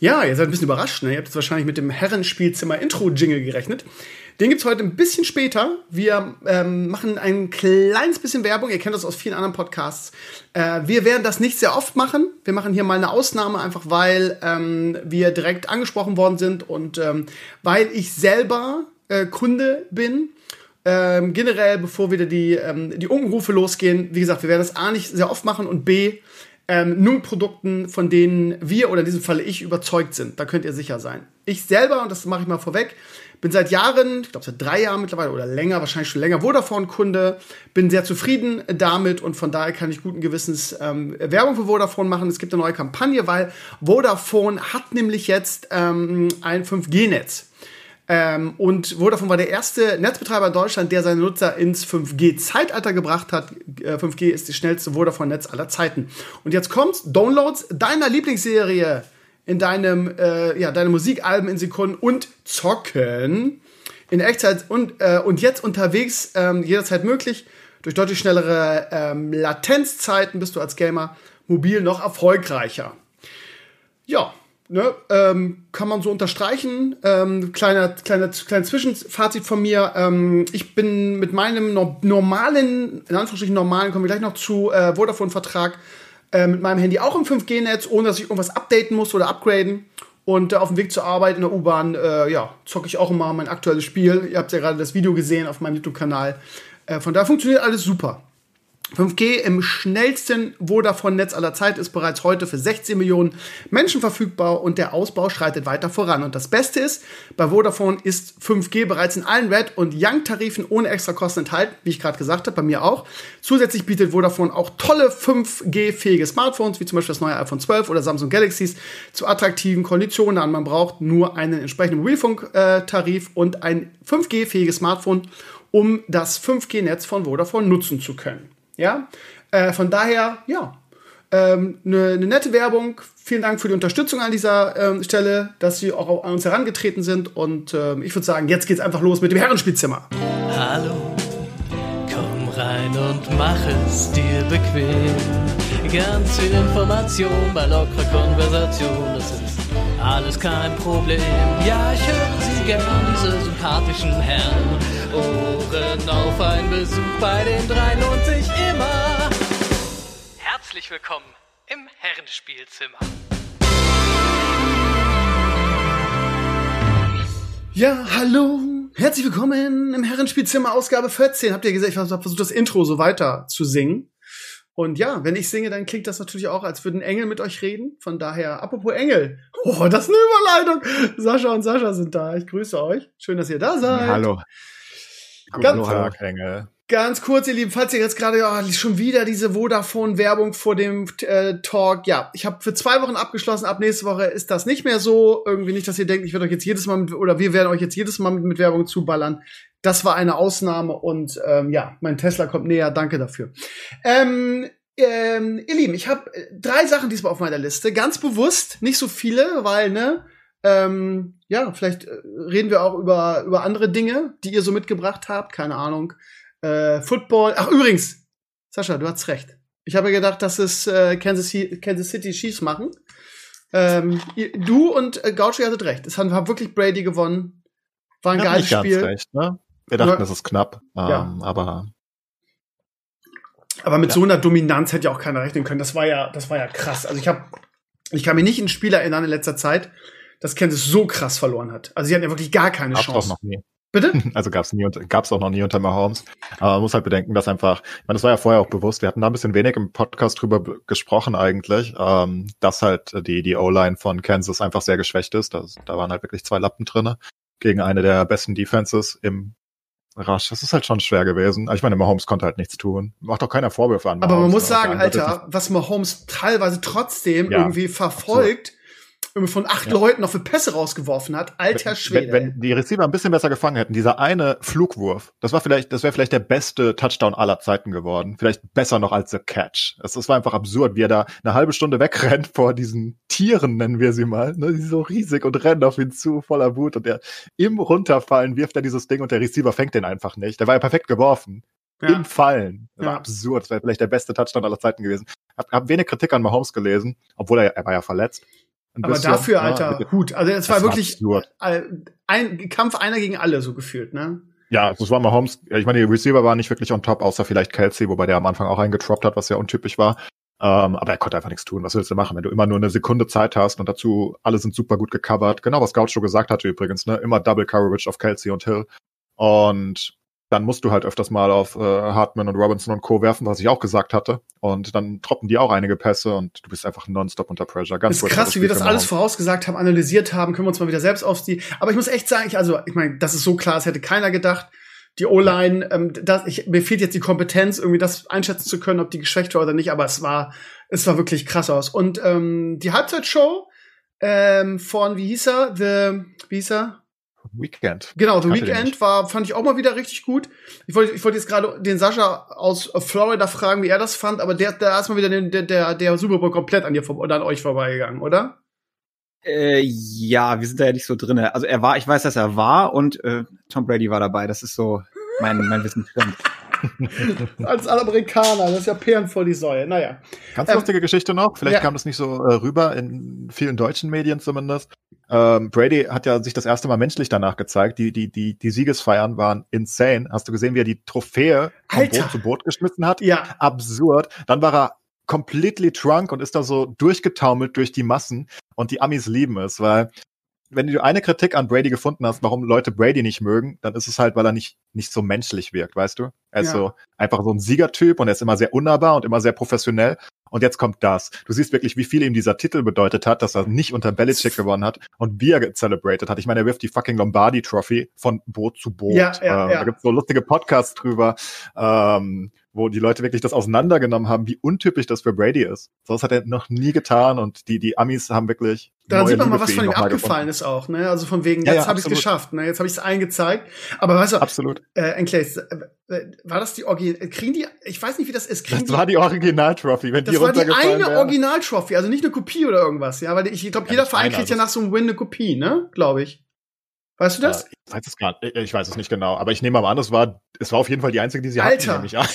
Ja, ihr seid ein bisschen überrascht, ne? Ihr habt jetzt wahrscheinlich mit dem Herrenspielzimmer-Intro-Jingle gerechnet. Den gibt's heute ein bisschen später. Wir ähm, machen ein kleines bisschen Werbung. Ihr kennt das aus vielen anderen Podcasts. Äh, wir werden das nicht sehr oft machen. Wir machen hier mal eine Ausnahme, einfach weil ähm, wir direkt angesprochen worden sind und ähm, weil ich selber äh, Kunde bin. Ähm, generell, bevor wieder die, ähm, die Unkenrufe losgehen, wie gesagt, wir werden das A nicht sehr oft machen und B, ähm, nur Produkten, von denen wir oder in diesem Falle ich überzeugt sind. Da könnt ihr sicher sein. Ich selber, und das mache ich mal vorweg, bin seit Jahren, ich glaube seit drei Jahren mittlerweile oder länger, wahrscheinlich schon länger Vodafone-Kunde, bin sehr zufrieden damit und von daher kann ich guten Gewissens ähm, Werbung für Vodafone machen. Es gibt eine neue Kampagne, weil Vodafone hat nämlich jetzt ähm, ein 5G-Netz. Ähm, und Vodafone war der erste Netzbetreiber in Deutschland, der seine Nutzer ins 5G-Zeitalter gebracht hat. Äh, 5G ist die schnellste Vodafone-Netz aller Zeiten. Und jetzt kommt's, Downloads deiner Lieblingsserie in deinem, äh, ja, deine Musikalben in Sekunden und zocken in Echtzeit und, äh, und jetzt unterwegs ähm, jederzeit möglich. Durch deutlich schnellere ähm, Latenzzeiten bist du als Gamer mobil noch erfolgreicher. Ja, ne, ähm, kann man so unterstreichen. Ähm, kleiner, kleiner, kleiner Zwischenfazit von mir. Ähm, ich bin mit meinem no normalen, in Anführungsstrichen normalen, kommen wir gleich noch zu, äh, Vodafone-Vertrag, äh, mit meinem Handy auch im 5G-Netz, ohne dass ich irgendwas updaten muss oder upgraden. Und äh, auf dem Weg zur Arbeit in der U-Bahn, äh, ja, zocke ich auch immer mein aktuelles Spiel. Ihr habt ja gerade das Video gesehen auf meinem YouTube-Kanal. Äh, von daher funktioniert alles super. 5G im schnellsten Vodafone-Netz aller Zeit ist bereits heute für 16 Millionen Menschen verfügbar und der Ausbau schreitet weiter voran. Und das Beste ist, bei Vodafone ist 5G bereits in allen Red- und Young-Tarifen ohne extra Kosten enthalten, wie ich gerade gesagt habe, bei mir auch. Zusätzlich bietet Vodafone auch tolle 5G-fähige Smartphones, wie zum Beispiel das neue iPhone 12 oder Samsung Galaxies, zu attraktiven Konditionen an. Man braucht nur einen entsprechenden Mobilfunk-Tarif und ein 5G-fähiges Smartphone, um das 5G-Netz von Vodafone nutzen zu können. Ja, äh, von daher, ja, ähm, eine, eine nette Werbung. Vielen Dank für die Unterstützung an dieser ähm, Stelle, dass Sie auch an uns herangetreten sind. Und ähm, ich würde sagen, jetzt geht's einfach los mit dem Herrenspielzimmer. Hallo, komm rein und mach es dir bequem. Ganz viel Information bei lockerer Konversation. Das ist alles kein Problem. Ja, ich höre Sie gern, diese sympathischen Herren. Ohren auf, ein Besuch bei den dreien lohnt sich immer. Herzlich willkommen im Herrenspielzimmer. Ja, hallo. Herzlich willkommen im Herrenspielzimmer Ausgabe 14. Habt ihr gesehen, ich habe versucht, das Intro so weiter zu singen. Und ja, wenn ich singe, dann klingt das natürlich auch, als würden Engel mit euch reden. Von daher, apropos Engel. Oh, das ist eine Überleitung. Sascha und Sascha sind da. Ich grüße euch. Schön, dass ihr da seid. Hallo. Ganz, Guten Tag, Engel. Ganz kurz, ihr Lieben, falls ihr jetzt gerade oh, schon wieder diese Vodafone-Werbung vor dem äh, Talk, ja, ich habe für zwei Wochen abgeschlossen, ab nächste Woche ist das nicht mehr so. Irgendwie nicht, dass ihr denkt, ich werde euch jetzt jedes Mal mit, oder wir werden euch jetzt jedes Mal mit, mit Werbung zuballern. Das war eine Ausnahme und ähm, ja, mein Tesla kommt näher, danke dafür. Ähm, ähm, ihr Lieben, ich habe drei Sachen diesmal auf meiner Liste, ganz bewusst, nicht so viele, weil, ne, ähm, ja, vielleicht äh, reden wir auch über, über andere Dinge, die ihr so mitgebracht habt, keine Ahnung. Äh, Football. Ach, übrigens, Sascha, du hast recht. Ich habe gedacht, dass es äh, Kansas, Kansas City Chiefs machen. Ähm, ihr, du und äh, Gaucho hattet recht. Es hat, hat wirklich Brady gewonnen. War ein geiles Spiel. recht, ne? Wir dachten, Ja. das ist knapp, ähm, Ja. aber Aber mit Ja. so einer Dominanz hätte ja auch keiner rechnen können. Das war ja, das war ja krass. Also ich habe, ich kann mich nicht an ein Spiel erinnern in letzter Zeit, dass Kansas so krass verloren hat. Also sie hatten ja wirklich gar keine gab's doch Chance. noch nie. Bitte? Also gab's nie und gab's auch noch nie unter Mahomes. Aber man muss halt bedenken, dass einfach, ich meine, das war ja vorher auch bewusst. Wir hatten da ein bisschen wenig im Podcast drüber be- gesprochen eigentlich, ähm, dass halt die die O-Line von Kansas einfach sehr geschwächt ist. Das, da waren halt wirklich zwei Lappen drinne gegen eine der besten Defenses im Rush. Das ist halt schon schwer gewesen. Ich meine, Mahomes konnte halt nichts tun. Macht doch keiner Vorwürfe an. Aber man Mahomes, muss sagen, Alter, was Mahomes teilweise trotzdem Ja, irgendwie verfolgt, irgendwie von acht Ja. Leuten noch für Pässe rausgeworfen hat. Alter Schwede. Wenn, wenn die Receiver ein bisschen besser gefangen hätten, dieser eine Flugwurf, das war vielleicht, das wäre vielleicht der beste Touchdown aller Zeiten geworden. Vielleicht besser noch als der Catch. Es, es war einfach absurd, wie er da eine halbe Stunde wegrennt vor diesen Tieren, nennen wir sie mal. Ne? Die sind so riesig und rennen auf ihn zu, voller Wut. Und er im Runterfallen wirft er dieses Ding und der Receiver fängt den einfach nicht. Der war ja perfekt geworfen. ja. Im Fallen. Das war Ja. absurd. Das wäre vielleicht der beste Touchdown aller Zeiten gewesen. Hab, hab wenig Kritik an Mahomes gelesen, obwohl er, er war ja verletzt. Aber dafür, ja, Alter, Hut. Also es war wirklich absurd. äh, ein Kampf einer gegen alle, so gefühlt, ne? Ja, das war mal Holmes. Ich meine, die Receiver waren nicht wirklich on top, außer vielleicht Kelsey, wobei der am Anfang auch eingetroppt hat, was ja untypisch war. Ähm, aber er konnte einfach nichts tun. Was willst du machen, wenn du immer nur eine Sekunde Zeit hast und dazu alle sind super gut gecovert. Genau, was Gaucho gesagt hatte übrigens, ne? Immer Double Coverage auf Kelsey und Hill. Und dann musst du halt öfters mal auf äh, Hartman und Robinson und Co. werfen, was ich auch gesagt hatte. Und dann droppen die auch einige Pässe und du bist einfach nonstop unter Pressure. Ganz Das ist krass, wie wir das alles vorausgesagt haben, analysiert haben, können wir uns mal wieder selbst auf die. Aber ich muss echt sagen, ich, also, ich meine, das ist so klar, es hätte keiner gedacht. Die O-Line, ähm, das, ich, mir fehlt jetzt die Kompetenz, irgendwie das einschätzen zu können, ob die geschwächt war oder nicht, aber es war, es war wirklich krass aus. Und ähm, die Halbzeitshow ähm, von, wie hieß er? The, wie hieß er? Weekend. Genau, The Weekend war, fand ich auch mal wieder richtig gut. Ich wollte, ich wollte jetzt gerade den Sascha aus Florida fragen, wie er das fand, aber der, da ist mal wieder den, der, der, der Super Bowl komplett an dir vor, oder an euch vorbeigegangen, oder? Äh, ja, wir sind da ja nicht so drinne. Also er war, ich weiß, dass er war und äh, Tom Brady war dabei. Das ist so mein, mein Wissensstand. Als Amerikaner, das ist ja Perlen vor die Säue. Naja. Ganz Ähm, lustige Geschichte noch. Vielleicht ja. kam das nicht so äh, rüber, in vielen deutschen Medien zumindest. Ähm, Brady hat ja sich das erste Mal menschlich danach gezeigt. Die, die, die, die Siegesfeiern waren insane. Hast du gesehen, wie er die Trophäe vom Alter. Boot zu Boot geschmissen hat? Ja, Absurd. Dann war er completely drunk und ist da so durchgetaumelt durch die Massen. Und die Amis lieben es, weil wenn du eine Kritik an Brady gefunden hast, warum Leute Brady nicht mögen, dann ist es halt, weil er nicht, nicht so menschlich wirkt, weißt du? Er ist Ja. so einfach so ein Siegertyp und er ist immer sehr unnahbar und immer sehr professionell. Und jetzt kommt das. Du siehst wirklich, wie viel ihm dieser Titel bedeutet hat, dass er nicht unter Belichick gewonnen hat und wie er gezelebrated hat. Ich meine, er wirft die fucking Lombardi Trophy von Boot zu Boot. Ja, ja, ähm, ja. Da gibt's so lustige Podcasts drüber, ähm, wo die Leute wirklich das auseinandergenommen haben, wie untypisch das für Brady ist. So was hat er noch nie getan und die, die Amis haben wirklich. daran neue sieht man mal, was von ihm abgefallen ist auch, ne? Also von wegen, Ja, jetzt ja, habe ich es geschafft, ne? Jetzt habe ich es eingezeigt. Aber weißt du, Absolut. äh, Enclaves, äh, äh, war das die Original, kriegen die, ich weiß nicht, wie das ist, kriegen Das war die Original-Trophy, wenn die Das war die eine. Original-Trophy, also nicht eine Kopie oder irgendwas, ja, weil ich glaube, Ja, jeder Verein kriegt ja das- nach so einem Win eine Kopie, ne? Glaube ich. Weißt du das? Äh, ich weiß es gar nicht. Ich weiß es nicht genau, aber ich nehme mal an, es war, es war auf jeden Fall die einzige, die sie hatten, Alter.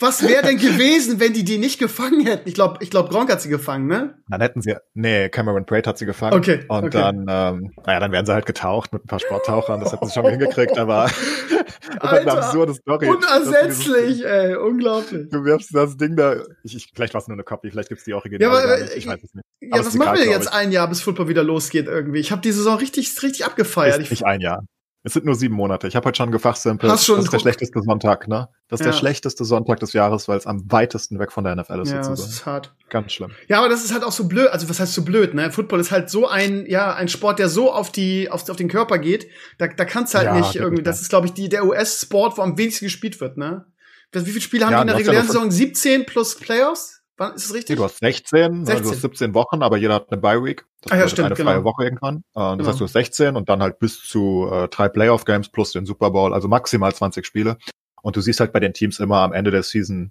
Ich. Was wäre denn gewesen, wenn die die nicht gefangen hätten? Ich glaube, ich glaube, Gronk hat sie gefangen, ne? Dann hätten sie, nee, Cameron Braid hat sie gefangen. Okay, Und okay. dann, ähm, naja, dann wären sie halt getaucht mit ein paar Sporttauchern. Das hätten sie schon hingekriegt, aber halt eine absurde Story. Unersetzlich, dieses- ey, unglaublich. Du wirfst das Ding da. Ich, ich, vielleicht war es nur eine Copy, vielleicht gibt's die Original. Ja, aber, äh, nicht. Ich weiß es nicht. Ja, Aber es was machen wir denn jetzt ein Jahr, bis Football wieder losgeht irgendwie? Ich habe die Saison richtig, richtig abgefeiert. Ist Ich, nicht ein Jahr. Es sind nur sieben Monate. Ich habe heute schon gefachsimpelt. Hast schon das ist der Druck. schlechteste Sonntag, ne? Das ist Ja. der schlechteste Sonntag des Jahres, weil es am weitesten weg von der NFL ist ja, das sozusagen. ist hart. Ganz schlimm. Ja, aber das ist halt auch so blöd. Also was heißt so blöd, ne? Football ist halt so ein, ja, ein Sport, der so auf die, auf, auf den Körper geht. Da, da kannst halt Ja, nicht irgendwie. Das ist, glaube ich, die, der US-Sport, wo am wenigsten gespielt wird, ne? Das- Wie viele Spiele haben Ja, die in der du regulären Saison? 17 plus Playoffs? Wann ist es richtig? du hast 16, 16. also 17 Wochen, aber jeder hat eine Bye-Week. Das Ah ja, stimmt, eine genau. freie Woche irgendwann. Äh, Das Genau. heißt, du hast 16 und dann halt bis zu äh, drei Playoff-Games plus den Super Bowl, also maximal 20 Spiele. Und du siehst halt bei den Teams immer am Ende der Season,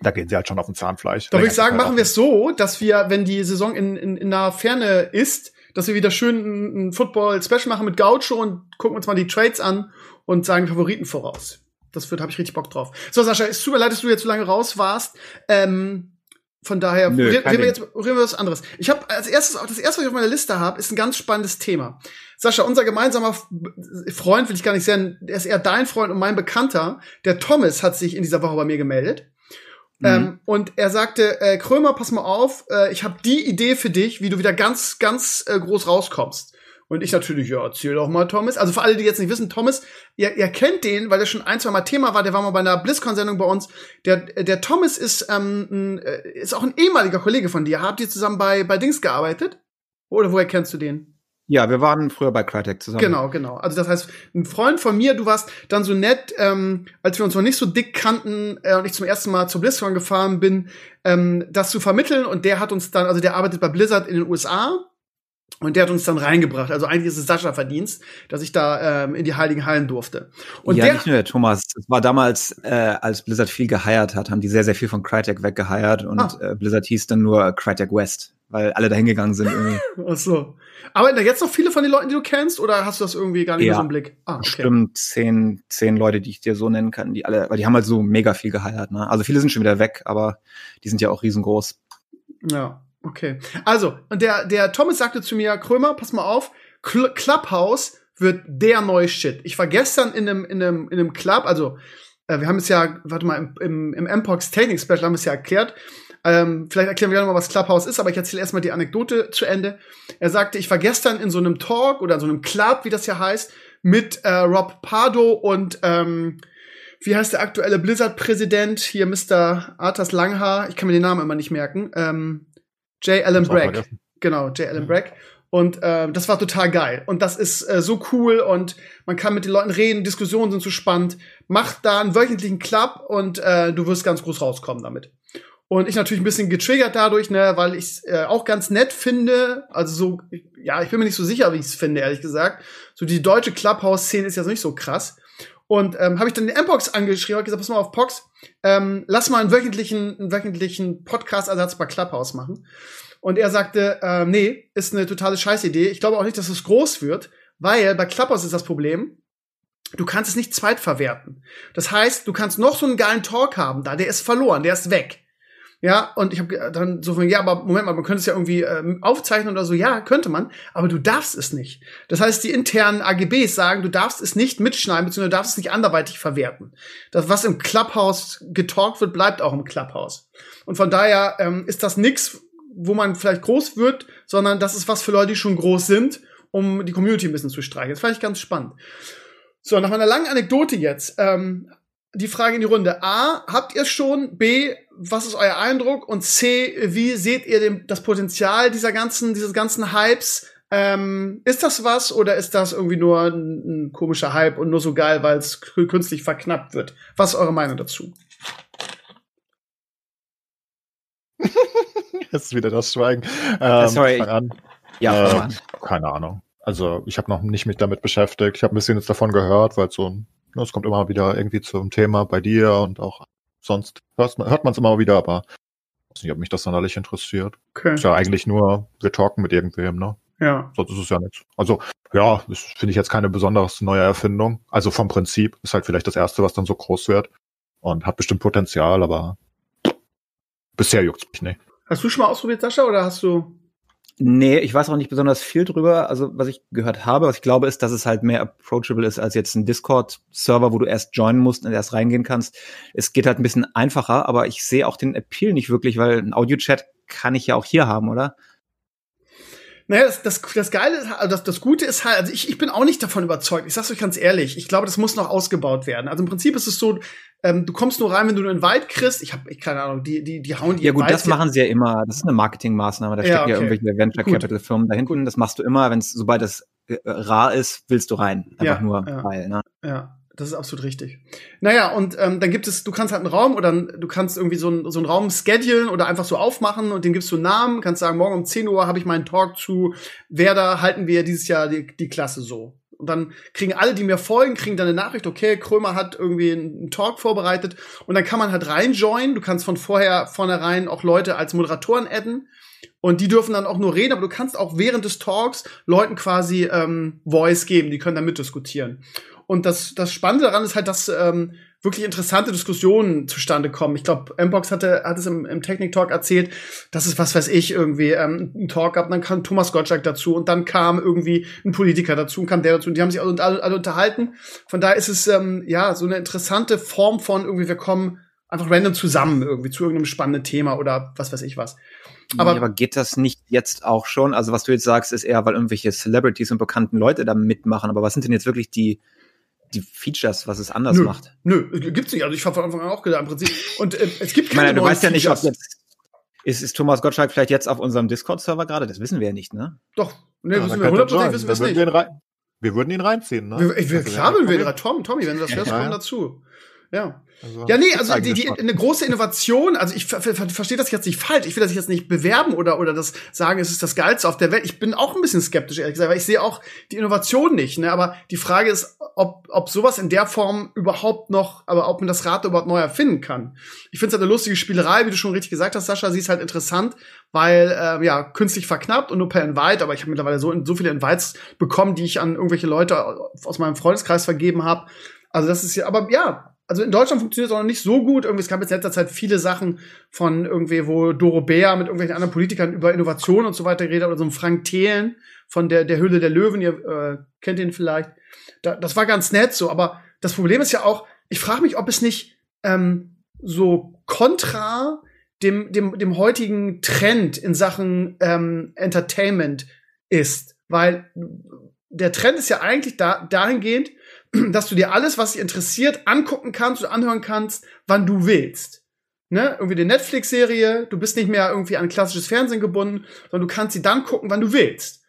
da gehen sie halt schon auf den Zahnfleisch. Da würde ich sagen, halt machen wir es so, dass wir, wenn die Saison in, in, in naher Ferne ist, dass wir wieder schön ein, ein Football-Special machen mit Gaucho und gucken uns mal die Trades an und sagen Favoriten voraus. Das wird, habe ich richtig Bock drauf. So, Sascha, es tut mir leid, dass du jetzt so lange raus warst. Ähm, von daher Nö, reden wir jetzt reden wir was anderes. Ich habe als erstes, auch das erste, was ich auf meiner Liste habe, ist ein ganz spannendes Thema. Sascha, unser gemeinsamer Freund, will ich gar nicht sagen, der ist eher dein Freund und mein Bekannter, der Thomas hat sich in dieser Woche bei mir gemeldet. Mhm. Ähm, und er sagte, äh, Krömer, pass mal auf, äh, ich habe die Idee für dich, wie du wieder ganz, ganz äh, groß rauskommst. Und ich natürlich, ja, erzähl doch mal, Thomas. Also für alle, die jetzt nicht wissen, Thomas, ihr, ihr kennt den, weil der schon ein, zwei Mal Thema war, der war mal bei einer BlizzCon-Sendung bei uns. Der, der Thomas ist, ähm, äh, ist auch ein ehemaliger Kollege von dir. Habt ihr zusammen bei, bei Dings gearbeitet? Oder woher kennst du den? Ja, wir waren früher bei Crytek zusammen. Genau, genau. Also das heißt, ein Freund von mir, du warst dann so nett, ähm, als wir uns noch nicht so dick kannten äh, und ich zum ersten Mal zur BlizzCon gefahren bin, ähm, das zu vermitteln und der hat uns dann, also der arbeitet bei Blizzard in den USA und der hat uns dann reingebracht. Also eigentlich ist es Sascha Verdienst, dass ich da ähm, in die Heiligen Hallen durfte. Und ja, der, nicht nur der Thomas. Es war damals, äh, als Blizzard viel geheiert hat, haben die sehr, sehr viel von Crytek weggeheiert und Ah. äh, Blizzard hieß dann nur Crytek West, weil alle dahin gegangen sind irgendwie. ach so. Arbeiten da jetzt noch viele von den Leuten, die du kennst, oder hast du das irgendwie gar nicht mehr Ja. so im Blick? Ah, okay. Bestimmt zehn, zehn Leute, die ich dir so nennen kann, die alle, weil die haben halt so mega viel geheiert. Ne? Also viele sind schon wieder weg, aber die sind ja auch riesengroß. Ja. Okay. Also, und der, der Thomas sagte zu mir, Krömer, pass mal auf, Cl Clubhouse wird der neue Shit. Ich war gestern in einem, in einem, in einem Club, also äh, wir haben es ja, warte mal, im, im, im Mpox Technik Special haben wir es ja erklärt. Ähm, vielleicht erklären wir gleich mal, was Clubhouse ist, aber ich erzähle erstmal die Anekdote zu Ende. Er sagte, ich war gestern in so einem Talk oder so einem Club, wie das ja heißt, mit äh, Rob Pardo und ähm, wie heißt der aktuelle Blizzard-Präsident? Hier Mr. Arthas Langhaar. Ich kann mir den Namen immer nicht merken. Ähm, J. Allen Bragg. Genau, J. Allen mhm. Bragg. Und äh, das war total geil. Und das ist äh, so cool und man kann mit den Leuten reden, Diskussionen sind so spannend. Mach da einen wöchentlichen Club und äh, du wirst ganz groß rauskommen damit. Und ich natürlich ein bisschen getriggert dadurch, ne, weil ich es äh, auch ganz nett finde. Also so, ja, ich bin mir nicht so sicher, wie ich es finde, ehrlich gesagt. So die deutsche Clubhouse-Szene ist ja so nicht so krass. Und ähm, habe ich dann den Mpox angeschrieben und gesagt, pass mal auf, Pox, ähm, lass mal einen wöchentlichen, einen wöchentlichen Podcast-Ersatz bei Clubhouse machen. Und er sagte, äh, nee, ist eine totale Scheißidee. Ich glaube auch nicht, dass es groß wird, weil bei Clubhouse ist das Problem, du kannst es nicht zweitverwerten. Das heißt, du kannst noch so einen geilen Talk haben da, der ist verloren, der ist weg. Ja, und ich habe dann so von, ja, aber Moment mal, man könnte es ja irgendwie ähm, aufzeichnen oder so. Ja, könnte man, aber du darfst es nicht. Das heißt, die internen AGBs sagen, du darfst es nicht mitschneiden, beziehungsweise du darfst es nicht anderweitig verwerten. Das, was im Clubhouse getalkt wird, bleibt auch im Clubhouse. Und von daher ähm, ist das nix, wo man vielleicht groß wird, sondern das ist was für Leute, die schon groß sind, um die Community ein bisschen zu streichen. Das fand ich ganz spannend. So, nach meiner langen Anekdote jetzt, ähm, die Frage in die Runde. A, habt ihr schon? B, was ist euer Eindruck? Und C, wie seht ihr dem, das Potenzial dieser ganzen, dieses ganzen Hypes? Ähm, ist das was oder ist das irgendwie nur ein, ein komischer Hype und nur so geil, weil es künstlich verknappt wird? Was ist eure Meinung dazu? Jetzt ist wieder das Schweigen. Ähm, Sorry. An. Ja, äh, keine Ahnung. Also ich habe noch nicht mich damit beschäftigt. Ich habe ein bisschen jetzt davon gehört, weil so ein es kommt immer wieder irgendwie zum Thema bei dir und auch sonst hört man es immer wieder, aber ich weiß nicht, ob mich das sonderlich interessiert. Okay. Ist ja eigentlich nur, wir talken mit irgendwem, ne? Ja. Sonst ist es ja nichts. Also, ja, das finde ich jetzt keine besonders neue Erfindung. Also vom Prinzip ist halt vielleicht das erste, was dann so groß wird und hat bestimmt Potenzial, aber bisher juckt's mich nicht. Hast du schon mal ausprobiert, Sascha, oder hast du Nee, ich weiß auch nicht besonders viel drüber. Also, was ich gehört habe, was ich glaube, ist, dass es halt mehr approachable ist als jetzt ein Discord-Server, wo du erst joinen musst und erst reingehen kannst. Es geht halt ein bisschen einfacher, aber ich sehe auch den Appeal nicht wirklich, weil ein Audio-Chat kann ich ja auch hier haben, oder? Naja, das, das, das Geile also das, das Gute ist halt, also ich, ich bin auch nicht davon überzeugt. Ich sag's euch ganz ehrlich, ich glaube, das muss noch ausgebaut werden. Also im Prinzip ist es so, ähm, du kommst nur rein, wenn du einen Wald kriegst. Ich habe, ich keine Ahnung, die, die, die hauen die. Ja gut, das machen sie ja immer. Das ist eine Marketingmaßnahme. Da ja, stecken okay. ja irgendwelche Venture Capital Firmen dahinter. Das machst du immer, wenn es sobald es äh, rar ist, willst du rein. Einfach ja, nur ja. weil. Ne? Ja. Das ist absolut richtig. Naja, und ähm, dann gibt es, du kannst halt einen Raum oder du kannst irgendwie so, ein, so einen Raum schedulen oder einfach so aufmachen und den gibst du einen Namen, kannst sagen, morgen um 10 Uhr habe ich meinen Talk zu Werder, halten wir dieses Jahr die, die Klasse so. Und dann kriegen alle, die mir folgen, kriegen dann eine Nachricht, okay, Krömer hat irgendwie einen Talk vorbereitet und dann kann man halt reinjoinen. Du kannst von vorher, vornherein auch Leute als Moderatoren adden. Und die dürfen dann auch nur reden, aber du kannst auch während des Talks Leuten quasi ähm, Voice geben, die können dann mitdiskutieren. Und das, das Spannende daran ist halt, dass ähm, wirklich interessante Diskussionen zustande kommen. Ich glaube, Mbox hatte, hat es im, im Technik-Talk erzählt, dass es, was weiß ich, irgendwie ähm, einen Talk gab, dann kam Thomas Gottschalk dazu und dann kam irgendwie ein Politiker dazu und kam der dazu und die haben sich alle, alle, alle unterhalten. Von daher ist es ähm, ja so eine interessante Form von irgendwie, wir kommen einfach random zusammen irgendwie zu irgendeinem spannenden Thema oder was weiß ich was. Aber, aber geht das nicht jetzt auch schon? Also was du jetzt sagst, ist eher, weil irgendwelche Celebrities und bekannten Leute da mitmachen. Aber was sind denn jetzt wirklich die die Features, was es anders nö, macht. Nö, gibt's nicht. Also ich habe von Anfang an auch gedacht, im Prinzip. Und äh, es gibt keine ich meine, du weißt ja nicht, ob jetzt ist, ist Thomas Gottschalk vielleicht jetzt auf unserem Discord-Server gerade? Das wissen wir ja nicht, ne? Doch, ne, ja, wissen wir hundertprozentig wissen wir es nicht. Wir würden ihn reinziehen, ne? Wir, wir, also, klar, wir ihn Tom, Tommy, wenn du das hörst, ja, komm dazu. Ja. Also, ja, nee, also die, die, eine große Innovation, also ich ver ver verstehe das jetzt nicht falsch, ich will das jetzt nicht bewerben oder, oder das sagen, es ist das Geilste auf der Welt. Ich bin auch ein bisschen skeptisch, ehrlich gesagt, weil ich sehe auch die Innovation nicht, ne? Aber die Frage ist, ob, ob sowas in der Form überhaupt noch, aber ob man das Rad überhaupt neu erfinden kann. Ich finde es halt eine lustige Spielerei, wie du schon richtig gesagt hast, Sascha, sie ist halt interessant, weil, äh, ja, künstlich verknappt und nur per Invite, aber ich habe mittlerweile so, so viele Invites bekommen, die ich an irgendwelche Leute aus meinem Freundeskreis vergeben habe. Also das ist ja, aber ja, also in Deutschland funktioniert es auch noch nicht so gut. Irgendwie, es gab jetzt in letzter Zeit viele Sachen von irgendwie, wo Doro Bär mit irgendwelchen anderen Politikern über Innovation und so weiter redet, oder so ein Frank Thelen von der, der Hülle der Löwen, ihr äh, kennt ihn vielleicht. Da, das war ganz nett so, aber das Problem ist ja auch, ich frage mich, ob es nicht ähm, so kontra dem, dem, dem heutigen Trend in Sachen ähm, Entertainment ist. Weil der Trend ist ja eigentlich da, dahingehend, dass du dir alles, was dich interessiert, angucken kannst und anhören kannst, wann du willst. Ne? Irgendwie die Netflix-Serie, du bist nicht mehr irgendwie an klassisches Fernsehen gebunden, sondern du kannst sie dann gucken, wann du willst.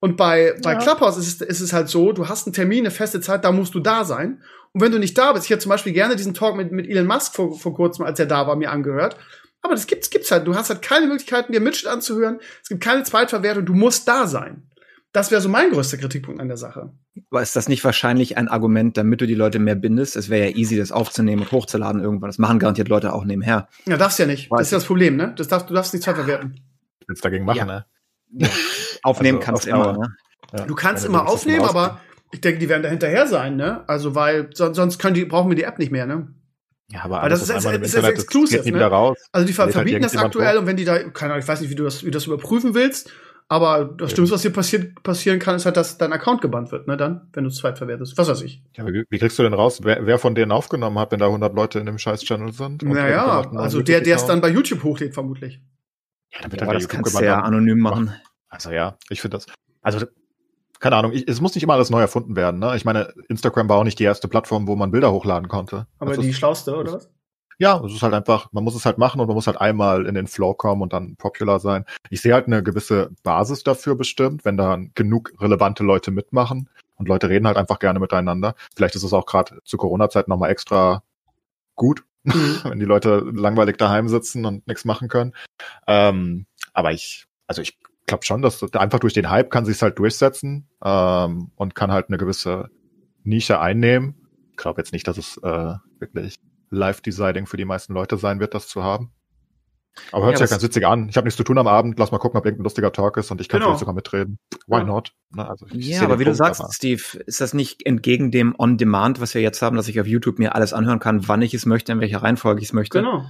Und bei, bei ja. Clubhouse ist es, ist es halt so, du hast einen Termin, eine feste Zeit, da musst du da sein. Und wenn du nicht da bist, ich hätte zum Beispiel gerne diesen Talk mit, mit Elon Musk vor, vor kurzem, als er da war, mir angehört. Aber das gibt's, gibt's halt. Du hast halt keine Möglichkeiten, dir Mitschnitt anzuhören. Es gibt keine Zweitverwertung. Du musst da sein. Das wäre so mein größter Kritikpunkt an der Sache. Aber ist das nicht wahrscheinlich ein Argument, damit du die Leute mehr bindest? Es wäre ja easy, das aufzunehmen und hochzuladen irgendwann. Das machen garantiert Leute auch nebenher. Ja, darfst ja nicht. Weiß das ist ja das Problem, ne? Das darfst, du darfst nicht zweitverwerten. Willst dagegen machen, ja. ne? aufnehmen also, kannst du immer, ne? Ja, du kannst immer aufnehmen, aber ich denke, die werden da hinterher sein, ne? Also, weil sonst können die, brauchen wir die App nicht mehr, ne? Ja, aber Weil das ist, ist, ist, ist exclusive, ne? Also die ver halt verbieten das aktuell und wenn die da, keine Ahnung, ich weiß nicht, wie du das, wie du das überprüfen willst, aber das Schlimmste, was hier passiert, passieren kann, ist halt, dass dein Account gebannt wird, ne, dann, wenn du es zweitverwertest. Was weiß ich. Ja, wie, wie, kriegst du denn raus, wer, wer von denen aufgenommen hat, wenn da 100 Leute in dem Scheiß-Channel sind? Naja, also der, der es dann bei YouTube hochlädt, vermutlich. Ja, dann wird ja, das kannst du ja anonym machen. Also ja, ich finde das, also keine Ahnung, ich, es muss nicht immer alles neu erfunden werden. Ne? Ich meine, Instagram war auch nicht die erste Plattform, wo man Bilder hochladen konnte. Aber das die ist, schlauste, oder was? Ja, es ist halt einfach, man muss es halt machen und man muss halt einmal in den Flow kommen und dann popular sein. Ich sehe halt eine gewisse Basis dafür bestimmt, wenn da genug relevante Leute mitmachen und Leute reden halt einfach gerne miteinander. Vielleicht ist es auch gerade zu Corona-Zeit nochmal extra gut, mhm. wenn die Leute langweilig daheim sitzen und nichts machen können. Ähm, aber ich, also ich glaube schon, dass einfach durch den Hype kann sich halt durchsetzen ähm, und kann halt eine gewisse Nische einnehmen. Ich glaube jetzt nicht, dass es äh, wirklich Live-Deciding für die meisten Leute sein wird, das zu haben. Aber hört ja, sich ja ganz witzig an. Ich habe nichts zu tun am Abend. Lass mal gucken, ob irgendein lustiger Talk ist und ich kann genau. vielleicht sogar mitreden. Why ja. not? Ne, also ja, aber wie Punkt, du sagst, aber. Steve, ist das nicht entgegen dem On-Demand, was wir jetzt haben, dass ich auf YouTube mir alles anhören kann, wann ich es möchte, in welcher Reihenfolge ich es möchte? Genau.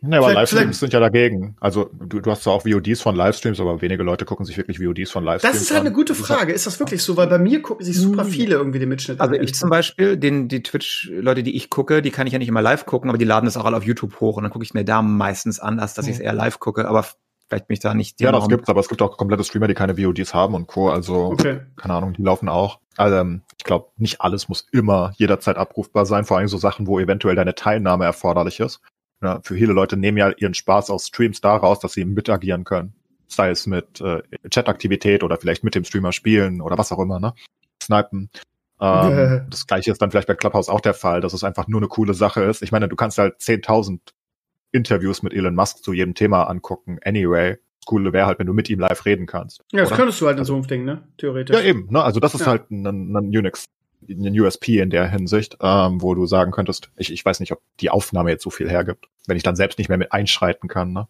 Ja, aber Livestreams sind ja dagegen. Also du, du hast zwar auch VODs von Livestreams, aber wenige Leute gucken sich wirklich VODs von Livestreams Das ist halt an. eine gute Frage. Ist das wirklich so? Weil bei mir gucken sich super hm. viele irgendwie den Mitschnitt Also ich zum Beispiel, den, die Twitch-Leute, die ich gucke, die kann ich ja nicht immer live gucken, aber die laden das auch alle auf YouTube hoch und dann gucke ich mir da meistens an, als dass ich es eher live gucke, aber vielleicht bin ich da nicht Ja, das gibt's, aber es gibt auch komplette Streamer, die keine VODs haben und Co. Also, okay. keine Ahnung, die laufen auch. Also, ähm, ich glaube, nicht alles muss immer jederzeit abrufbar sein, vor allem so Sachen, wo eventuell deine Teilnahme erforderlich ist. Ja, für viele Leute nehmen ja ihren Spaß aus Streams daraus, dass sie mitagieren können. Sei es mit äh, Chataktivität oder vielleicht mit dem Streamer spielen oder was auch immer, ne? Snipen. Ähm, das gleiche ist dann vielleicht bei Clubhouse auch der Fall, dass es einfach nur eine coole Sache ist. Ich meine, du kannst halt 10.000 Interviews mit Elon Musk zu jedem Thema angucken, anyway. Das Coole wäre halt, wenn du mit ihm live reden kannst. Ja, das oder? könntest du halt in so einem Ding, ne? Theoretisch. Ja, eben, ne? Also das ist ja. halt ein, ein Unix ein USP in der Hinsicht, ähm, wo du sagen könntest, ich, ich weiß nicht, ob die Aufnahme jetzt so viel hergibt, wenn ich dann selbst nicht mehr mit einschreiten kann. Ne?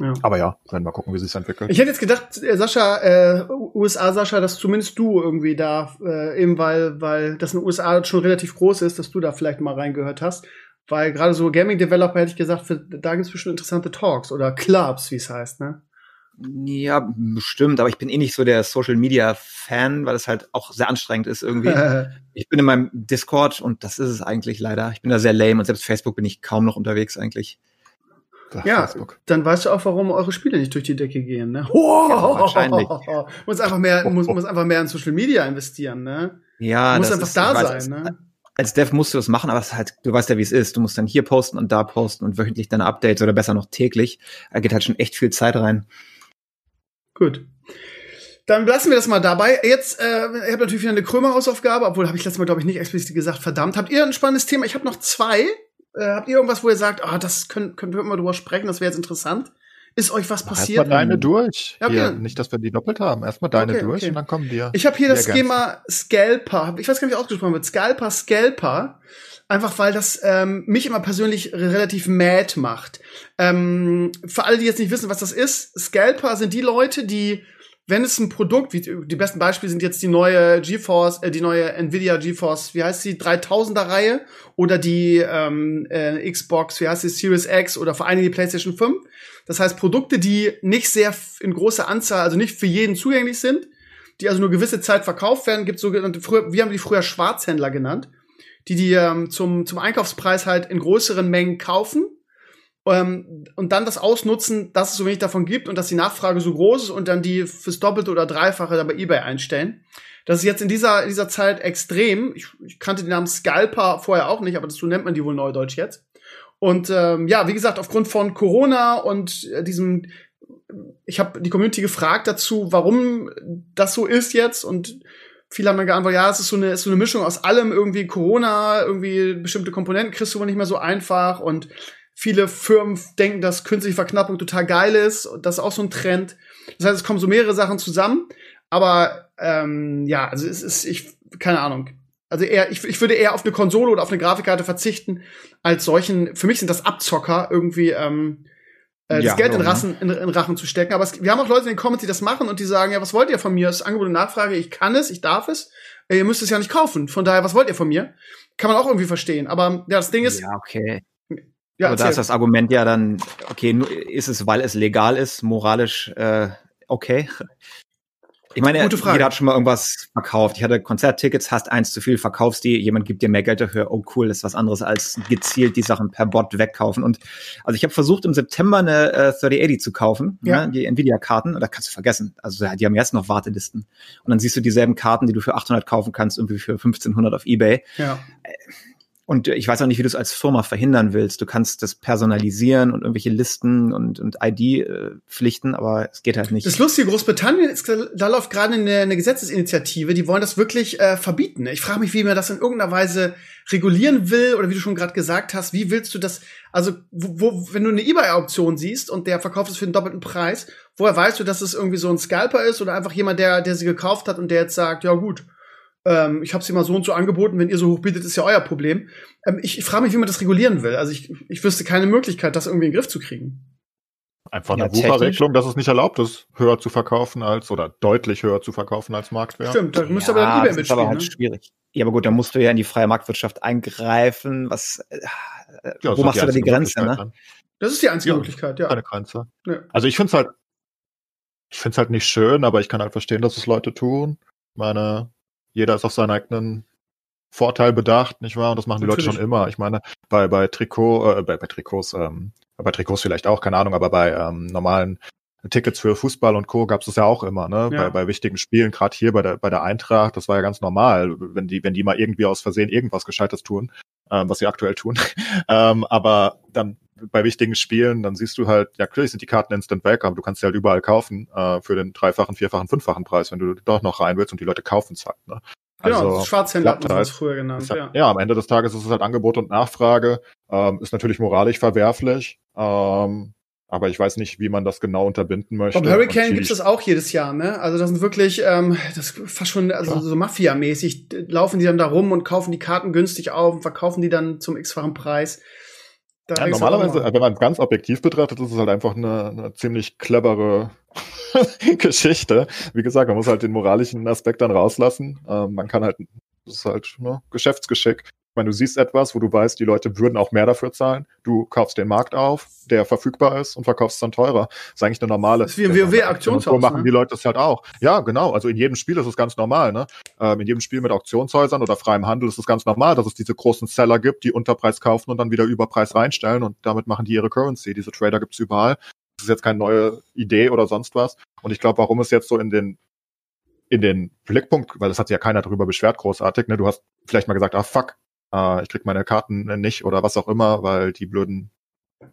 Ja. Aber ja, werden wir gucken, wie sich entwickelt. Ich hätte jetzt gedacht, äh, Sascha, äh, USA Sascha, dass zumindest du irgendwie da, äh, eben weil, weil das in den USA schon relativ groß ist, dass du da vielleicht mal reingehört hast. Weil gerade so Gaming-Developer hätte ich gesagt, für, da gibt es bestimmt interessante Talks oder Clubs, wie es heißt, ne? Ja, bestimmt, aber ich bin eh nicht so der Social Media Fan, weil es halt auch sehr anstrengend ist irgendwie. ich bin in meinem Discord und das ist es eigentlich leider. Ich bin da sehr lame und selbst Facebook bin ich kaum noch unterwegs eigentlich. Ach, ja, Facebook. dann weißt du auch, warum eure Spiele nicht durch die Decke gehen, ne? Oh, ja, wahrscheinlich. muss einfach mehr, muss, muss einfach mehr in Social Media investieren, ne? Ja, du musst einfach ist, da sein, als, ne? Als Dev musst du das machen, aber es ist halt, du weißt ja, wie es ist. Du musst dann hier posten und da posten und wöchentlich deine Updates oder besser noch täglich. Da geht halt schon echt viel Zeit rein. Gut. Dann lassen wir das mal dabei. Jetzt, äh, ihr habt natürlich wieder eine Krömer-Hausaufgabe, obwohl habe ich letztes Mal, glaube ich, nicht explizit gesagt, verdammt. Habt ihr ein spannendes Thema? Ich habe noch zwei. Äh, habt ihr irgendwas, wo ihr sagt, ah, das können, können wir mal drüber sprechen, das wäre jetzt interessant? Ist euch was passiert? Erstmal deine durch. Ja, hier, nicht, dass wir die doppelt haben. Erstmal deine okay, durch okay. und dann kommen wir. Ich habe hier das Schema Scalper. Ich weiß gar nicht, wie ausgesprochen wird. Scalper, Scalper. Einfach weil das ähm, mich immer persönlich relativ mad macht. Ähm, für alle, die jetzt nicht wissen, was das ist, Scalper sind die Leute, die wenn es ein Produkt, wie die besten Beispiele sind jetzt die neue GeForce, äh, die neue Nvidia GeForce, wie heißt die 3000er Reihe oder die ähm, äh, Xbox, wie heißt die Series X oder vor allem die PlayStation 5. Das heißt Produkte, die nicht sehr in großer Anzahl, also nicht für jeden zugänglich sind, die also nur gewisse Zeit verkauft werden, gibt sogenannte früher, wir haben die früher Schwarzhändler genannt, die die ähm, zum zum Einkaufspreis halt in größeren Mengen kaufen ähm, und dann das ausnutzen, dass es so wenig davon gibt und dass die Nachfrage so groß ist und dann die fürs Doppelte oder Dreifache dann bei eBay einstellen. Das ist jetzt in dieser, in dieser Zeit extrem. Ich, ich kannte den Namen Scalper vorher auch nicht, aber so nennt man die wohl neudeutsch jetzt. Und ähm, ja, wie gesagt, aufgrund von Corona und äh, diesem, ich habe die Community gefragt dazu, warum das so ist jetzt und viele haben mir geantwortet, ja, es ist so eine, ist so eine Mischung aus allem, irgendwie Corona, irgendwie bestimmte Komponenten kriegst du wohl nicht mehr so einfach und Viele Firmen denken, dass künstliche Verknappung total geil ist. Das ist auch so ein Trend. Das heißt, es kommen so mehrere Sachen zusammen. Aber ähm, ja, also es ist, ich, keine Ahnung. Also eher, ich, ich würde eher auf eine Konsole oder auf eine Grafikkarte verzichten, als solchen, für mich sind das Abzocker irgendwie ähm, äh, das ja, Geld in, Rassen, in, in Rachen zu stecken. Aber es, wir haben auch Leute in den Comments, die das machen und die sagen, ja, was wollt ihr von mir? Das ist Angebot und Nachfrage, ich kann es, ich darf es. Äh, ihr müsst es ja nicht kaufen. Von daher, was wollt ihr von mir? Kann man auch irgendwie verstehen. Aber ja, das Ding ist. Ja, okay. Ja, Aber da ist das Argument ja dann, okay, ist es, weil es legal ist, moralisch äh, okay. Ich meine, jeder hat schon mal irgendwas verkauft. Ich hatte Konzerttickets, hast eins zu viel, verkaufst die, jemand gibt dir mehr Geld dafür. Oh cool, das ist was anderes als gezielt die Sachen per Bot wegkaufen. Und also ich habe versucht im September eine äh, 3080 zu kaufen, ja. ne, die Nvidia-Karten, und da kannst du vergessen. Also die haben jetzt noch Wartelisten. Und dann siehst du dieselben Karten, die du für 800 kaufen kannst, irgendwie für 1500 auf eBay. Ja. Äh, und ich weiß auch nicht, wie du es als Firma verhindern willst. Du kannst das personalisieren und irgendwelche Listen und, und ID-Pflichten, aber es geht halt nicht. Das Lustige, Großbritannien ist, da läuft gerade eine, eine Gesetzesinitiative, die wollen das wirklich äh, verbieten. Ich frage mich, wie man das in irgendeiner Weise regulieren will oder wie du schon gerade gesagt hast, wie willst du das, also wo, wo wenn du eine eBay-Auktion siehst und der verkauft es für den doppelten Preis, woher weißt du, dass es irgendwie so ein Scalper ist oder einfach jemand, der, der sie gekauft hat und der jetzt sagt, ja gut, ähm, ich habe sie mal so und so angeboten, wenn ihr so hoch bietet, ist ja euer Problem. Ähm, ich ich frage mich, wie man das regulieren will. Also ich, ich wüsste keine Möglichkeit, das irgendwie in den Griff zu kriegen. Einfach eine ja, Wucherregelung, dass es nicht erlaubt ist, höher zu verkaufen als oder deutlich höher zu verkaufen als Marktwert. Stimmt, da müsste ja, aber dann eBay mitspielen. Das ist aber halt ne? schwierig. Ja, aber gut, da musst du ja in die freie Marktwirtschaft eingreifen. Was, äh, ja, wo machst du da die Grenze? Ne? Das ist die einzige ja, Möglichkeit, ja. Keine Grenze. Ja. Also ich finde es halt, ich finde es halt nicht schön, aber ich kann halt verstehen, dass es Leute tun. Meine, jeder ist auf seinen eigenen Vorteil bedacht, nicht wahr? Und das machen die Natürlich. Leute schon immer. Ich meine, bei, bei Trikot, äh, bei, bei Trikots, ähm, bei Trikots vielleicht auch, keine Ahnung, aber bei ähm, normalen Tickets für Fußball und Co. gab es das ja auch immer, ne? Ja. Bei, bei wichtigen Spielen, gerade hier bei der, bei der Eintracht, das war ja ganz normal, wenn die, wenn die mal irgendwie aus Versehen irgendwas Gescheites tun, ähm, was sie aktuell tun. ähm, aber dann bei wichtigen Spielen, dann siehst du halt, ja natürlich sind die Karten instant weg, aber du kannst sie halt überall kaufen äh, für den dreifachen, vierfachen, fünffachen Preis, wenn du doch noch rein willst und die Leute kaufen es halt. Ne? Genau, also, Schwarzhändler hat man halt, früher genannt. Halt, ja. ja, am Ende des Tages ist es halt Angebot und Nachfrage. Ähm, ist natürlich moralisch verwerflich. Ähm, aber ich weiß nicht, wie man das genau unterbinden möchte. Beim Hurricane gibt es das auch jedes Jahr, ne? Also das sind wirklich, ähm, das ist fast schon also ja. so Mafia-mäßig. Laufen die dann da rum und kaufen die Karten günstig auf und verkaufen die dann zum x-fachen Preis. Ja, normalerweise, wenn man es ganz objektiv betrachtet, ist es halt einfach eine, eine ziemlich clevere Geschichte. Wie gesagt, man muss halt den moralischen Aspekt dann rauslassen. Ähm, man kann halt, das ist halt ne, Geschäftsgeschick. Meine, du siehst etwas, wo du weißt, die Leute würden auch mehr dafür zahlen. Du kaufst den Markt auf, der verfügbar ist und verkaufst es dann teurer. Das ist eigentlich eine normale. Das ist wie ein WoW-Aktionshaus. So machen ne? die Leute das halt auch. Ja, genau. Also in jedem Spiel ist es ganz normal. Ne? Ähm, in jedem Spiel mit Auktionshäusern oder freiem Handel ist es ganz normal, dass es diese großen Seller gibt, die Unterpreis kaufen und dann wieder Überpreis reinstellen und damit machen die ihre Currency. Diese Trader gibt's überall. Das ist jetzt keine neue Idee oder sonst was. Und ich glaube, warum es jetzt so in den in den Blickpunkt, weil es hat sich ja keiner darüber beschwert, großartig, ne? Du hast vielleicht mal gesagt, ah fuck, äh, ich krieg meine Karten nicht oder was auch immer, weil die blöden,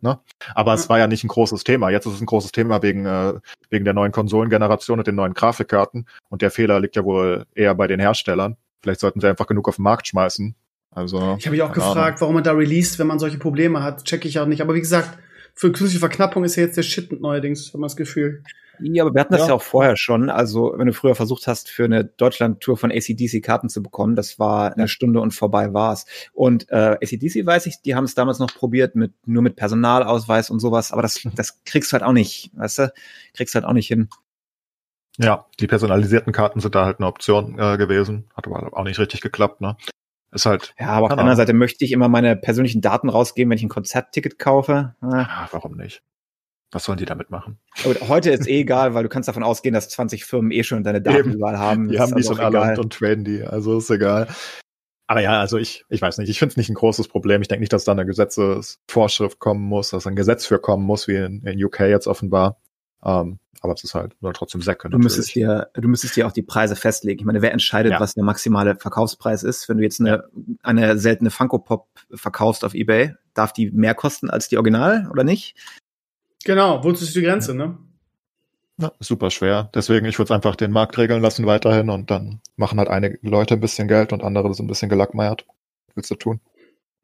ne? Aber ja. es war ja nicht ein großes Thema. Jetzt ist es ein großes Thema wegen, äh, wegen der neuen Konsolengeneration und den neuen Grafikkarten. Und der Fehler liegt ja wohl eher bei den Herstellern. Vielleicht sollten sie einfach genug auf den Markt schmeißen. Also. Ich habe mich auch gefragt, Ahnung. warum man da released, wenn man solche Probleme hat. Check ich auch nicht. Aber wie gesagt, für künstliche Verknappung ist ja jetzt der Shit neuerdings, hat man das Gefühl. Ja, aber wir hatten das ja. ja auch vorher schon. Also, wenn du früher versucht hast, für eine Deutschland-Tour von ACDC Karten zu bekommen, das war eine Stunde und vorbei war's. Und äh, ACDC weiß ich, die haben es damals noch probiert mit nur mit Personalausweis und sowas, aber das, das kriegst du halt auch nicht, weißt du? Kriegst du halt auch nicht hin. Ja, die personalisierten Karten sind da halt eine Option äh, gewesen. Hat aber auch nicht richtig geklappt, ne? Ist halt. Ja, aber auf der anderen Seite möchte ich immer meine persönlichen Daten rausgeben, wenn ich ein Konzertticket kaufe. Ja, warum nicht? Was sollen die damit machen? Aber heute ist eh egal, weil du kannst davon ausgehen, dass 20 Firmen eh schon deine Daten überall haben. Die Das haben die ist schon also alle und, und traden die, also ist egal. Aber ja, also ich, ich weiß nicht, ich finde es nicht ein großes Problem. Ich denke nicht, dass da eine Gesetzesvorschrift kommen muss, dass ein Gesetz für kommen muss, wie in, in UK jetzt offenbar. Ähm, aber es ist halt nur trotzdem Säcke. Du müsstest dir, du müsstest dir auch die Preise festlegen. Ich meine, wer entscheidet, Ja. was der maximale Verkaufspreis ist? Wenn du jetzt eine, eine seltene Funko Pop verkaufst auf eBay, darf die mehr kosten als die Original oder nicht? Genau, wozu ist die Grenze, ne? Ja, super schwer. Deswegen, ich würde es einfach den Markt regeln lassen weiterhin und dann machen halt einige Leute ein bisschen Geld und andere sind ein bisschen gelackmeiert. Willst du tun?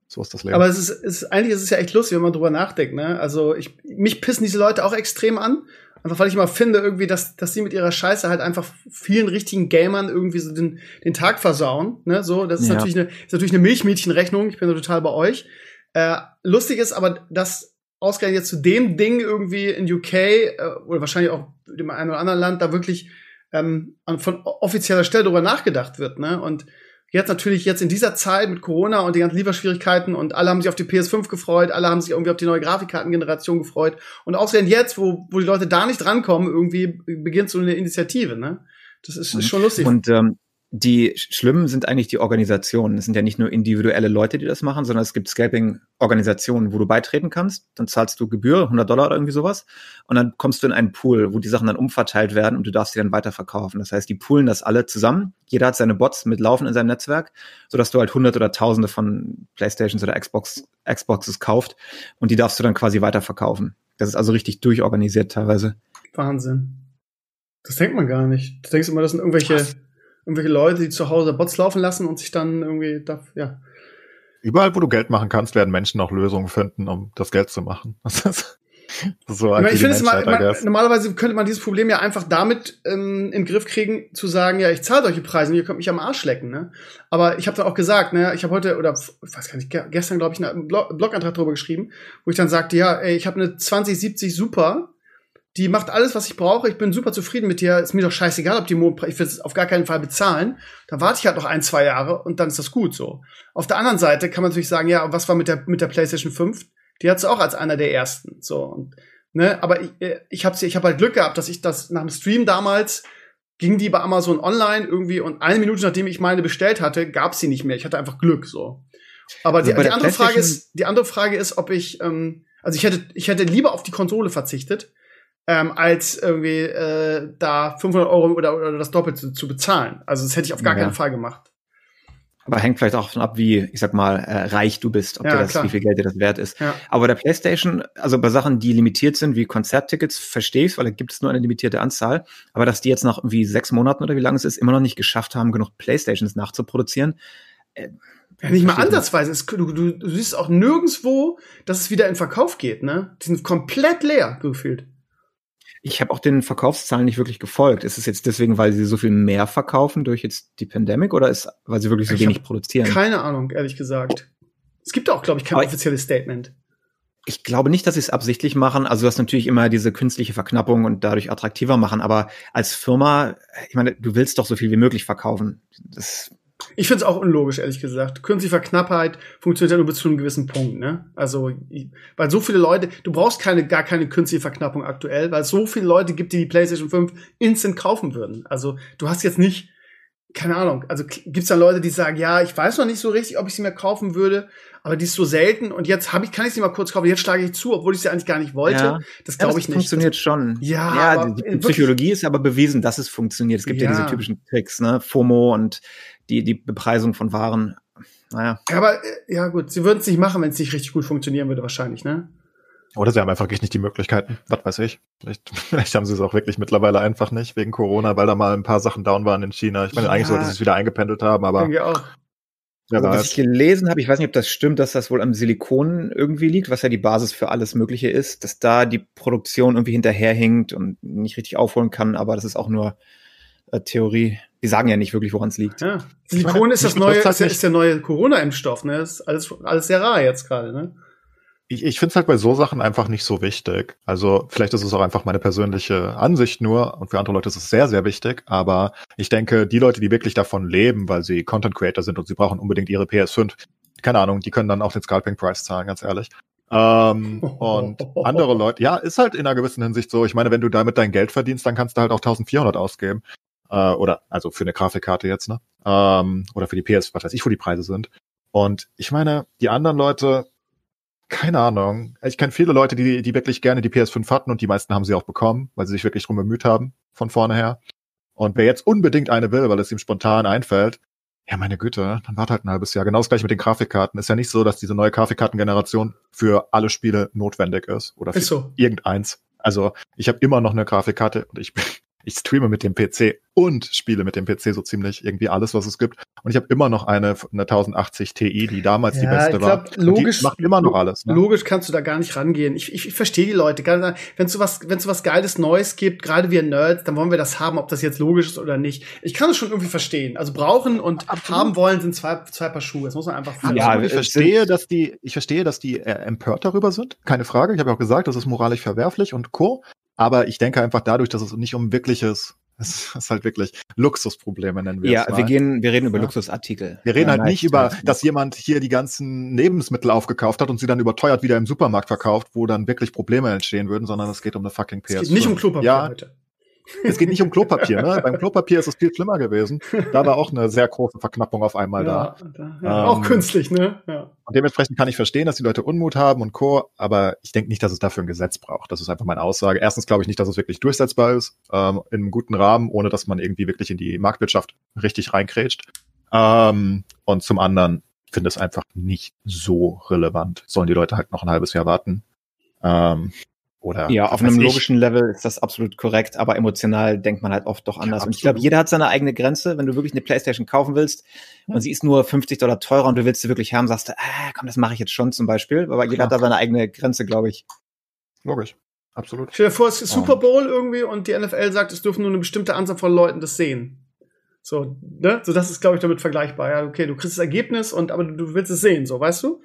So ist das Leben. Aber es ist, es ist, eigentlich ist es ja echt lustig, wenn man drüber nachdenkt, ne? Also ich, mich pissen diese Leute auch extrem an. Einfach weil ich immer finde, irgendwie, dass, dass sie mit ihrer Scheiße halt einfach vielen richtigen Gamern irgendwie so den, den Tag versauen. Ne? So, das ist Ja. natürlich eine, ist natürlich eine Milchmädchenrechnung. Ich bin da total bei euch. Äh, lustig ist aber, dass ausgerechnet jetzt zu dem Ding irgendwie in UK äh, oder wahrscheinlich auch dem einen oder anderen Land da wirklich ähm, von offizieller Stelle darüber nachgedacht wird. Ne? Und jetzt natürlich jetzt in dieser Zeit mit Corona und den ganzen Lieferschwierigkeiten und alle haben sich auf die PS5 gefreut, alle haben sich irgendwie auf die neue Grafikkartengeneration gefreut und ausgerechnet jetzt, wo, wo die Leute da nicht rankommen, irgendwie beginnt so eine Initiative, ne? Das ist, ist schon lustig. Und ähm, die Schlimmen sind eigentlich die Organisationen. Es sind ja nicht nur individuelle Leute, die das machen, sondern es gibt Scalping-Organisationen, wo du beitreten kannst. Dann zahlst du Gebühr, 100 Dollar oder irgendwie sowas. Und dann kommst du in einen Pool, wo die Sachen dann umverteilt werden und du darfst sie dann weiterverkaufen. Das heißt, die poolen das alle zusammen. Jeder hat seine Bots mitlaufen in seinem Netzwerk, sodass du halt hundert oder tausende von Playstations oder Xbox, Xboxes kauft und die darfst du dann quasi weiterverkaufen. Das ist also richtig durchorganisiert teilweise. Wahnsinn. Das denkt man gar nicht. Du denkst immer, das sind irgendwelche, irgendwelche Leute, die zu Hause Bots laufen lassen und sich dann irgendwie, da, ja. Überall, wo du Geld machen kannst, werden Menschen auch Lösungen finden, um das Geld zu machen. Das ist so Ich, meine, ich finde es mal, man, normalerweise könnte man dieses Problem ja einfach damit ähm, in den Griff kriegen, zu sagen, ja, ich zahle solche Preise und ihr könnt mich am Arsch lecken, ne? Aber ich habe dann auch gesagt, ne, ich habe heute, oder ich weiß gar nicht, ge- gestern, glaube ich, einen Blog Blogantrag drüber geschrieben, wo ich dann sagte, ja, ey, ich habe eine 2070 Super, die macht alles, was ich brauche, ich bin super zufrieden mit dir, ist mir doch scheißegal, ob die Mo ich will es auf gar keinen Fall bezahlen, dann warte ich halt noch ein, zwei Jahre und dann ist das gut so. Auf der anderen Seite kann man natürlich sagen, ja, was war mit der, mit der PlayStation 5? Die hat es auch als einer der ersten, so. Und Ne, aber ich, äh, ich habe ich hab halt Glück gehabt, dass ich das nach dem Stream damals ging die bei Amazon online irgendwie und eine Minute nachdem ich meine bestellt hatte, gab sie nicht mehr. Ich hatte einfach Glück so. Aber Also die, die der andere Frage ist, die andere Frage ist, ob ich, ähm, also ich hätte, ich hätte lieber auf die Konsole verzichtet, ähm, als irgendwie äh, da 500 Euro oder, oder das Doppelte zu bezahlen. Also das hätte ich auf gar Ja. keinen Fall gemacht. Aber hängt vielleicht auch davon ab, wie, ich sag mal, äh, reich du bist, ob Ja, dir das, klar. wie viel Geld dir das wert ist. Ja. Aber der PlayStation, also bei Sachen, die limitiert sind, wie Konzerttickets, verstehe ich weil da gibt es nur eine limitierte Anzahl. Aber dass die jetzt nach irgendwie sechs Monaten oder wie lange es ist, immer noch nicht geschafft haben, genug PlayStations nachzuproduzieren. Äh, Ja, nicht mal ansatzweise. Es, du, du, du siehst auch nirgendwo, dass es wieder in Verkauf geht, ne? Die sind komplett leer gefühlt. Ich habe auch den Verkaufszahlen nicht wirklich gefolgt. Ist es jetzt deswegen, weil sie so viel mehr verkaufen durch jetzt die Pandemic oder ist, weil sie wirklich so Ich wenig produzieren? Keine Ahnung, ehrlich gesagt. Es gibt auch, glaube ich, kein Aber- offizielles Statement. Ich glaube nicht, dass sie es absichtlich machen. Also du hast natürlich immer diese künstliche Verknappung und dadurch attraktiver machen. Aber als Firma, ich meine, du willst doch so viel wie möglich verkaufen. Das, Ich finde es auch unlogisch, ehrlich gesagt. Künstliche Knappheit funktioniert ja nur bis zu einem gewissen Punkt, ne? Also, weil so viele Leute, du brauchst keine, gar keine künstliche Verknappung aktuell, weil es so viele Leute gibt, die die PlayStation 5 instant kaufen würden. Also, du hast jetzt nicht, keine Ahnung, also gibt's da Leute, die sagen, ja, ich weiß noch nicht so richtig, ob ich sie mir kaufen würde, aber die ist so selten und jetzt habe ich, kann ich sie mal kurz kaufen, jetzt schlage ich zu, obwohl ich sie eigentlich gar nicht wollte. Ja. Das ja, glaube das ich nicht. funktioniert schon. Ja, ja aber die, die Psychologie ist aber bewiesen, dass es funktioniert. Es gibt ja, Ja. diese typischen Tricks, ne? FOMO und die, die Bepreisung von Waren. Naja. Ja, aber äh, ja gut, sie würden es nicht machen, wenn es nicht richtig gut funktionieren würde, wahrscheinlich, ne? Oder sie haben einfach wirklich nicht die Möglichkeiten. Was weiß ich. Vielleicht, vielleicht haben sie es auch wirklich mittlerweile einfach nicht wegen Corona, weil da mal ein paar Sachen down waren in China. Ich meine, Ja. eigentlich sollte sie es wieder eingependelt haben, aber Denke ich auch. Also, was ich gelesen habe, ich weiß nicht, ob das stimmt, dass das wohl am Silikon irgendwie liegt, was ja die Basis für alles Mögliche ist, dass da die Produktion irgendwie hinterherhinkt und nicht richtig aufholen kann, aber das ist auch nur äh, Theorie. Die sagen ja nicht wirklich, woran es liegt. Ja. Silikon ist das neue, ist, ist der neue Corona-Impfstoff, ne? Ist alles, alles sehr rar jetzt gerade, ne? ich, ich finde es halt bei so Sachen einfach nicht so wichtig. Also vielleicht ist es auch einfach meine persönliche Ansicht nur und für andere Leute ist es sehr, sehr wichtig. Aber ich denke, die Leute, die wirklich davon leben, weil sie Content Creator sind und sie brauchen unbedingt ihre PS5, keine Ahnung, die können dann auch den Scalping Price zahlen, ganz ehrlich. Ähm, und andere Leute, ja, ist halt in einer gewissen Hinsicht so. Ich meine, wenn du damit dein Geld verdienst, dann kannst du halt auch 1400 ausgeben. Äh, oder, also für eine Grafikkarte jetzt, ne? Ähm, oder für die PS, was weiß ich, wo die Preise sind. Und ich meine, die anderen Leute, keine Ahnung. Ich kenne viele Leute, die, die wirklich gerne die PS5 hatten und die meisten haben sie auch bekommen, weil sie sich wirklich drum bemüht haben, von vorne her. Und wer jetzt unbedingt eine will, weil es ihm spontan einfällt, ja, meine Güte, dann warte halt ein halbes Jahr. Genau das gleiche mit den Grafikkarten. Ist ja nicht so, dass diese neue Grafikkartengeneration für alle Spiele notwendig ist oder für so. irgendeins. Also ich habe immer noch eine Grafikkarte und ich bin ich streame mit dem PC und spiele mit dem PC so ziemlich irgendwie alles, was es gibt. Und ich habe immer noch eine, eine 1080 Ti, die damals ja, die beste glaub, war. Logisch, macht immer noch alles. Ne? Logisch kannst du da gar nicht rangehen. Ich, ich, ich verstehe die Leute. Wenn es was, wenn es so was Geiles Neues gibt, gerade wir Nerds, dann wollen wir das haben, ob das jetzt logisch ist oder nicht. Ich kann es schon irgendwie verstehen. Also brauchen und Absolut. haben wollen sind zwei, zwei Paar Schuhe. Das muss man einfach. Ja, ich verstehe, dass die, ich verstehe, dass die äh, empört darüber sind. Keine Frage. Ich habe ja auch gesagt, das ist moralisch verwerflich und co. Aber ich denke einfach dadurch, dass es nicht um wirkliches das ist halt wirklich Luxusprobleme, nennen wir ja, es Ja, wir gehen, wir reden über ja. Luxusartikel. Wir reden ja, halt nicht über, dass jemand hier die ganzen Lebensmittel aufgekauft hat und sie dann überteuert wieder im Supermarkt verkauft, wo dann wirklich Probleme entstehen würden, sondern es geht um eine fucking PS. Es geht nicht um Klopapier ja, heute. Es geht nicht um Klopapier, ne? Beim Klopapier ist es viel schlimmer gewesen. Da war auch eine sehr große Verknappung auf einmal ja, da. ja, ähm, auch künstlich, ne? Ja. Und dementsprechend kann ich verstehen, dass die Leute Unmut haben und Co., aber ich denke nicht, dass es dafür ein Gesetz braucht. Das ist einfach meine Aussage. Erstens glaube ich nicht, dass es wirklich durchsetzbar ist, ähm, in einem guten Rahmen, ohne dass man irgendwie wirklich in die Marktwirtschaft richtig reinkrätscht. Ähm, und zum anderen finde es einfach nicht so relevant. Sollen die Leute halt noch ein halbes Jahr warten? Ähm, oder ja, auf einem ich. logischen Level ist das absolut korrekt, aber emotional denkt man halt oft doch anders. Ja, und ich glaube, jeder hat seine eigene Grenze. Wenn du wirklich eine Playstation kaufen willst ja. und sie ist nur 50 Dollar teurer und du willst sie wirklich haben, sagst du, ah, komm, das mache ich jetzt schon zum Beispiel. Aber jeder hat da seine eigene Grenze, glaube ich. Logisch. Absolut. Stell dir vor, es ist Super Bowl irgendwie und die NFL sagt, es dürfen nur eine bestimmte Anzahl von Leuten das sehen. So, ne? So, das ist, glaube ich, damit vergleichbar. Ja, okay, du kriegst das Ergebnis und aber du willst es sehen, so, weißt du?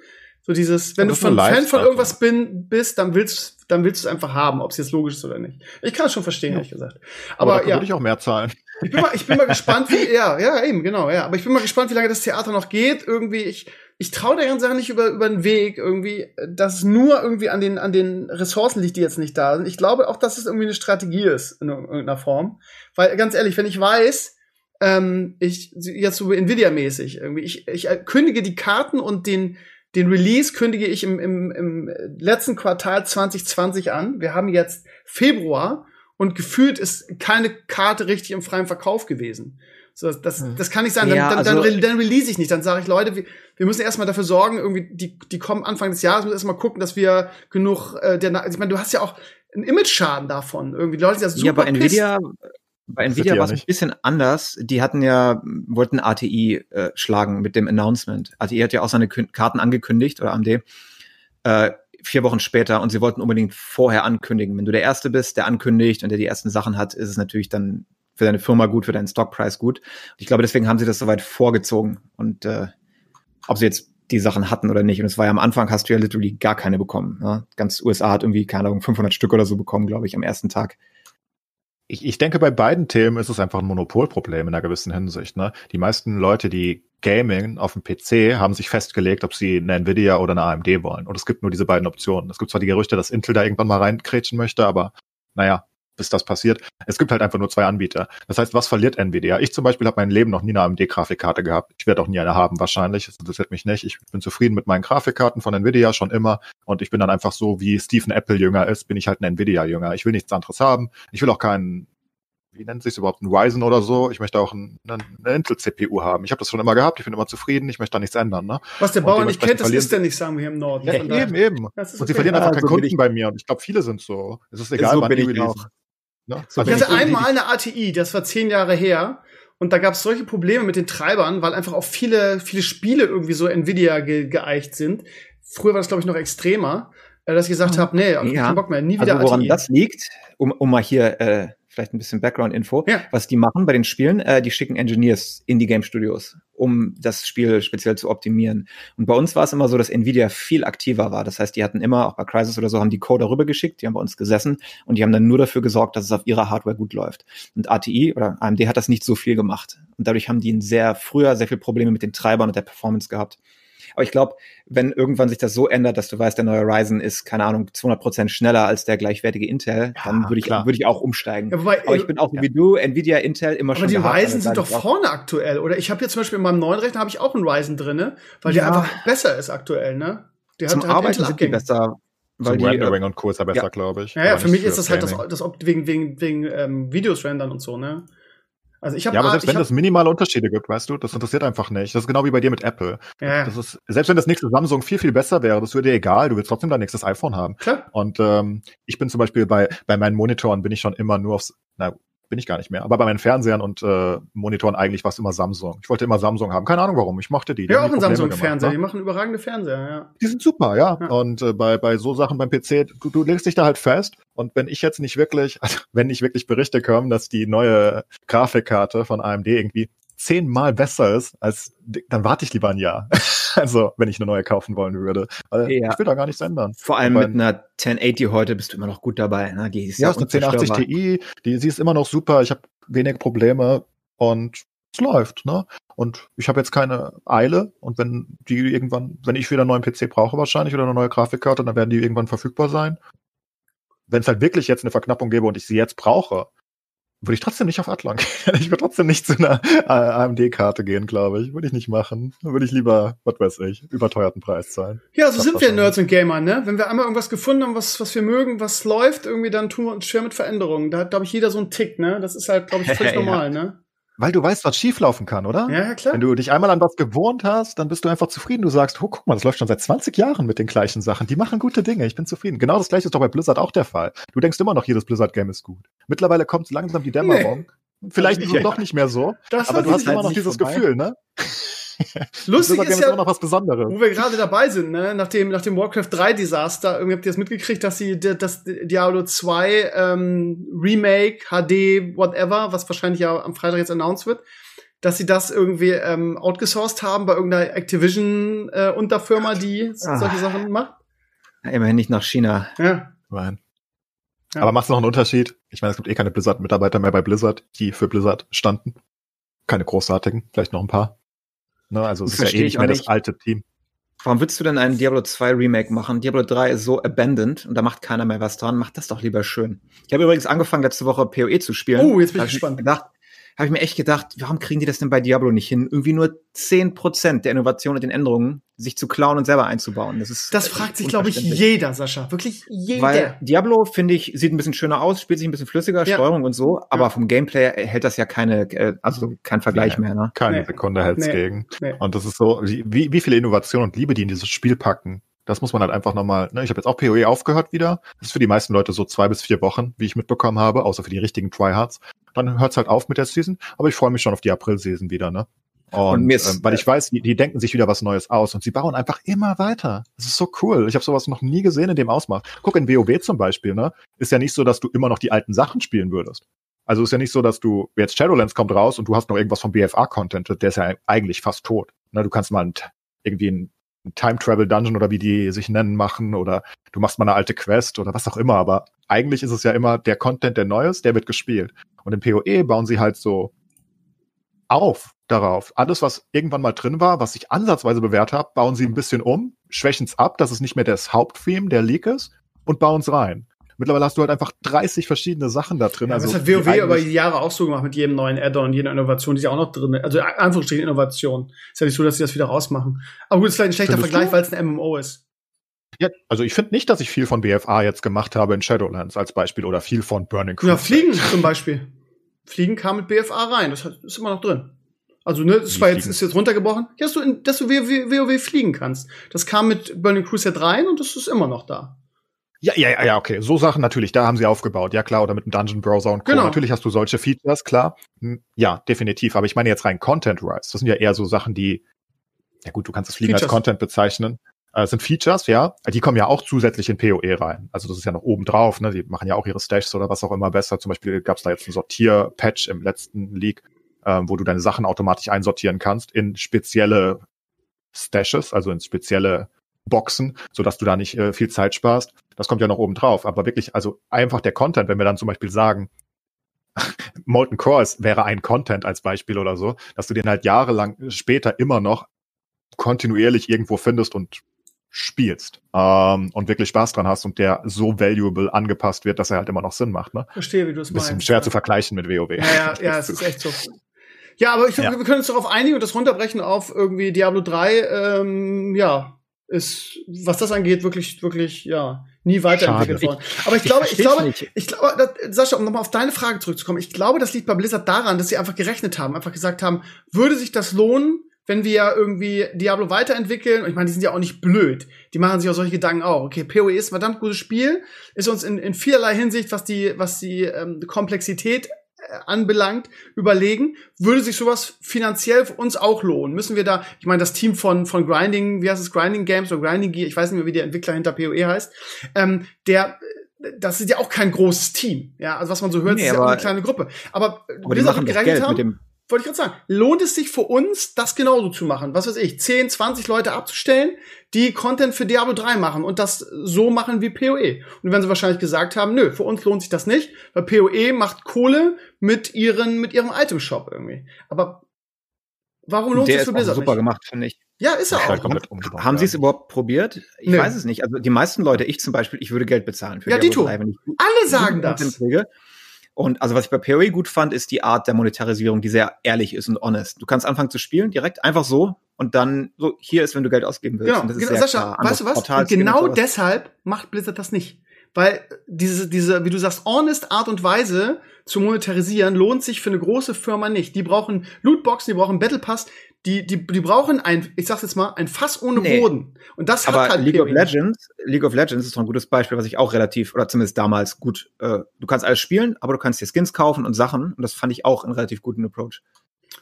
So dieses, wenn du von Fan von irgendwas bin, bist, dann willst, dann willst du es einfach haben, ob es jetzt logisch ist oder nicht. Ich kann es schon verstehen, ja. ehrlich gesagt. Aber, aber ja. würde ich auch mehr zahlen. Ich bin mal, ich bin mal gespannt, wie, ja, ja, eben, genau, ja. Aber ich bin mal gespannt, wie lange das Theater noch geht. Irgendwie, ich, ich traue der ganzen Sache nicht über, über den Weg, irgendwie, dass es nur irgendwie an den, an den Ressourcen liegt, die jetzt nicht da sind. Ich glaube auch, dass es irgendwie eine Strategie ist, in irgendeiner Form. Weil, ganz ehrlich, wenn ich weiß, ähm, ich, jetzt so Nvidia-mäßig, irgendwie, ich, ich kündige die Karten und den, den Release kündige ich im, im, im letzten Quartal 2020 an. Wir haben jetzt Februar und gefühlt ist keine Karte richtig im freien Verkauf gewesen. So, das, hm. das kann nicht sein. Dann, ja, dann, dann, also, dann, release ich nicht. Dann sage ich, Leute, wir, wir müssen erstmal dafür sorgen, irgendwie, die, die kommen Anfang des Jahres, müssen erstmal gucken, dass wir genug äh, der, ich meine, du hast ja auch einen Image-Schaden davon. Irgendwie, die Leute sind ja super Ja, bei Nvidia, bei Nvidia war es ein bisschen anders. Die hatten ja, wollten ATI äh, schlagen mit dem Announcement. ATI hat ja auch seine Kün Karten angekündigt oder AMD. Äh, vier Wochen später und sie wollten unbedingt vorher ankündigen. Wenn du der Erste bist, der ankündigt und der die ersten Sachen hat, ist es natürlich dann für deine Firma gut, für deinen Stockpreis gut. Und ich glaube, deswegen haben sie das soweit vorgezogen. Und äh, ob sie jetzt die Sachen hatten oder nicht. Und es war ja am Anfang, hast du ja literally gar keine bekommen. Ne? Ganz USA hat irgendwie, keine Ahnung, 500 Stück oder so bekommen, glaube ich, am ersten Tag ich, ich denke, bei beiden Themen ist es einfach ein Monopolproblem in einer gewissen Hinsicht. Ne? Die meisten Leute, die Gaming auf dem PC haben sich festgelegt, ob sie eine Nvidia oder eine AMD wollen. Und es gibt nur diese beiden Optionen. Es gibt zwar die Gerüchte, dass Intel da irgendwann mal reinkrätschen möchte, aber naja, bis das passiert. Es gibt halt einfach nur zwei Anbieter. Das heißt, was verliert Nvidia? Ich zum Beispiel habe mein Leben noch nie eine AMD-Grafikkarte gehabt. Ich werde auch nie eine haben wahrscheinlich. Das interessiert mich nicht. Ich bin zufrieden mit meinen Grafikkarten von Nvidia schon immer. Und ich bin dann einfach so, wie Stephen Apple jünger ist, bin ich halt ein Nvidia-Jünger. Ich will nichts anderes haben. Ich will auch keinen wie nennt sich überhaupt, ein Ryzen oder so. Ich möchte auch ein, eine Intel-CPU haben. Ich habe das schon immer gehabt, ich bin immer zufrieden, ich möchte da nichts ändern. Ne? Was der Bauer nicht kennt, das ist der nicht, sagen wir hier im Norden. Ja, eben, eben. Und sie verlieren einfach keinen Kunden bei mir. Und ich glaube, viele sind so. Es ist egal, so wann die releasen. Ne? So ich hatte einmal eine ATI, das war zehn Jahre her. Und da gab es solche Probleme mit den Treibern, weil einfach auch viele, viele Spiele irgendwie so Nvidia ge geeicht sind. Früher war das, glaube ich, noch extremer, äh, dass ich gesagt mhm. habe, nee, ich ja. keinen Bock mehr, nie wieder also woran ATI. das liegt, um, um mal hier äh, vielleicht ein bisschen Background-Info, ja. was die machen bei den Spielen, äh, die schicken Engineers in die Game Studios um das Spiel speziell zu optimieren. Und bei uns war es immer so, dass Nvidia viel aktiver war. Das heißt, die hatten immer, auch bei Crysis oder so, haben die Code darüber geschickt, die haben bei uns gesessen und die haben dann nur dafür gesorgt, dass es auf ihrer Hardware gut läuft. Und ATI oder AMD hat das nicht so viel gemacht. Und dadurch haben die ein sehr früher sehr viel Probleme mit den Treibern und der Performance gehabt. Aber ich glaube, wenn irgendwann sich das so ändert, dass du weißt, der neue Ryzen ist, keine Ahnung, 200 Prozent schneller als der gleichwertige Intel, ja, dann würde ich, würde ich auch umsteigen. Ja, wobei, aber ich bin auch ja. wie du, Nvidia, Intel immer aber schon. Aber die Ryzen sind doch vorne aktuell, oder? Ich habe jetzt zum Beispiel in meinem neuen Rechner habe ich auch einen Ryzen drinne, weil der einfach besser ist aktuell, ne? Der Zum hat, halt Arbeiten sind die besser. Weil Zum die, Rendering äh, und Co. ist ja besser, ja. glaube ich. Ja, ja für mich ist das halt das, das wegen, wegen, wegen ähm, Videos rendern und so, ne? Also ich habe ja, aber selbst wenn es minimale Unterschiede gibt, weißt du, das interessiert einfach nicht. Das ist genau wie bei dir mit Apple. Ja. Das ist selbst wenn das nächste Samsung viel viel besser wäre, das würde dir egal. Du willst trotzdem dein nächstes iPhone haben. Klar. Und ähm, ich bin zum Beispiel bei bei meinen Monitoren bin ich schon immer nur aufs na bin ich gar nicht mehr. Aber bei meinen Fernsehern und äh, Monitoren eigentlich war es immer Samsung. Ich wollte immer Samsung haben. Keine Ahnung warum. Ich mochte die. die ja, auch ein Samsung-Fernseher. Ne? Die machen überragende Fernseher, ja. Die sind super, ja. ja. Und äh, bei, bei so Sachen beim PC, du, du legst dich da halt fest. Und wenn ich jetzt nicht wirklich, also wenn nicht wirklich Berichte kommen, dass die neue Grafikkarte von AMD irgendwie zehnmal besser ist, als dann warte ich lieber ein Jahr. also, wenn ich eine neue kaufen wollen würde. Ja. Ich will da gar nichts ändern. Vor allem mit einer 1080 heute bist du immer noch gut dabei. Ne? Die ist ja, ist eine 1080 Ti, die, sie ist immer noch super. Ich habe wenig Probleme und es läuft, ne? Und ich habe jetzt keine Eile und wenn die irgendwann, wenn ich wieder einen neuen PC brauche wahrscheinlich oder eine neue Grafikkarte, dann werden die irgendwann verfügbar sein. Wenn es halt wirklich jetzt eine Verknappung gäbe und ich sie jetzt brauche, würde ich trotzdem nicht auf Atlan gehen. Ich würde trotzdem nicht zu einer äh, AMD-Karte gehen, glaube ich. Würde ich nicht machen. Würde ich lieber, was weiß ich, überteuerten Preis zahlen. Ja, so sind wir Nerds und Gamer, ne? Wenn wir einmal irgendwas gefunden haben, was, was wir mögen, was läuft, irgendwie, dann tun wir uns schwer mit Veränderungen. Da hat, glaube ich, jeder so einen Tick, ne? Das ist halt, glaube ich, völlig ja. normal, ne? Weil du weißt, was schieflaufen kann, oder? Ja, klar. Wenn du dich einmal an was gewohnt hast, dann bist du einfach zufrieden. Du sagst, oh, guck mal, das läuft schon seit 20 Jahren mit den gleichen Sachen. Die machen gute Dinge. Ich bin zufrieden. Genau das gleiche ist doch bei Blizzard auch der Fall. Du denkst immer noch, jedes Blizzard-Game ist gut. Mittlerweile kommt langsam die Dämmerung. Nee. Vielleicht ist es doch nicht mehr so. Das aber du hast immer noch dieses vorbei. Gefühl, ne? Lustig ist, ist ja, noch was Besonderes. wo wir gerade dabei sind, ne? nach dem, nach dem Warcraft 3 Desaster, irgendwie habt ihr das mitgekriegt, dass sie das Diablo 2 ähm, Remake, HD, whatever, was wahrscheinlich ja am Freitag jetzt announced wird, dass sie das irgendwie ähm, outgesourced haben bei irgendeiner Activision äh, Unterfirma, die ah. solche Sachen macht. Ja, immerhin nicht nach China. Ja. Nein. Ja. Aber macht es noch einen Unterschied? Ich meine, es gibt eh keine Blizzard-Mitarbeiter mehr bei Blizzard, die für Blizzard standen. Keine großartigen, vielleicht noch ein paar. Ne, also es ist ja eh nicht mehr nicht. das alte Team. Warum würdest du denn einen Diablo 2 Remake machen? Diablo 3 ist so abandoned und da macht keiner mehr was dran. Mach das doch lieber schön. Ich habe übrigens angefangen, letzte Woche PoE zu spielen. Oh, jetzt bin ich gespannt. Gedacht, habe ich mir echt gedacht, warum kriegen die das denn bei Diablo nicht hin? Irgendwie nur zehn Prozent der Innovation und den Änderungen sich zu klauen und selber einzubauen. Das ist Das fragt sich, glaube ich, jeder, Sascha. Wirklich jeder. Weil Diablo, finde ich, sieht ein bisschen schöner aus, spielt sich ein bisschen flüssiger, ja. Steuerung und so, aber ja. vom Gameplay hält das ja keine, äh, also kein Vergleich nee, mehr, ne? Keine nee. Sekunde hält's nee. gegen. Nee. Und das ist so, wie, wie viele Innovation und Liebe die in dieses Spiel packen. Das muss man halt einfach nochmal, ne, ich habe jetzt auch PoE aufgehört wieder. Das ist für die meisten Leute so zwei bis vier Wochen, wie ich mitbekommen habe, außer für die richtigen Tryhards. Dann hört's halt auf mit der Season, aber ich freue mich schon auf die April-Season wieder, ne? Und, und ähm, weil ich weiß, die, die denken sich wieder was Neues aus und sie bauen einfach immer weiter. Das ist so cool. Ich habe sowas noch nie gesehen in dem Ausmaß. Guck, in WoW zum Beispiel, ne? Ist ja nicht so, dass du immer noch die alten Sachen spielen würdest. Also ist ja nicht so, dass du, jetzt Shadowlands kommt raus und du hast noch irgendwas vom BFA-Content, der ist ja eigentlich fast tot. Ne, du kannst mal ein, irgendwie ein Time Travel Dungeon oder wie die sich nennen machen oder du machst mal eine alte Quest oder was auch immer, aber eigentlich ist es ja immer der Content, der neu ist, der wird gespielt. Und im PoE bauen sie halt so auf darauf. Alles, was irgendwann mal drin war, was ich ansatzweise bewährt habe, bauen sie ein bisschen um, schwächen es ab, dass es nicht mehr das Haupttheme der Leak ist und bauen es rein. Mittlerweile hast du halt einfach 30 verschiedene Sachen da drin. Ja, also das hat WoW über die Jahre auch so gemacht mit jedem neuen Add-on, jeder Innovation, die ist ja auch noch drin. Also Anführungsstrichen Innovation. Ist ja nicht so, dass sie das wieder rausmachen. Aber gut, ist vielleicht ein schlechter Findest Vergleich, weil es ein MMO ist. Ja, also ich finde nicht, dass ich viel von BFA jetzt gemacht habe in Shadowlands als Beispiel oder viel von Burning Crusade. Ja, Fliegen zum Beispiel. Fliegen kam mit BFA rein, das ist immer noch drin. Also, ne, das war jetzt, ist jetzt runtergebrochen, dass du, in, dass du WoW fliegen kannst. Das kam mit Burning Crusade rein und das ist immer noch da. Ja, ja, ja, okay. So Sachen natürlich, da haben sie aufgebaut. Ja, klar, oder mit dem Dungeon Browser und Co. Genau. Natürlich hast du solche Features, klar. Hm, ja, definitiv. Aber ich meine jetzt rein Content-Wise. Das sind ja eher so Sachen, die, ja gut, du kannst es Fliegen Features. als Content bezeichnen. Äh, sind Features, ja. Die kommen ja auch zusätzlich in PoE rein. Also das ist ja noch oben drauf, ne? Die machen ja auch ihre Stashs oder was auch immer besser. Zum Beispiel gab es da jetzt ein Sortier-Patch im letzten League. ähm, wo du deine Sachen automatisch einsortieren kannst in spezielle Stashes, also in spezielle Boxen, so dass du da nicht äh, viel Zeit sparst. Das kommt ja noch oben drauf. Aber wirklich, also einfach der Content, wenn wir dann zum Beispiel sagen, Molten Core wäre ein Content als Beispiel oder so, dass du den halt jahrelang später immer noch kontinuierlich irgendwo findest und spielst ähm, und wirklich Spaß dran hast und der so valuable angepasst wird, dass er halt immer noch Sinn macht. Ne? Verstehe, wie du es meinst. Bisschen schwer zu vergleichen mit WoW. Ja, ja, ja es ist echt so. Ja, aber ich, ja. wir können uns darauf einigen und das runterbrechen auf irgendwie Diablo 3, ähm, ja, ist, was das angeht, wirklich, wirklich, ja, nie weiterentwickelt worden. Aber ich, ich glaube, ich glaube, nicht. ich glaube, Sascha, um nochmal auf deine Frage zurückzukommen, ich glaube, das liegt bei Blizzard daran, dass sie einfach gerechnet haben, einfach gesagt haben, würde sich das lohnen, wenn wir irgendwie Diablo weiterentwickeln, und ich meine, die sind ja auch nicht blöd, die machen sich auch solche Gedanken auch. Okay, PoE ist ein verdammt gutes Spiel, ist uns in, in vielerlei Hinsicht, was die, was die ähm, Komplexität äh, anbelangt, überlegen, würde sich sowas finanziell für uns auch lohnen? Müssen wir da, ich meine, das Team von, von Grinding, wie heißt es, Grinding Games oder Grinding Gear, ich weiß nicht mehr, wie der Entwickler hinter PoE heißt, ähm, der das ist ja auch kein großes Team, ja, also was man so hört, nee, ist ja auch eine kleine Gruppe. Aber, aber die machen gerechnet Geld haben, mit dem wollte ich gerade sagen, lohnt es sich für uns, das genauso zu machen? Was weiß ich, 10, 20 Leute abzustellen, die Content für Diablo 3 machen und das so machen wie PoE. Und dann werden sie wahrscheinlich gesagt haben, nö, für uns lohnt sich das nicht, weil PoE macht Kohle mit ihren, mit ihrem Item-Shop irgendwie. Aber warum lohnt Der sich für Blizzard super nicht? gemacht, finde ich. Ja, ist er auch. Haben Sie es überhaupt probiert? Ich Nö. weiß es nicht. Also die meisten Leute, ich zum Beispiel, ich würde Geld bezahlen für ja, Diablo 3, wenn ich Alle sagen das. Kriege. Und also was ich bei PoE gut fand, ist die Art der Monetarisierung, die sehr ehrlich ist und honest. Du kannst anfangen zu spielen, direkt einfach so und dann so, hier ist, wenn du Geld ausgeben willst. Genau, genau Sascha, weißt du was? genau deshalb macht Blizzard das nicht. Weil diese, diese, wie du sagst, honest Art und Weise zu monetarisieren lohnt sich für eine große Firma nicht. Die brauchen Lootboxen, die brauchen Battle Pass, die, die, die brauchen ein, ich sag's jetzt mal, ein Fass ohne nee. Boden. Und das Aber hat halt League of Legends, League of Legends ist so ein gutes Beispiel, was ich auch relativ, oder zumindest damals gut, äh, du kannst alles spielen, aber du kannst dir Skins kaufen und Sachen. Und das fand ich auch einen relativ guten Approach.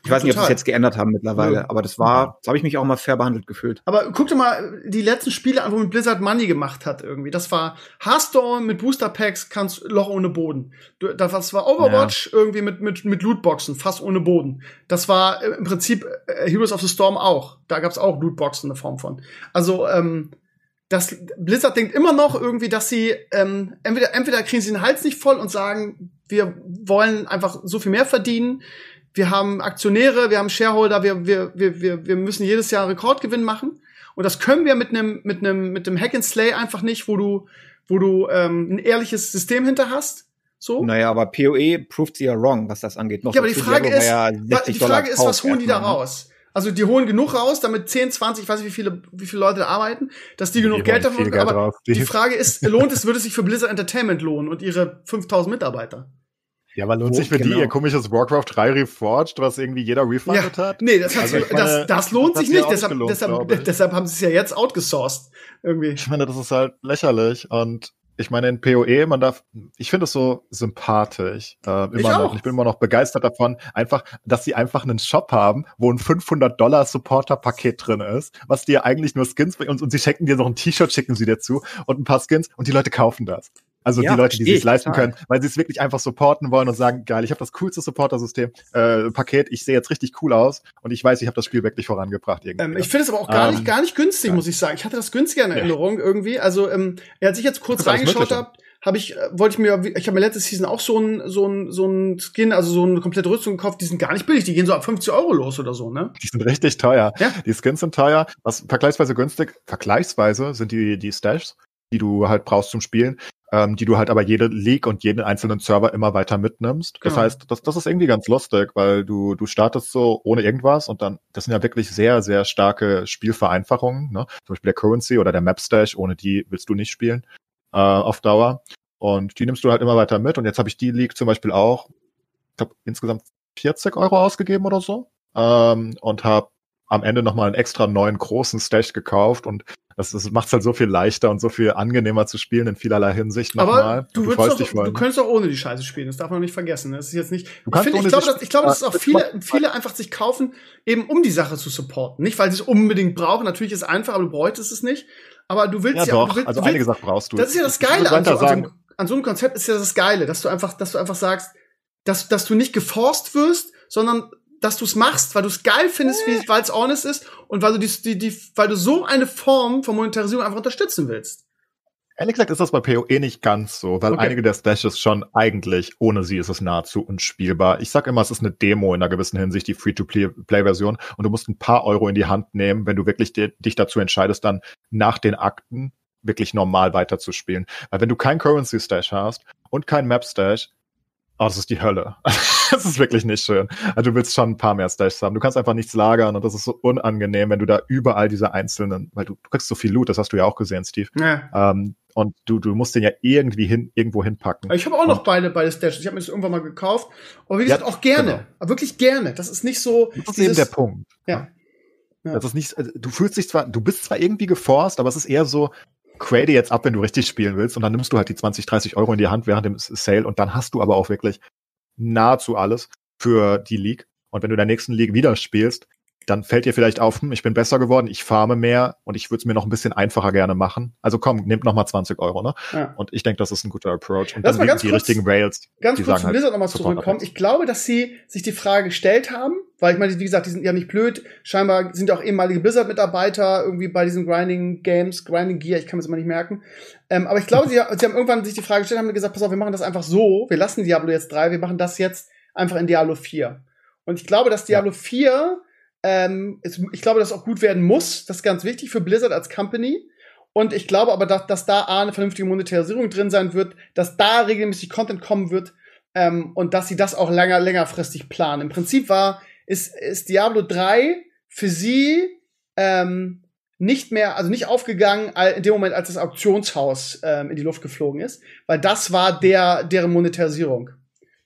Ich weiß nicht, ob sie es jetzt geändert haben mittlerweile, ja. aber das war, da habe ich mich auch mal fair behandelt gefühlt. Aber guck dir mal die letzten Spiele an, wo mit Blizzard Money gemacht hat irgendwie. Das war Hearthstone mit Booster Packs, kannst Loch ohne Boden. Das war Overwatch ja. irgendwie mit, mit, mit Lootboxen, fast ohne Boden. Das war äh, im Prinzip äh, Heroes of the Storm auch. Da gab's auch Lootboxen in der Form von. Also, ähm, das Blizzard denkt immer noch irgendwie, dass sie ähm, entweder entweder kriegen sie den Hals nicht voll und sagen, wir wollen einfach so viel mehr verdienen wir haben Aktionäre, wir haben Shareholder, wir, wir, wir, wir, wir müssen jedes Jahr Rekordgewinn machen. Und das können wir mit einem mit einem mit dem Hack and Slay einfach nicht, wo du wo du ähm, ein ehrliches System hinter hast. So. Naja, aber PoE proved sie ja wrong, was das angeht. Noch ja, aber die Frage ist, ja die Frage ist, was holen die da ne? raus? Also die holen genug raus, damit 10, 20, ich weiß nicht, wie viele, wie viele Leute da arbeiten, dass die, die genug Geld dafür bekommen. Aber die Frage ist, lohnt es, würde es sich für Blizzard Entertainment lohnen und ihre 5000 Mitarbeiter? Ja, aber lohnt sich für genau. die ihr komisches Warcraft 3 Reforged, was irgendwie jeder refundet ja, hat? Nee, das, also meine, das, das lohnt sich nicht. Deshalb, deshalb, deshalb haben sie es ja jetzt outgesourced. Irgendwie. Ich meine, das ist halt lächerlich. Und ich meine, in PoE, man darf, ich finde es so sympathisch, äh, immer ich noch. Auch. Ich bin immer noch begeistert davon, einfach, dass sie einfach einen Shop haben, wo ein 500 Dollar Supporter-Paket drin ist, was dir eigentlich nur Skins und, und sie schenken dir noch ein T-Shirt, schicken sie dir zu und ein paar Skins und die Leute kaufen das. Also ja, die Leute, die sich leisten total. können, weil sie es wirklich einfach supporten wollen und sagen, geil, ich habe das coolste Supporter-System, äh, Paket, ich sehe jetzt richtig cool aus und ich weiß, ich habe das Spiel wirklich vorangebracht irgendwie. Ähm, ich finde es aber auch gar ähm, nicht, gar nicht günstig, ja. muss ich sagen. Ich hatte das günstiger in Erinnerung ja. irgendwie. Also ähm, als ich jetzt kurz reingeschaut habe, habe ich, äh, wollte ich mir, ich habe mir letztes Season auch so ein, so ein, so ein Skin, also so eine komplette Rüstung gekauft, die sind gar nicht billig, die gehen so ab 50 Euro los oder so, ne? Die sind richtig teuer. Ja? Die Skins sind teuer. Was vergleichsweise günstig, vergleichsweise sind die, die Stashs, die du halt brauchst zum Spielen ähm, die du halt aber jede League und jeden einzelnen Server immer weiter mitnimmst. Das genau. heißt, das, das ist irgendwie ganz lustig, weil du, du startest so ohne irgendwas und dann, das sind ja wirklich sehr, sehr starke Spielvereinfachungen, ne? Zum Beispiel der Currency oder der Map Stash, ohne die willst du nicht spielen äh, auf Dauer. Und die nimmst du halt immer weiter mit. Und jetzt habe ich die League zum Beispiel auch, ich habe insgesamt 40 Euro ausgegeben oder so. Ähm, und habe am Ende nochmal einen extra neuen großen Stash gekauft und das, das macht es halt so viel leichter und so viel angenehmer zu spielen in vielerler Hinsicht nochmal. Aber du, du, doch, du könntest auch ohne die Scheiße spielen, das darf man nicht vergessen. Das ist jetzt nicht. Ich, find, ich glaube, dass, ich glaube, dass es auch viele, viele einfach sich kaufen, eben um die Sache zu supporten. Nicht, weil sie es unbedingt brauchen. Natürlich ist es einfach, aber du bräuchtest es nicht. Aber du willst ja, ja doch, du willst, also einige Sachen brauchst du. Das ist ja das Geile an so, an, so, einem, an so einem Konzept ist ja das Geile, dass du einfach, dass du einfach sagst, dass, dass du nicht geforst wirst, sondern dass du es machst, weil du es geil findest, weil es honest ist und weil du die, die, die, weil du so eine Form von Monetarisierung einfach unterstützen willst. Ehrlich gesagt ist das bei PoE nicht ganz so, weil Okay. einige der Stashes schon eigentlich, ohne sie ist es nahezu unspielbar. Ich sag immer, es ist eine Demo in einer gewissen Hinsicht, die Free-to-Play-Version und du musst ein paar Euro in die Hand nehmen, wenn du wirklich di- dich dazu entscheidest, dann nach den Akten wirklich normal weiterzuspielen. Weil wenn du kein Currency-Stash hast und kein Map-Stash, oh, das ist die Hölle. das ist wirklich nicht schön. Also du willst schon ein paar mehr Stashs haben. Du kannst einfach nichts lagern und das ist so unangenehm, wenn du da überall diese einzelnen, weil du, du kriegst so viel Loot, das hast du ja auch gesehen, Steve. Ja. Ähm, und du, du musst den ja irgendwie hin, irgendwo hinpacken. Ich habe auch noch Und beide, beide Stashes. Ich habe mir das irgendwann mal gekauft. Aber wie gesagt, Ja, auch gerne. genau. Aber wirklich gerne. Das ist nicht so. das ist dieses- eben der Punkt. Ja. Ja. Das ist nicht, also, du fühlst dich zwar, du bist zwar irgendwie geforst, aber es ist eher so, grade jetzt ab, wenn du richtig spielen willst und dann nimmst du halt die 20, 30 Euro in die Hand während dem Sale und dann hast du aber auch wirklich nahezu alles für die League. Und wenn du in der nächsten League wieder spielst, dann fällt dir vielleicht auf, hm, ich bin besser geworden, ich farme mehr und ich würde es mir noch ein bisschen einfacher gerne machen. Also komm, nehmt noch mal 20 Euro, ne? Ja. Und ich denke, das ist ein guter Approach. Und Lass dann mal die, kurz- richtigen Rails. Ganz kurz zu halt, Blizzard nochmal Support zurückkommen. Ich glaube, dass sie sich die Frage gestellt haben, weil ich meine, wie gesagt, die sind ja nicht blöd. Scheinbar sind ja auch ehemalige Blizzard-Mitarbeiter irgendwie bei diesen Grinding Games, Grinding Gear, ich kann mir das immer nicht merken. Ähm, aber ich glaube, sie, sie haben irgendwann sich die Frage gestellt, haben gesagt, pass auf, wir machen das einfach so, wir lassen Diablo jetzt 3, wir machen das jetzt einfach in Diablo 4. Und ich glaube, dass Diablo 4, ähm, ist, ich glaube, dass es auch gut werden muss. Das ist ganz wichtig für Blizzard als Company. Und ich glaube aber, dass, dass da A, eine vernünftige Monetarisierung drin sein wird, dass da regelmäßig Content kommen wird ähm, und dass sie das auch länger, längerfristig planen. Im Prinzip war, ist, ist Diablo 3 für sie ähm, nicht mehr, also nicht aufgegangen in dem Moment, als das Auktionshaus ähm, in die Luft geflogen ist, weil das war der, deren Monetarisierung.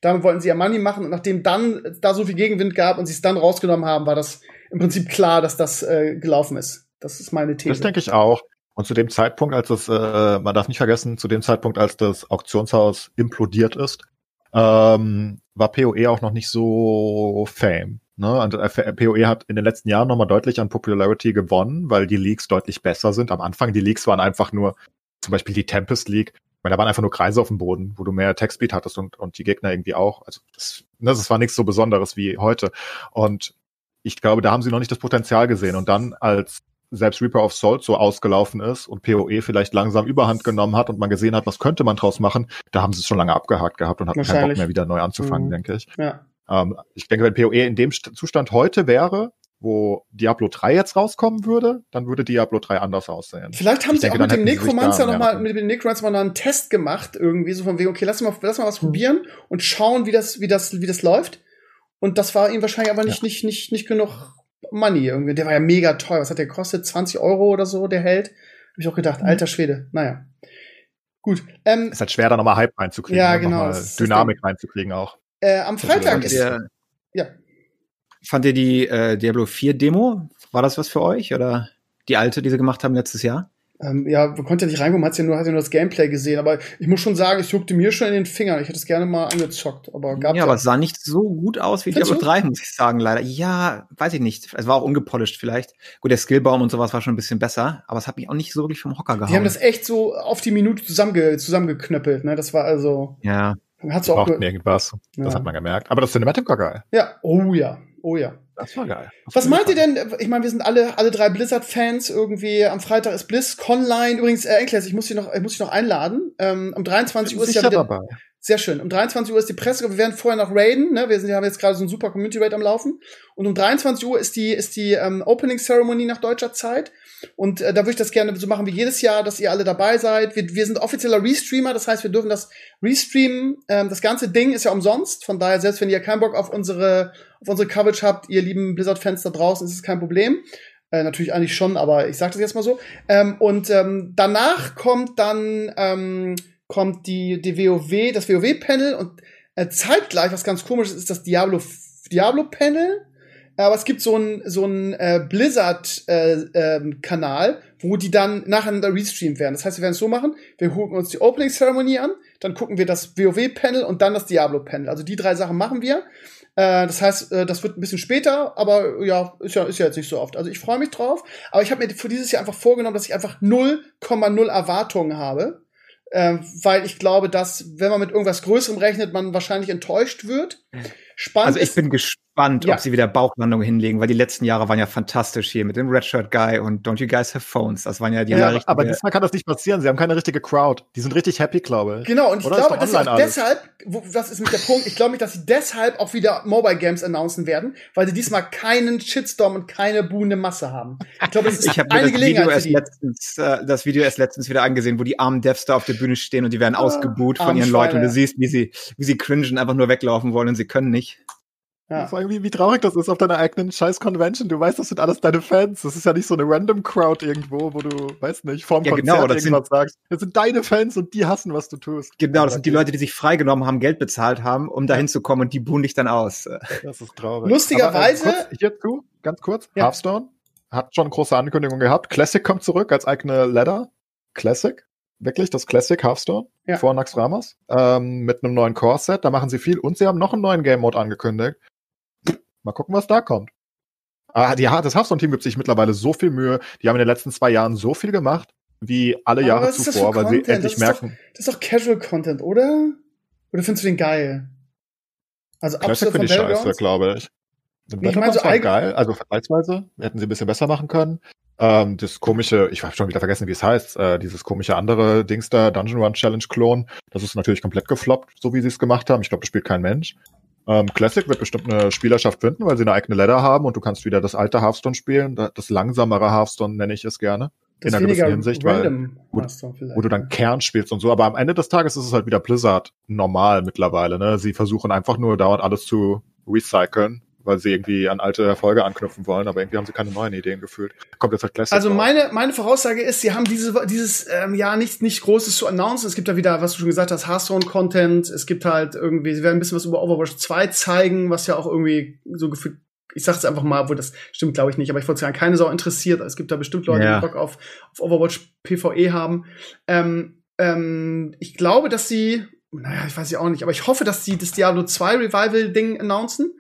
Damit wollten sie ja Money machen und nachdem dann da so viel Gegenwind gab und sie es dann rausgenommen haben, war das im Prinzip klar, dass das äh, gelaufen ist. Das ist meine These. Das denke ich auch. Und zu dem Zeitpunkt, als das, äh, man darf nicht vergessen, zu dem Zeitpunkt, als das Auktionshaus implodiert ist, ähm, war PoE auch noch nicht so fame. Ne? Und äh, PoE hat in den letzten Jahren nochmal deutlich an Popularity gewonnen, weil die Leagues deutlich besser sind. Am Anfang, die Leagues waren einfach nur, zum Beispiel die Tempest League, ich meine, da waren einfach nur Kreise auf dem Boden, wo du mehr Textspeed hattest und, und die Gegner irgendwie auch. Also das, ne, das war nichts so Besonderes wie heute. Und ich glaube, da haben sie noch nicht das Potenzial gesehen. Und dann, als selbst Reaper of Salt so ausgelaufen ist und PoE vielleicht langsam Überhand genommen hat und man gesehen hat, was könnte man draus machen, da haben sie es schon lange abgehakt gehabt und hatten keinen Bock mehr wieder neu anzufangen, Mhm. denke ich. ja. Ähm, ich denke, wenn PoE in dem St Zustand heute wäre, wo Diablo 3 jetzt rauskommen würde, dann würde Diablo 3 anders aussehen. Vielleicht haben Ich sie denke, auch mit dem Necromancer da noch mehr mal, mit dem Necromancer mal einen Test gemacht, irgendwie, so von wegen, okay, lass mal, lass mal Mhm. was probieren und schauen, wie das, wie das, wie das läuft. Und das war ihm wahrscheinlich aber nicht, nicht, nicht, nicht genug Money irgendwie. Der war ja mega teuer. Was hat der gekostet? 20 Euro oder so, der Held? Hab ich auch Mhm. gedacht, alter Schwede. Naja. Gut. Ähm, ist halt schwer, da nochmal Hype reinzukriegen, Ja, genau, nochmal Dynamik reinzukriegen auch. äh, am Freitag ist, ja. Fand ihr die äh, Diablo 4 Demo? War das was für euch? Oder die alte, die sie gemacht haben letztes Jahr? Ähm, ja, man konnte ja nicht reinkommen, hat ja nur, hat ja nur das Gameplay gesehen, aber ich muss schon sagen, es juckte mir schon in den Fingern. Ich hätte es gerne mal angezockt, aber gab ja, aber es sah nicht so gut aus wie Diablo du? 3, muss ich sagen, leider. Ja, weiß ich nicht. Es war auch ungepolished vielleicht. Gut, der Skillbaum und sowas war schon ein bisschen besser, aber es hat mich auch nicht so wirklich vom Hocker gehauen. Die haben das echt so auf die Minute zusammenge zusammengeknöppelt, ne? Das war also, ja, hat so auch, Brauchten ge- irgendwas. Ja. Das hat man gemerkt. Aber das Cinematic war geil. ja, oh ja, oh ja. Das war geil. Das Was meint ihr denn? Ich meine, wir sind alle, alle drei Blizzard-Fans irgendwie. Am Freitag ist Blizz, Conline. Übrigens, äh, Enkles, ich muss dich noch, ich muss dich noch einladen. Ähm, um 23 Uhr ist ja wieder, dabei. Sehr schön. Um 23 Uhr ist die Presse. Wir werden vorher noch raiden. Ne? Wir sind, wir haben jetzt gerade so ein super Community Raid am Laufen. Und um 23 Uhr ist die, ist die ähm, Opening Ceremony nach deutscher Zeit. Und äh, da würde ich das gerne so machen wie jedes Jahr, dass ihr alle dabei seid. Wir, wir sind offizieller Restreamer, das heißt, wir dürfen das restreamen. Ähm, das ganze Ding ist ja umsonst. Von daher, selbst wenn ihr keinen Bock auf unsere, auf unsere Coverage habt, ihr lieben Blizzard-Fans da draußen, ist es kein Problem. Äh, natürlich eigentlich schon, aber ich sage das jetzt mal so. Ähm, und ähm, danach kommt dann ähm, kommt die, die WoW, das WoW-Panel und äh, zeitgleich, was ganz komisch ist, ist das Diablo Diablo-Panel. Aber es gibt so ein so äh, Blizzard-Kanal, äh, ähm, wo die dann nacheinander restreamt werden. Das heißt, wir werden es so machen: Wir gucken uns die Opening-Ceremony an, dann gucken wir das WoW-Panel und dann das Diablo-Panel. Also die drei Sachen machen wir. Äh, das heißt, äh, das wird ein bisschen später, aber ja, ist ja, ist ja jetzt nicht so oft. Also ich freue mich drauf. Aber ich habe mir für dieses Jahr einfach vorgenommen, dass ich einfach 0,0 Erwartungen habe. Äh, weil ich glaube, dass, wenn man mit irgendwas Größerem rechnet, man wahrscheinlich enttäuscht wird. Spannend Also ich bin gespannt, gespannt, Ja. ob sie wieder Bauchlandungen hinlegen, weil die letzten Jahre waren ja fantastisch hier mit dem Redshirt Guy und Don't You Guys Have Phones. Das waren ja die Ja, aber, aber richtige- diesmal kann das nicht passieren. Sie haben keine richtige Crowd. Die sind richtig happy, glaube ich. Genau, und ich Oder? glaube, Ist das ist auch alles. deshalb, wo, das ist mit der Punkt, ich glaube nicht, dass sie deshalb auch wieder Mobile Games announcen werden, weil sie diesmal keinen Shitstorm und keine buhende Masse haben. Ich glaube, das ist Ich habe mir eine das Video, Gelegenheit für erst die. letztens, äh, das Video erst letztens wieder angesehen, wo die armen Devs da auf der Bühne stehen und die werden ausgebuht von ihren Leuten und du siehst, wie sie, wie sie cringen, einfach nur weglaufen wollen und sie können nicht. Ja. Vor allem, wie, wie traurig das ist auf deiner eigenen scheiß Convention. Du weißt, das sind alles deine Fans. Das ist ja nicht so eine random Crowd irgendwo, wo du, weiß nicht, vorm Ja, Konzert genau, das sind- irgendwas sagst. Das sind deine Fans und die hassen, was du tust. Genau, das sind die Leute, die sich freigenommen haben, Geld bezahlt haben, um da hinzukommen und die buhen dich dann aus. Das ist traurig. Lustigerweise- Aber, äh, kurz hierzu, ganz kurz. Ja. Hearthstone hat schon große Ankündigung gehabt. Classic kommt zurück als eigene Ladder. Classic. Wirklich, das Classic Hearthstone. Ja. Vor Nax Ramas. Ähm, mit einem neuen Core-Set. Da machen sie viel. Und sie haben noch einen neuen Game-Mode angekündigt. Mal gucken, was da kommt. Ah, die, das Hearthstone-Team gibt sich mittlerweile so viel Mühe. Die haben in den letzten zwei Jahren so viel gemacht, wie alle Aber Jahre zuvor, weil sie endlich Das ist doch- merken, Das ist doch Casual Content, oder? Oder findest du den geil? Also Classic finde ich scheiße, glaube ich. Nee, ich meine so war geil, also vergleichsweise hätten sie ein bisschen besser machen können. Ähm, das komische, ich habe schon wieder vergessen, wie es heißt, äh, dieses komische andere Dings da, Dungeon Run Challenge Klon, das ist natürlich komplett gefloppt, so wie sie es gemacht haben. Ich glaube, das spielt kein Mensch. Ähm, Classic wird bestimmt eine Spielerschaft finden, weil sie eine eigene Ladder haben und du kannst wieder das alte Hearthstone spielen, da- das langsamere Hearthstone nenne ich es gerne, Das in einer gewissen Hinsicht, weil wo- wo du dann ja. Kern spielst und so. Aber am Ende des Tages ist es halt wieder Blizzard normal mittlerweile. Ne? Sie versuchen einfach nur dauernd alles zu recyceln, weil sie irgendwie an alte Erfolge anknüpfen wollen, aber irgendwie haben sie keine neuen Ideen gefühlt. Kommt jetzt halt Classic Also raus. meine, meine Voraussage ist, sie haben diese, dieses ähm, Jahr nichts nicht Großes zu announcen. Es gibt da wieder, was du schon gesagt hast, Hearthstone-Content. Es gibt halt irgendwie, sie werden ein bisschen was über Overwatch 2 zeigen, was ja auch irgendwie so gefühlt, ich sag's einfach mal, wo das stimmt, glaube ich nicht, aber ich wollte sagen, keine Sau interessiert. Es gibt da bestimmt Leute, Ja. die Bock auf, auf Overwatch PvE haben. Ähm, ähm, ich glaube, dass sie, naja, ich weiß ja auch nicht, aber ich hoffe, dass sie das Diablo 2 Revival-Ding announcen.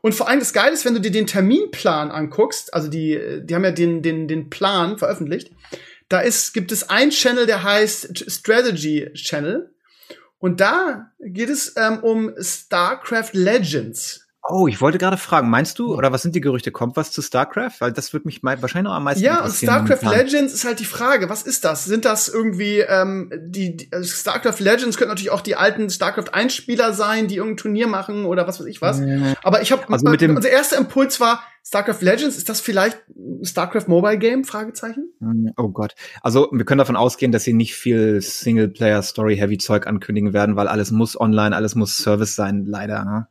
Und vor allem das Geile ist, wenn du dir den Terminplan anguckst, also die, die haben ja den, den, den Plan veröffentlicht, da ist, gibt es einen Channel, der heißt Strategy Channel. Und da geht es ähm, um StarCraft Legends. Oh, ich wollte gerade fragen, meinst du, oder was sind die Gerüchte? Kommt was zu StarCraft? Weil das würde mich wahrscheinlich noch am meisten Ja, und interessieren. StarCraft momentan. Legends ist halt die Frage, was ist das? Sind das irgendwie ähm, die, die also StarCraft Legends könnten natürlich auch die alten StarCraft Einspieler sein, die irgendein Turnier machen oder was weiß ich was. Ja. Aber ich habe Also mit dem- unser erster Impuls war StarCraft Legends, ist das vielleicht ein StarCraft Mobile Game Fragezeichen? Hm, Oh Gott. Also wir können davon ausgehen, dass sie nicht viel Singleplayer-Story-Heavy-Zeug ankündigen werden, weil alles muss online, alles muss Service sein, leider. Ne?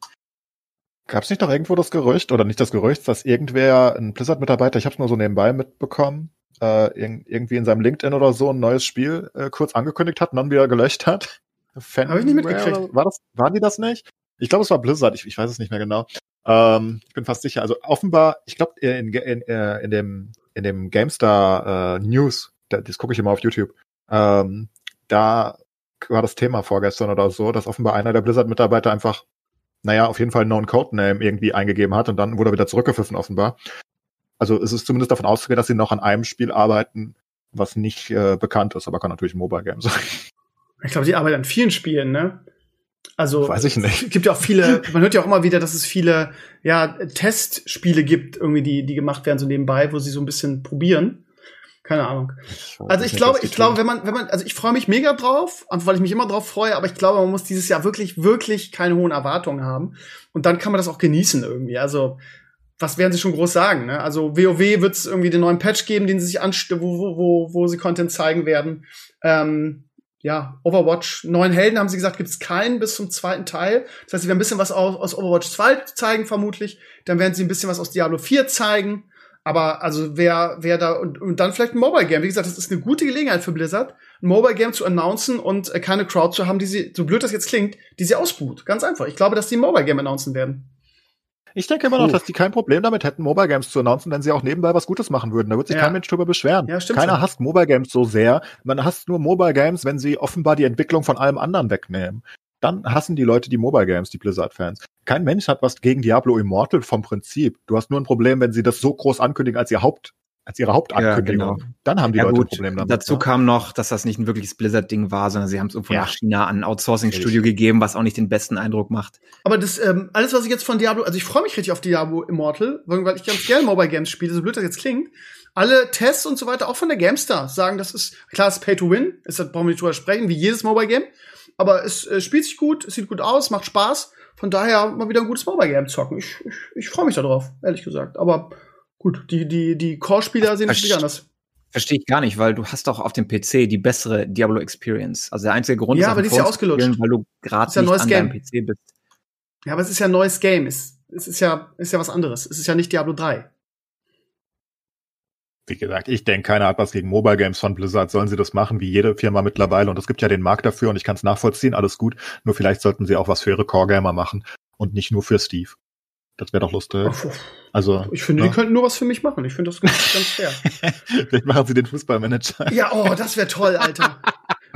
Gab es nicht noch irgendwo das Gerücht, oder nicht das Gerücht, dass irgendwer, ein Blizzard-Mitarbeiter, ich habe es nur so nebenbei mitbekommen, äh, irg irgendwie in seinem LinkedIn oder so ein neues Spiel äh, kurz angekündigt hat und dann wieder gelöscht hat? Fan Hab ich nicht mitgekriegt. War das, waren die das nicht? Ich glaube, es war Blizzard, ich, ich weiß es nicht mehr genau. Ähm, ich bin fast sicher. Also offenbar, ich glaube, in, in, äh, in dem, in dem GameStar äh, News, da, das gucke ich immer auf YouTube, ähm, da war das Thema vorgestern oder so, dass offenbar einer der Blizzard-Mitarbeiter einfach naja, auf jeden Fall einen known Codename irgendwie eingegeben hat und dann wurde er wieder zurückgepfiffen offenbar. Also es ist zumindest davon auszugehen, dass sie noch an einem Spiel arbeiten, was nicht äh, bekannt ist, aber kann natürlich ein Mobile Game sein. Ich glaube, die arbeiten an vielen Spielen, ne? Also Weiß ich nicht. Es gibt ja auch viele, man hört ja auch immer wieder, dass es viele ja, Testspiele gibt, irgendwie, die, die gemacht werden, so nebenbei, wo sie so ein bisschen probieren. Keine Ahnung. Also ich glaube, ich glaube, wenn man, wenn man, also ich freue mich mega drauf, einfach weil ich mich immer drauf freue, aber ich glaube, man muss dieses Jahr wirklich, wirklich keine hohen Erwartungen haben. Und dann kann man das auch genießen irgendwie. Also, was werden sie schon groß sagen, ne? Also WoW wird es irgendwie den neuen Patch geben, den sie sich anst wo, wo, wo, wo sie Content zeigen werden. Ähm, ja, Overwatch, neuen Helden haben sie gesagt, gibt es keinen bis zum zweiten Teil. Das heißt, sie werden ein bisschen was aus, aus Overwatch 2 zeigen, vermutlich. Dann werden sie ein bisschen was aus Diablo 4 zeigen. Aber also wer, wer da und, und dann vielleicht ein Mobile Game. Wie gesagt, das ist eine gute Gelegenheit für Blizzard, ein Mobile Game zu announcen und äh, keine Crowd zu haben, die sie, so blöd das jetzt klingt, die sie ausbuht. Ganz einfach. Ich glaube, dass die ein Mobile Game announcen werden. Ich denke immer noch, Puh. dass die kein Problem damit hätten, Mobile Games zu announcen, wenn sie auch nebenbei was Gutes machen würden. Da wird sich Ja. kein Mensch drüber beschweren. Ja, stimmt Keiner schon. hasst Mobile Games so sehr. Man hasst nur Mobile Games, wenn sie offenbar die Entwicklung von allem anderen wegnehmen. Dann hassen die Leute die Mobile Games, die Blizzard-Fans. Kein Mensch hat was gegen Diablo Immortal vom Prinzip. Du hast nur ein Problem, wenn sie das so groß ankündigen als ihr Haupt als ihre Hauptankündigung. Ja, genau. Dann haben die Ja, Leute gut, ein Problem damit. dazu ne? kam noch, dass das nicht ein wirkliches Blizzard-Ding war, sondern sie haben es irgendwo Ja. nach China an ein Outsourcing-Studio gegeben, was auch nicht den besten Eindruck macht. Aber das, ähm, alles, was ich jetzt von Diablo, also ich freue mich richtig auf Diablo Immortal, weil weil ich ganz gerne Mobile Games spiele, so blöd das jetzt klingt. Alle Tests und so weiter, auch von der GameStar, sagen, das ist, klar, es ist Pay to Win, ist, das brauchen wir nicht drüber sprechen, wie jedes Mobile Game. Aber es äh, spielt sich gut, es sieht gut aus, macht Spaß. Von daher mal wieder ein gutes Mobile Game zocken. Ich, ich, ich freue mich darauf, ehrlich gesagt. Aber gut, die, die, die Core-Spieler sehen natürlich Verst- anders. Verstehe ich gar nicht, weil du hast doch auf dem PC die bessere Diablo Experience. Also der einzige Grund Ja, ist, aber auf die dem ist ja ausgelutscht. spielen, weil du gerade ja ein nicht neues an Game. deinem PC bist. Ja, aber es ist ja ein neues Game. Es, es ist ja, ist ja was anderes. Es ist ja nicht Diablo 3. Wie gesagt, ich denke, keiner hat was gegen Mobile Games von Blizzard. Sollen sie das machen, wie jede Firma mittlerweile? Und es gibt ja den Markt dafür und ich kann es nachvollziehen, alles gut. Nur vielleicht sollten sie auch was für ihre Core-Gamer machen und nicht nur für Steve. Das wäre doch lustig. Also, Ich finde, ne? die könnten nur was für mich machen. Ich finde das ganz, ganz fair. vielleicht machen sie den Fußballmanager. Ja, oh, das wäre toll, Alter.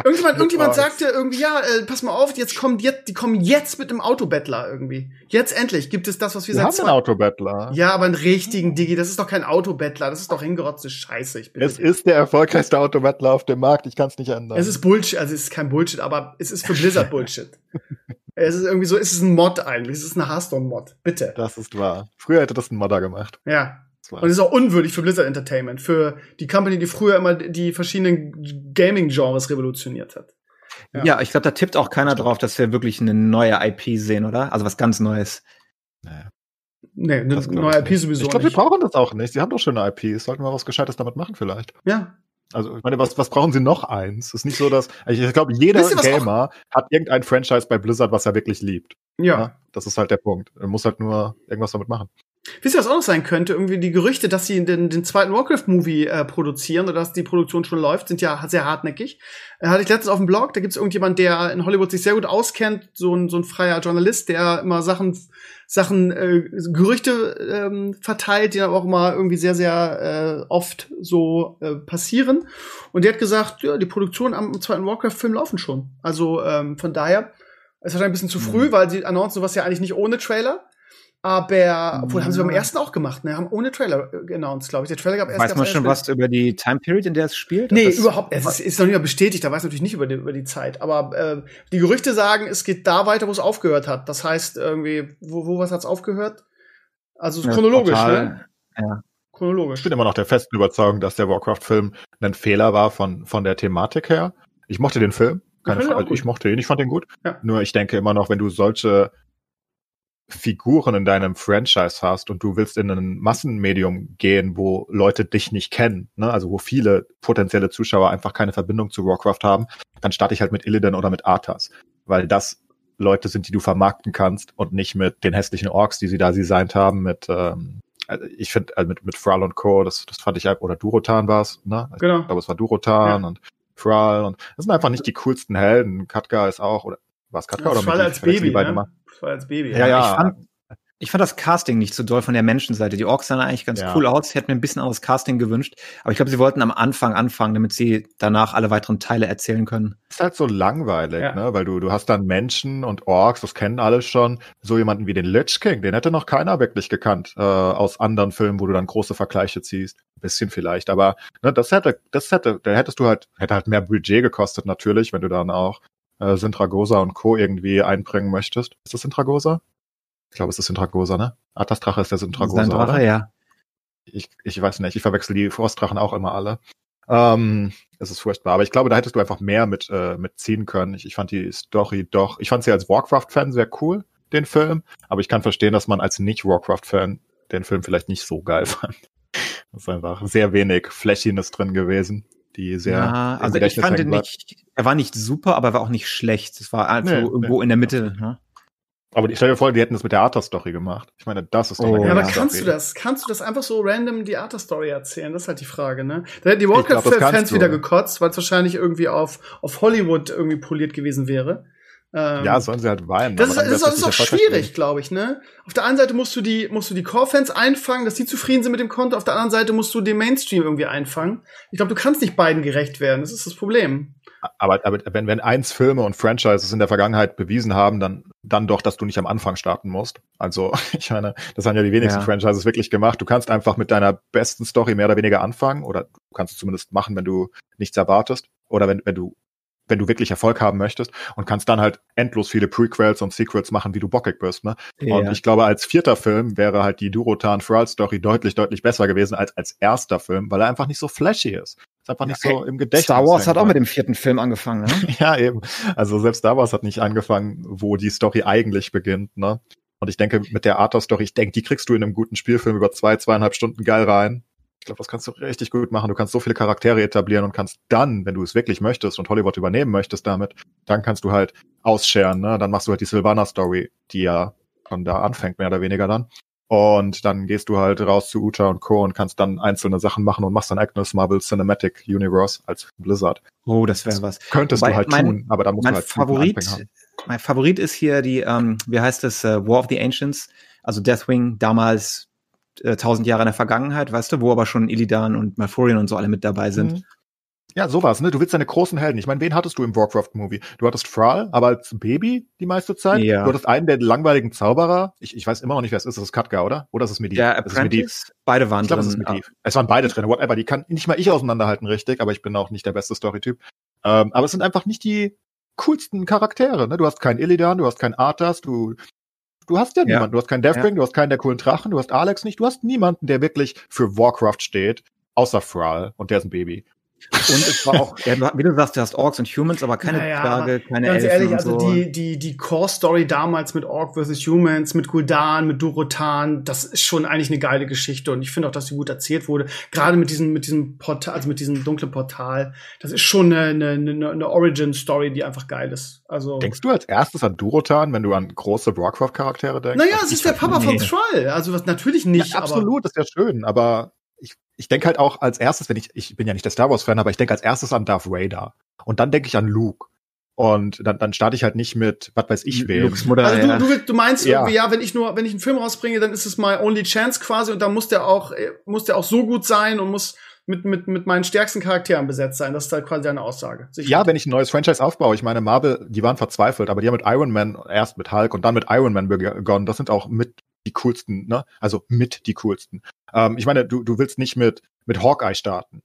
Irgendjemand, irgendjemand sagte irgendwie, ja, äh, pass mal auf, jetzt kommt jetzt, die kommen jetzt mit einem Autobettler irgendwie. Jetzt endlich gibt es das, was wir Wir seit haben einen zwei Autobattler. Ja, aber einen richtigen Digi, das ist doch kein Autobettler, das ist doch hingerotzte Scheiße. Ich bin Es ist der erfolgreichste Autobattler auf dem Markt. Ich kann es nicht ändern. es ist Bullshit, also es ist kein Bullshit, aber es ist für Blizzard Bullshit. es ist irgendwie so, es ist ein Mod eigentlich, es ist eine Hearthstone-Mod, bitte. das ist wahr. Früher hätte das ein Modder gemacht. Ja. Und es ist auch unwürdig für Blizzard Entertainment, für die Company, die früher immer die verschiedenen Gaming-Genres revolutioniert hat. Ja. Ja, ich glaube, da tippt auch keiner drauf, dass wir wirklich eine neue IP sehen, oder? Also was ganz Neues. Naja. Nee, eine neue IP nicht. sowieso Ich glaube, wir nicht. brauchen das auch nicht. Sie haben doch schon eine IP. Sollten wir was Gescheites damit machen vielleicht. Ja. Also, ich meine, was, was brauchen sie noch eins? ist nicht so, dass, ich glaube, jeder Gamer hat irgendein Franchise bei Blizzard, was er wirklich liebt. Ja. Das ist halt der Punkt. Er muss halt nur irgendwas damit machen. Wisst ihr, was auch noch sein könnte? Irgendwie die Gerüchte, dass sie den, den zweiten Warcraft-Movie äh, produzieren oder dass die Produktion schon läuft, sind ja sehr hartnäckig. Äh, hatte ich letztens auf dem Blog, da gibt es irgendjemand, der in Hollywood sich sehr gut auskennt, so ein, so ein freier Journalist, der immer Sachen, Sachen, äh, Gerüchte ähm, verteilt, die dann auch immer irgendwie sehr, sehr äh, oft so äh, passieren. Und der hat gesagt, ja, die Produktion am zweiten Warcraft-Film laufen schon. Also ähm, von daher ist wahrscheinlich ein bisschen zu früh, weil sie announcen sowas ja eigentlich nicht ohne Trailer. Aber, obwohl haben sie beim ersten auch gemacht, ne? Haben ohne Trailer äh, announced, glaube ich. Der Trailer gab erst Weiß man schon was über die Time Period, in der es spielt? Nee, Das- überhaupt. Es ist, ist noch nicht mal bestätigt, da weiß natürlich nicht über die, über die Zeit. Aber äh, die Gerüchte sagen, es geht da weiter, wo es aufgehört hat. Das heißt, irgendwie, wo, wo was hat's aufgehört? Also Ja, chronologisch, Portal. ne? Ja. Chronologisch. Ich bin immer noch der festen Überzeugung, dass der Warcraft-Film ein Fehler war von, von der Thematik her. Ich mochte den Film. Keine Frage. ich mochte ihn, ich fand ihn gut. Ja. Nur ich denke immer noch, wenn du solche Figuren in deinem Franchise hast und du willst in ein Massenmedium gehen, wo Leute dich nicht kennen, ne? also wo viele potenzielle Zuschauer einfach keine Verbindung zu Warcraft haben, dann starte ich halt mit Illidan oder mit Arthas, weil das Leute sind, die du vermarkten kannst und nicht mit den hässlichen Orks, die sie da designt haben, mit ähm, also ich finde, also mit, mit Thrall und Co., das, das fand ich, halt- oder Durotan war es, ne? Ich Genau. glaube, es war Durotan Ja. und Thrall und das sind einfach nicht die coolsten Helden. Katka ist auch, oder war es Katka Das oder war Medivh? als Baby, ne? Das war als Baby. Ja, ja. Ich fand, ich fand das Casting nicht so doll von der Menschenseite. Die Orks sahen eigentlich ganz Ja. cool aus. Ich hätte mir ein bisschen anderes Casting gewünscht. Aber ich glaube, sie wollten am Anfang anfangen, damit sie danach alle weiteren Teile erzählen können. ist halt so langweilig, Ja. ne? Weil du, du hast dann Menschen und Orks, das kennen alle schon. So jemanden wie den Lich King, den hätte noch keiner wirklich gekannt äh, aus anderen Filmen, wo du dann große Vergleiche ziehst. Ein bisschen vielleicht, aber ne, das hätte, das hätte, da hättest du halt, hätte halt mehr Budget gekostet natürlich, wenn du dann auch äh, Sintragosa und Co. irgendwie einbringen möchtest. Ist das Sintragosa? Ich glaube, es ist Sintragosa, ne? Arthas Drache ist der Sintragosa, oder? ja. ich, ich weiß nicht, ich verwechsel die Forstdrachen auch immer alle. Ähm, es ist furchtbar, aber ich glaube, da hättest du einfach mehr mit, äh, mit ziehen können. Ich, ich fand die Story doch, ich fand sie als Warcraft-Fan sehr cool, den Film, aber ich kann verstehen, dass man als Nicht-Warcraft-Fan den Film vielleicht nicht so geil fand. Das ist einfach sehr wenig Flächiness drin gewesen, die sehr ja, also ich fand ihn nicht, er war nicht super, aber er war auch nicht schlecht. Es war einfach Nee, irgendwo nee. in der Mitte. Ne? Aber ich stell dir vor, die hätten das mit der Arthur-Story gemacht. Ich meine, das ist doch Oh, eine Ja, aber kannst Story. du das? Kannst du das einfach so random die Arthur-Story erzählen? Das ist halt die Frage, ne? Da hätten die Warcraft-Fans wieder gekotzt, weil es wahrscheinlich irgendwie auf, auf Hollywood irgendwie poliert gewesen wäre. Ähm, Ja, sollen sie halt weinen. Das ist, das ist, das ist auch schwierig, glaube ich, ne? Auf der einen Seite musst du die, musst du die Core-Fans einfangen, dass die zufrieden sind mit dem Content, auf der anderen Seite musst du den Mainstream irgendwie einfangen. Ich glaube, du kannst nicht beiden gerecht werden, das ist das Problem. Aber, aber wenn, wenn eins Filme und Franchises in der Vergangenheit bewiesen haben, dann, dann doch, dass du nicht am Anfang starten musst. Also, ich meine, das haben ja die wenigsten Ja. Franchises wirklich gemacht. Du kannst einfach mit deiner besten Story mehr oder weniger anfangen oder du kannst es zumindest machen, wenn du nichts erwartest oder wenn, wenn du wenn du wirklich Erfolg haben möchtest und kannst dann halt endlos viele Prequels und Sequels machen, wie du bockig bist, ne? Und Ja. ich glaube, als vierter Film wäre halt die Durotan Thrall Story deutlich, deutlich besser gewesen als als erster Film, weil er einfach nicht so flashy ist. Ist einfach nicht so im Gedächtnis. Star Wars hat auch mit dem vierten Film angefangen, ne? Ja, eben. Also selbst Star Wars hat nicht angefangen, wo die Story eigentlich beginnt, ne? Und ich denke, mit der Arthur-Story, ich denke, die kriegst du in einem guten Spielfilm über zwei, zweieinhalb Stunden geil rein. Ich glaube, das kannst du richtig gut machen. Du kannst so viele Charaktere etablieren und kannst dann, wenn du es wirklich möchtest und Hollywood übernehmen möchtest damit, dann kannst du halt ausscheren, ne? Dann machst du halt die Sylvana-Story, die ja von da anfängt, mehr oder weniger dann. Und dann gehst du halt raus zu Uta und Co. und kannst dann einzelne Sachen machen und machst dann Agnes Marvel Cinematic Universe als Blizzard. Oh, das wäre was. Könntest Wobei du halt mein- tun, aber dann musst Mein du halt Favorit, mein Favorit ist hier die, ähm, wie heißt es, äh, War of the Ancients, also Deathwing damals äh, tausend Jahre in der Vergangenheit, weißt du, wo aber schon Illidan und Malfurion und so alle mit dabei sind. Mhm. Ja, sowas, ne? Du willst deine großen Helden. Ich meine, wen hattest du im Warcraft-Movie? Du hattest Thrall, aber als Baby die meiste Zeit. Ja. Du hattest einen der langweiligen Zauberer. Ich, ich weiß immer noch nicht, wer es ist. Das ist Katka, oder? Oder ist es Medivh? Der Es ist Medivh. Apprentice, beide waren Ich glaube, es ist drin. Medivh. Es waren beide drin, whatever. Die kann nicht mal ich auseinanderhalten, richtig, aber ich bin auch nicht der beste Storytyp. Ähm, aber es sind einfach nicht die coolsten Charaktere, ne? Du hast keinen Illidan, du hast keinen Arthas, du, du hast ja, Ja. niemanden. Du hast keinen Deathwing, du hast keinen der coolen Drachen, du hast Alex nicht, du hast niemanden, der wirklich für Warcraft steht, außer Thrall. Und der ist ein Baby. Und es war auch, ja, wie du sagst, du hast Orks und Humans, aber keine Naja, Zwerge, keine Ganz Elfen ehrlich, und also so. die, die, die Core-Story damals mit Orc vs. Humans, mit Gul'dan, mit Durotan, das ist schon eigentlich eine geile Geschichte und ich finde auch, dass sie gut erzählt wurde. Gerade mit diesem, mit diesem Portal, also mit diesem dunklen Portal. Das ist schon eine, eine, eine, Origin-Story, die einfach geil ist. Also. Denkst du als erstes an Durotan, wenn du an große Warcraft-Charaktere denkst? naja, Also es ist der Papa nicht. von Thrall. Also was natürlich nicht, Ja, absolut, das ist ja schön, aber ich, denke halt auch als erstes, wenn ich, ich bin ja nicht der Star Wars-Fan, aber ich denke als erstes an Darth Vader. Und dann denke ich an Luke. Und dann, dann starte ich halt nicht mit, was weiß ich wem. Also ja. du, du, du meinst Ja. irgendwie, ja, wenn ich nur, wenn ich einen Film rausbringe, dann ist es my only chance quasi und dann muss der auch, äh, muss der auch so gut sein und muss mit, mit, mit meinen stärksten Charakteren besetzt sein. Das ist halt quasi deine Aussage. Sicher. Ja, wenn ich ein neues Franchise aufbaue, ich meine, Marvel, die waren verzweifelt, aber die haben mit Iron Man erst mit Hulk und dann mit Iron Man begonnen. Das sind auch mit die coolsten, ne? Also mit die coolsten. Ähm, ich meine, du, du willst nicht mit, mit Hawkeye starten.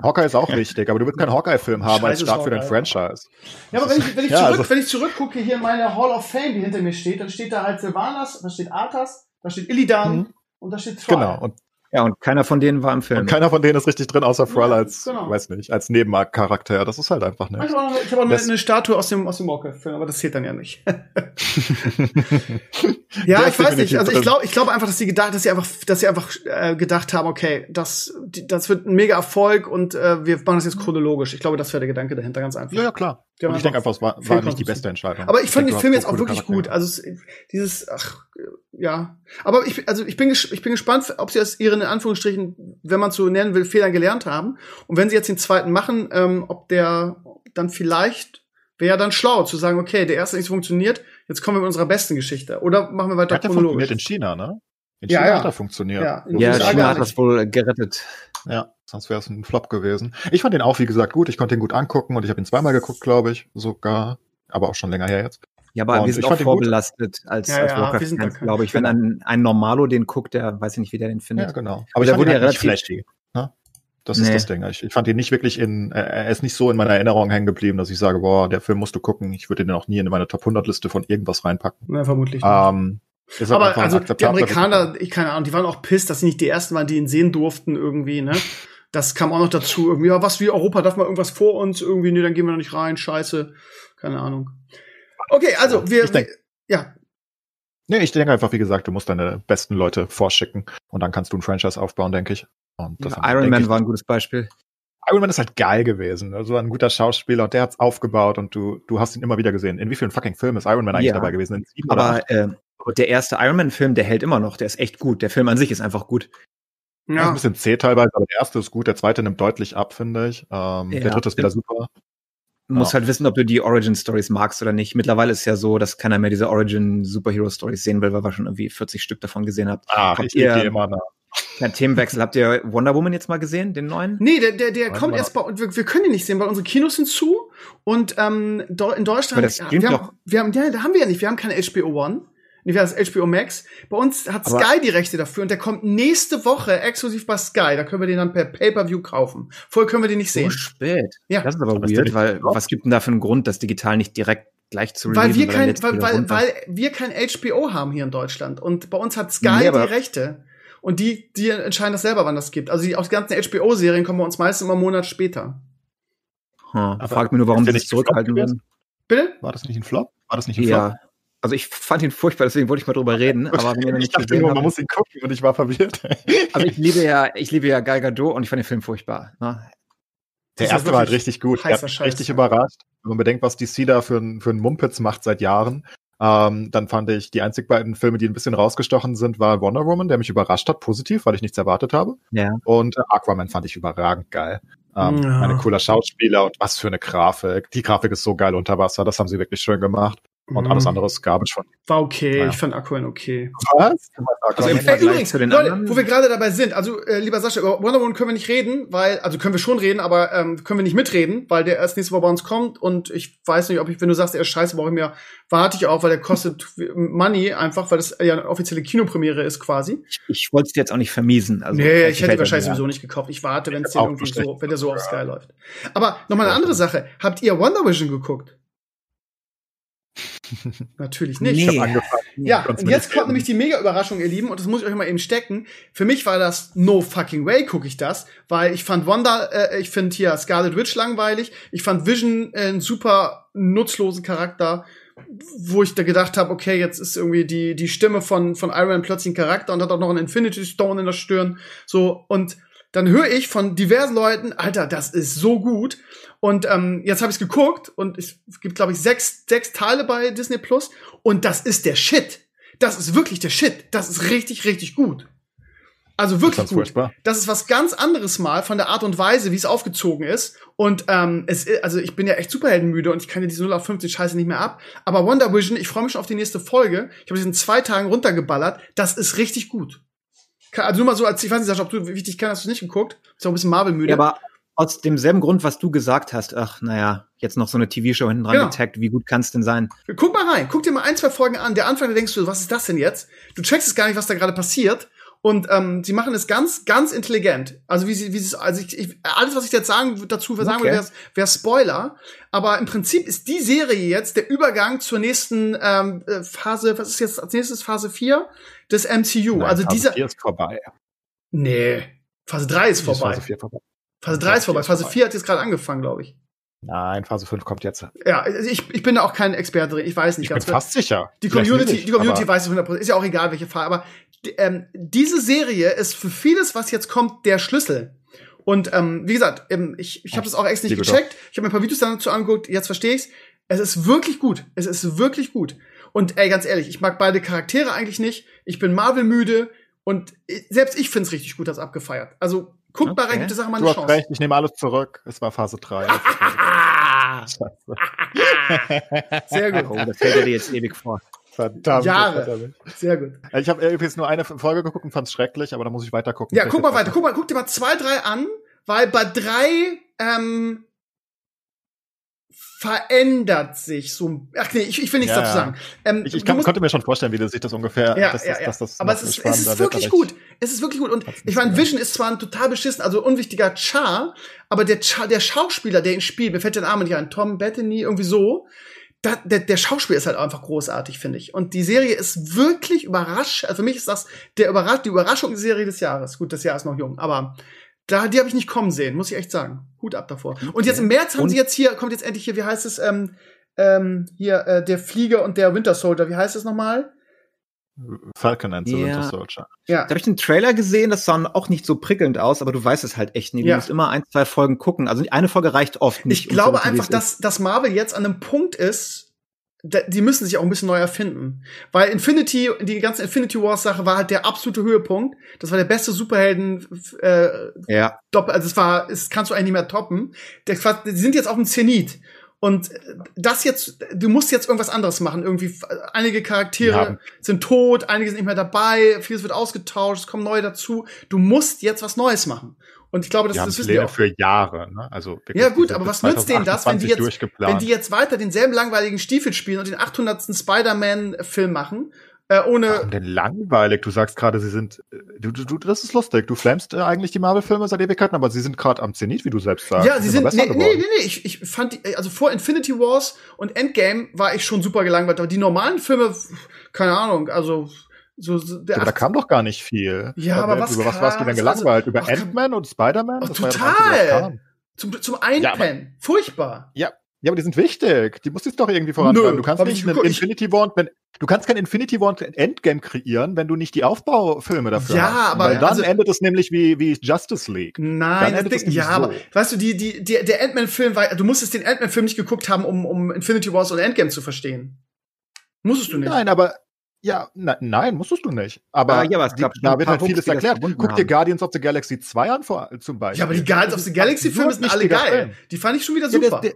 Hawkeye ist auch wichtig, aber du willst keinen Hawkeye-Film haben als Scheiße, Start für dein. Franchise. Ja, aber wenn ich, wenn ich, Ja, zurück, also- wenn ich zurückgucke hier in meine Hall of Fame, die hinter mir steht, dann steht da halt Sylvanas, da steht Arthas, da steht Illidan Mhm. und da steht Thrall. Genau. Und, ja, und keiner von denen war im Film. und keiner von denen ist richtig drin, außer Thrall Ja, als, genau. weiß nicht, als Nebencharakter. Das ist halt einfach Ich nicht. habe auch, ich hab auch eine, Das- eine Statue aus dem, aus dem Walker-Film, aber das zählt dann ja nicht. Ja, ich weiß nicht. Also ich glaube, ich glaube einfach, dass sie gedacht, dass sie einfach, dass sie einfach äh, gedacht haben, okay, das, die, das wird ein mega Erfolg und äh, wir machen das jetzt chronologisch. Ich glaube, das wäre der Gedanke dahinter, ganz einfach. Ja, ja, klar. Und ich denke einfach es war, war nicht die beste Entscheidung. Aber ich fand denke, den Film jetzt auch wirklich Charaktere. gut. Also es, dieses, ach, ja. Aber ich, also ich bin, ich bin gespannt, ob sie aus ihren in Anführungsstrichen, wenn man so nennen will, Fehlern gelernt haben. Und wenn sie jetzt den zweiten machen, ähm, ob der dann vielleicht wäre ja dann schlau zu sagen, okay, der erste hat nicht funktioniert, jetzt kommen wir mit unserer besten Geschichte. Oder machen wir weiter Hat ja funktioniert in China, ne? In Ja, China ja. hat er funktioniert. Ja, ja, China hat das wohl gerettet. Ja, sonst wäre es ein Flop gewesen. Ich fand den auch, wie gesagt, gut. Ich konnte ihn gut angucken und ich habe ihn zweimal geguckt, glaube ich, sogar. Aber auch schon länger her jetzt. Ja, aber Und wir sind ich auch fand ihn gut. vorbelastet als, Ja, als ja, wir sind da Warcraft-Fans, glaube ich. Wenn ein, ein Normalo den guckt, der weiß ich nicht, wie der den findet. Ja, genau. Aber ich der wurde ja halt relativ- flashy. Ne? Das ist Nee. das Ding. Ich, ich fand ihn nicht wirklich in, äh, er ist nicht so in meiner Erinnerung hängen geblieben, dass ich sage, boah, der Film musst du gucken. Ich würde den auch nie in meine Top 100 Liste von irgendwas reinpacken. Na, vermutlich nicht. Ähm, ist Aber also die Amerikaner, ich keine Ahnung, die waren auch pisst, dass sie nicht die ersten waren, die ihn sehen durften irgendwie, ne? Das kam auch noch dazu. Irgendwie, ja, was wie Europa darf mal irgendwas vor uns irgendwie, nee, dann gehen wir da nicht rein, scheiße. Keine Ahnung. Okay, also wir, Ich denk- ja, Nee, ich denke einfach, wie gesagt, du musst deine besten Leute vorschicken und dann kannst du ein Franchise aufbauen, denke ich. Und das haben, Iron Man ich, war ein gutes Beispiel. Iron Man ist halt geil gewesen. Also ein guter Schauspieler und der hat's aufgebaut und du, du hast ihn immer wieder gesehen. In wie vielen fucking Filmen ist Iron Man eigentlich Ja. dabei gewesen? In sieben oder? Aber äh, der erste Iron Man-Film, der hält immer noch. Der ist echt gut. Der Film an sich ist einfach gut. Ja. Ist ja. ein bisschen zäh teilweise, aber der erste ist gut, der zweite nimmt deutlich ab, finde ich. Ähm, Ja. der dritte ist wieder super. Du musst Ja. halt wissen, ob du die Origin-Stories magst oder nicht. Mittlerweile ist ja so, dass keiner mehr diese Origin-Superhero-Stories sehen will, weil wir schon irgendwie 40 Stück davon gesehen haben. Ah, Habt ich ihr- die immer nach. Kein Themenwechsel. Habt ihr Wonder Woman jetzt mal gesehen, den neuen? Nee, der, der, der kommt erst bei uns. Wir, wir können ihn nicht sehen, weil unsere Kinos sind zu. Und ähm, do- in Deutschland. Aber das ja, wir, haben, wir haben, ja, da haben wir ja nicht. Wir haben keine HBO One. Nee, das HBO Max. Bei uns hat Aber- Sky die Rechte dafür und der kommt nächste Woche exklusiv bei Sky. Da können wir den dann per Pay-Per-View kaufen. Vorher können wir den nicht So sehen. spät. Ja. Das ist aber der weird, weil was gibt denn da für einen Grund, das digital nicht direkt gleich zu Weil wir kein, weil, weil, weil wir kein HBO haben hier in Deutschland. Und bei uns hat Sky Nee, die Rechte. Und die, die entscheiden das selber, wann das gibt. Also die, auch die ganzen HBO-Serien kommen bei uns meistens immer einen Monat später. Hm. Aber Fragt mich nur, warum sie sich zurückhalten gewesen? würden. Bitte? War das nicht ein Flop? War das nicht ein Flop? Also ich fand ihn furchtbar, deswegen wollte ich mal drüber reden, aber wenn ihr noch ich nicht dachte gesehen nur, man muss ihn gucken und ich war verwirrt. also ich liebe ja, ich liebe ja Gal Gadot und ich fand den Film furchtbar. Ne? Der erste war halt richtig gut. Der hat mich richtig überrascht. Wenn man bedenkt, was DC da für einen für einen Mumpitz macht seit Jahren, ähm, dann fand ich die einzig beiden Filme, die ein bisschen rausgestochen sind, war Wonder Woman, der mich überrascht hat, positiv, weil ich nichts erwartet habe. Ja. Und äh, Aquaman fand ich überragend geil. Ähm, Ja. Eine cooler Schauspieler und was für eine Grafik. Die Grafik ist so geil unter Wasser, das haben sie wirklich schön gemacht. Und Mhm. alles andere ist Garbage von. War okay. Naja. Ich fand Aquaman okay. Was? Also im Ey, Vergleich übrigens, zu den Leute, anderen- wo wir gerade dabei sind, also äh, lieber Sascha, über Wonder Woman können wir nicht reden, weil, also können wir schon reden, aber ähm, können wir nicht mitreden, weil der erst nächste Woche bei uns kommt und ich weiß nicht, ob ich, wenn du sagst, er ist scheiße, brauche ich mir, warte ich auf, weil der kostet Money einfach, weil das ja eine offizielle Kinopremiere ist quasi. Ich wollte es dir jetzt auch nicht vermiesen. Also, nee, ich hätte wahrscheinlich sowieso nicht gekauft. Ich warte, wenn es Ich auch irgendwie so, wenn der so auf Sky läuft. Aber nochmal eine andere Sache. Habt ihr Wonder Vision geguckt? Natürlich nicht. Nee. Ich hab angefangen. Ja, und jetzt kommt nämlich die Mega-Überraschung, ihr Lieben, und das muss ich euch mal eben stecken. Für mich war das no fucking way, gucke ich das, weil ich fand Wanda, äh, ich finde hier Scarlet Witch langweilig, ich fand Vision äh, einen super nutzlosen Charakter, wo ich da gedacht habe, okay, jetzt ist irgendwie die die Stimme von von Iron Man plötzlich ein Charakter und hat auch noch einen Infinity Stone in der Stirn, so und dann höre ich von diversen Leuten, Alter, das ist so gut. Und ähm, jetzt habe ich es geguckt und es gibt, glaube ich, sechs, sechs Teile bei Disney Plus und das ist der Shit. Das ist wirklich der Shit. Das ist richtig, richtig gut. Also Ich wirklich fand's gut. furchtbar. Das ist was ganz anderes mal von der Art und Weise, wie es aufgezogen ist. Und ähm, es, also ich bin ja echt superheldenmüde und ich kann ja diese 0 auf 50 Scheiße nicht mehr ab. Aber Wonder Vision, ich freue mich schon auf die nächste Folge. Ich habe das in zwei Tagen runtergeballert. Das ist richtig gut. Also nur mal so, als ich weiß nicht, Sascha, ob du wie ich dich kennst, hast du nicht geguckt. Ist auch ein bisschen Marvel-müde. Ja, aber aus demselben Grund, was du gesagt hast, ach, naja, jetzt noch so eine TV-Show hinten dran Genau. getaggt, wie gut kann es denn sein? Guck mal rein, guck dir mal ein, zwei Folgen an. Der Anfang, da denkst du, was ist das denn jetzt? Du checkst es gar nicht, was da gerade passiert. Und ähm, sie machen es ganz, ganz intelligent. Also wie sie, wie sie es, also ich, ich, alles, was ich jetzt sagen dazu sagen Okay. würde, wäre wär Spoiler. Aber im Prinzip ist die Serie jetzt der Übergang zur nächsten ähm, äh, Phase. Was ist jetzt als nächstes Phase 4 des MCU? Nein, also Phase dieser. vier ist vorbei. Nee, Phase 3 ist Ist vorbei. Phase 4 vorbei. Phase 3 ist vorbei. Phase 4 hat jetzt gerade angefangen, glaube ich. Nein, Phase 5 kommt jetzt. Ja, also ich, ich bin da auch kein Experte drin. Ich weiß nicht Ich bin ganz genau. fast sicher. Die Community, nicht, die Community weiß es 100%. Ist ja auch egal, welche Fall. Aber ähm, diese Serie ist für vieles, was jetzt kommt, der Schlüssel. Und ähm, wie gesagt, ähm, ich, ich habe das auch extra nicht gecheckt. Ich habe mir ein paar Videos dazu angeguckt. Jetzt verstehe ich's. Es ist wirklich gut. Es ist wirklich gut. Und ey, ganz ehrlich, ich mag beide Charaktere eigentlich nicht. Ich bin Marvel müde. Und ich, selbst ich find's richtig gut, das abgefeiert. Also guckt mal rein, Okay. gibt der Sache mal Du eine hast Chance. recht, ich nehme alles zurück. Es war Phase 3. Ah, Scheiße. sehr Oh, gut. das hält er dir jetzt ewig vor. Verdammt. Jahre. das. Sehr gut. Ich habe übrigens nur eine Folge geguckt und fand's schrecklich, aber da muss ich weiter gucken. Ja, guck mal weiter. Guck mal, guck dir mal zwei, drei an, weil bei drei ähm, verändert sich so. Ach nee, ich, ich will nichts Ja, dazu sagen. Ähm, Ich, ich kann, musst- konnte mir schon vorstellen, wie du sich das ungefähr, ja, dass, ja, das- ja. dass das aber es ist, es ist wirklich gut. Es ist wirklich gut. Und ich meine. Vision ist zwar ein total beschissen, also unwichtiger Char, aber der, Char, der Schauspieler, der ihn spielt, mir fällt der Name nicht ein, Tom Bettany, irgendwie so, da, der, der Schauspieler ist halt einfach großartig, finde ich. Und die Serie ist wirklich überrascht. Also für mich ist das der Überrasch die Überraschungsserie des Jahres. Gut, das Jahr ist noch jung, aber da, die habe ich nicht kommen sehen, muss ich echt sagen. Hut ab davor. Und jetzt im März haben Und- sie jetzt hier, kommt jetzt endlich hier, wie heißt es, ähm, ähm, hier, äh, der Flieger und der Winter Soldier, wie heißt es nochmal? Falcon and the Ja. Winter Soldier. Ja. Da habe ich den Trailer gesehen, das sah auch nicht so prickelnd aus, aber du weißt es halt echt nie. Du Ja. musst immer ein, zwei Folgen gucken. Also eine Folge reicht oft nicht. Ich glaube wie einfach, dass, dass Marvel jetzt an einem Punkt ist, die müssen sich auch ein bisschen neu erfinden. Weil Infinity, die ganze Infinity Wars Sache war halt der absolute Höhepunkt. Das war der beste Superhelden, äh, Ja, Doppel, also es war, es kannst du eigentlich nicht mehr toppen. Quatsch- die sind jetzt auf dem Zenit. Und das jetzt, du musst jetzt irgendwas anderes machen. Irgendwie, einige Charaktere Ja. sind tot, einige sind nicht mehr dabei, vieles wird ausgetauscht, es kommen neue dazu. Du musst jetzt was Neues machen. Und ich glaube, das, das wissen auch. für Jahre. Ne? Also Ja gut, aber was nützt denen das, wenn die 2028 jetzt, wenn die jetzt weiter denselben langweiligen Stiefel spielen und den 800. Spider-Man-Film machen, äh, ohne, Warum denn langweilig? Du sagst gerade, sie sind. äh, Du, du, du, das ist lustig. Du flammst äh, eigentlich die Marvel-Filme seit Ewigkeiten, aber sie sind gerade am Zenit, wie du selbst sagst. Ja, sie sind. Nee, nee, nee, nee. Ich, ich fand die, also vor Infinity Wars und Endgame war ich schon super gelangweilt. Aber die normalen Filme, keine Ahnung, also so, so der Ja, aber da kam doch gar nicht viel. Ja, aber was Über was warst du denn kam? gelangweilt? Also- Über Ant-Man und Spider-Man? Oh, ja total. zum, zum Einpennen. Furchtbar. Ja, aber die sind wichtig. Die musst du jetzt doch irgendwie vorantreiben. Nö, du kannst nicht ich einen Infinity War, wenn, du kannst kein Infinity War und Endgame kreieren, wenn du nicht die Aufbaufilme dafür Ja, hast. aber Weil dann also- endet es nämlich wie, wie Justice League. Nein, Dann das endet Ding, ja, nämlich aber so. weißt du, die, die, die, der Ant-Man-Film war, du musstest den Ant-Man-Film nicht geguckt haben, um, um Infinity Wars oder Endgame zu verstehen. Musstest du nicht. Nein, aber ja, na, nein, musstest du nicht. Aber, Ah, ja, aber es die, gab schon da wird halt vieles Hooks, erklärt. Guck dir. Guardians of the Galaxy 2 an vor, zum Beispiel. ja, aber die Guardians of the Galaxy-Filme sind alle geil. Film. Die fand ich schon wieder Ja, der, super. der,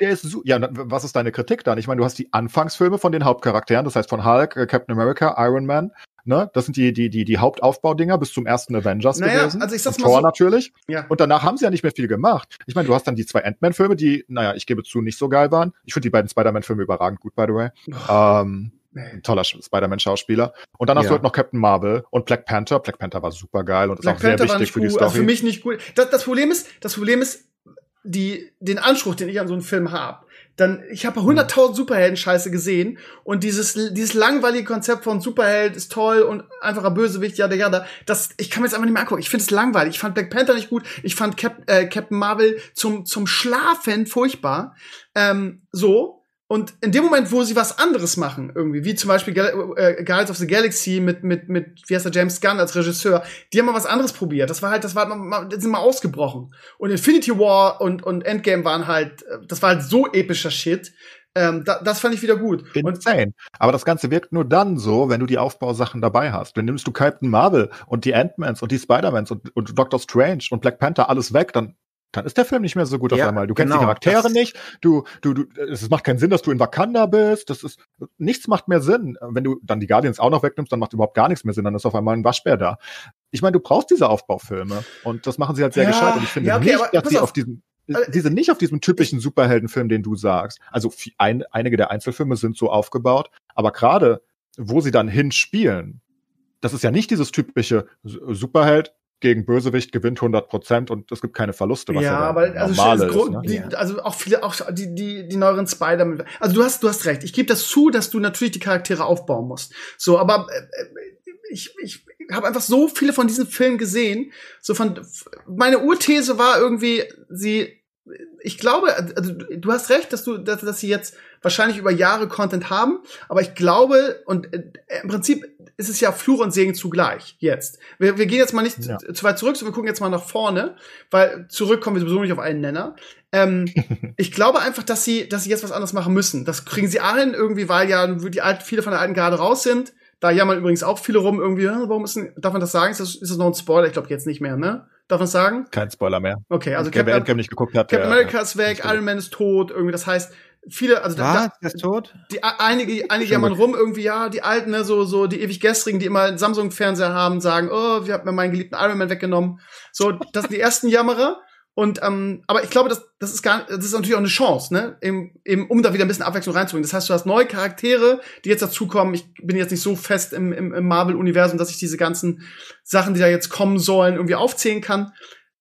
der ist su ja, was ist deine Kritik dann? Ich meine, du hast die Anfangsfilme von den Hauptcharakteren, das heißt von Hulk, äh, Captain America, Iron Man, ne? Das sind die die die die Hauptaufbaudinger bis zum ersten Avengers Naja, gewesen. also ich sag's Und mal Thor so- natürlich. ja. Und danach haben sie ja nicht mehr viel gemacht. Ich meine, du hast dann die zwei Ant-Man-Filme, die, naja, ich gebe zu, nicht so geil waren. Ich finde die beiden Spider-Man-Filme überragend gut, by the way. Ähm, Nee. ein toller Sch- Spider-Man-Schauspieler. Und dann hast Ja. du halt noch Captain Marvel und Black Panther. Black Panther war super geil und ist Black auch sehr Panther war wichtig für die Story. also für mich nicht gut. Das, das Problem ist, das Problem ist, die, den Anspruch, den ich an so einen Film habe. Dann, ich habe hunderttausend Superhelden-Scheiße gesehen und dieses, dieses langweilige Konzept von Superheld ist toll und einfacher Bösewicht, ja, ja, da, das, ich kann mir das einfach nicht mehr angucken. Ich finde es langweilig. Ich fand Black Panther nicht gut. Ich fand Cap, äh, Captain Marvel zum, zum Schlafen furchtbar. Ähm, so. Und in dem Moment, wo sie was anderes machen, irgendwie, wie zum Beispiel Gal äh, Guardians of the Galaxy mit, mit, mit, wie heißt der, James Gunn als Regisseur, die haben mal was anderes probiert. Das war halt, das war, mal- die sind mal ausgebrochen. Und Infinity War und, und Endgame waren halt, äh, das war halt so epischer Shit. Ähm, da, das fand ich wieder gut. Insane. Aber das Ganze wirkt nur dann so, wenn du die Aufbausachen dabei hast. Dann nimmst du Captain Marvel und die Ant-Mans und die Spider-Mans und, und Doctor Strange und Black Panther alles weg, dann dann ist der Film nicht mehr so gut auf Ja, einmal. Du kennst genau. die Charaktere nicht, du, du, du, es macht keinen Sinn, dass du in Wakanda bist. Das ist, nichts macht mehr Sinn. Wenn du dann die Guardians auch noch wegnimmst, dann macht überhaupt gar nichts mehr Sinn. Dann ist auf einmal ein Waschbär da. Ich meine, du brauchst diese Aufbaufilme. Und das machen sie halt sehr Ja, gescheit. Und ich finde ja, okay, nicht, dass sie auf. auf diesen, Also, die sind nicht auf diesem typischen Superheldenfilm, den du sagst. Also ein, einige der Einzelfilme sind so aufgebaut, aber gerade wo sie dann hinspielen, das ist ja nicht dieses typische Superheld gegen Bösewicht gewinnt 100 Prozent und es gibt keine Verluste, was ja, ja, aber also, ist. Ne? die, also auch viele, auch die, die, die neueren Spider-Man. Also du hast, du hast recht. Ich gebe das zu, dass du natürlich die Charaktere aufbauen musst. So, aber äh, äh, ich, ich habe einfach so viele von diesen Filmen gesehen. So von meine Urthese war irgendwie, sie, ich glaube, also du hast recht, dass du, dass, dass sie jetzt wahrscheinlich über Jahre Content haben, aber ich glaube und äh, im Prinzip ist es ja Fluch und Segen zugleich jetzt. Wir, wir gehen jetzt mal nicht Ja. zu, weit zurück, sondern wir gucken jetzt mal nach vorne, weil zurück kommen wir sowieso nicht auf einen Nenner. Ähm, ich glaube einfach, dass sie, dass sie jetzt was anderes machen müssen. Das kriegen sie auch hin, irgendwie, weil ja die alten, viele von der alten Garde raus sind. Da jammern übrigens auch viele rum, irgendwie, "Hä, warum ist denn, darf man das sagen? Ist das, ist das noch ein Spoiler? Ich glaube jetzt nicht mehr, ne? Darf man das sagen? Kein Spoiler mehr. Okay, also Wer Captain, Endgame nicht geguckt hat, Captain America ist weg, gut. Iron Man ist tot, irgendwie, das heißt, viele, also da, Was? da, Der ist tot? die einige, einige jammern rum, irgendwie, ja, die alten, ne, so, so, die ewig gestrigen, die immer einen Samsung-Fernseher haben, sagen, oh, wir haben mir meinen geliebten Iron Man weggenommen. So, das sind die ersten Jammerer. Und, ähm, aber ich glaube, das, das ist gar, das ist natürlich auch eine Chance, ne, eben, eben, um da wieder ein bisschen Abwechslung reinzubringen. Das heißt, du hast neue Charaktere, die jetzt dazukommen. Ich bin jetzt nicht so fest im, im, im Marvel-Universum, dass ich diese ganzen Sachen, die da jetzt kommen sollen, irgendwie aufzählen kann.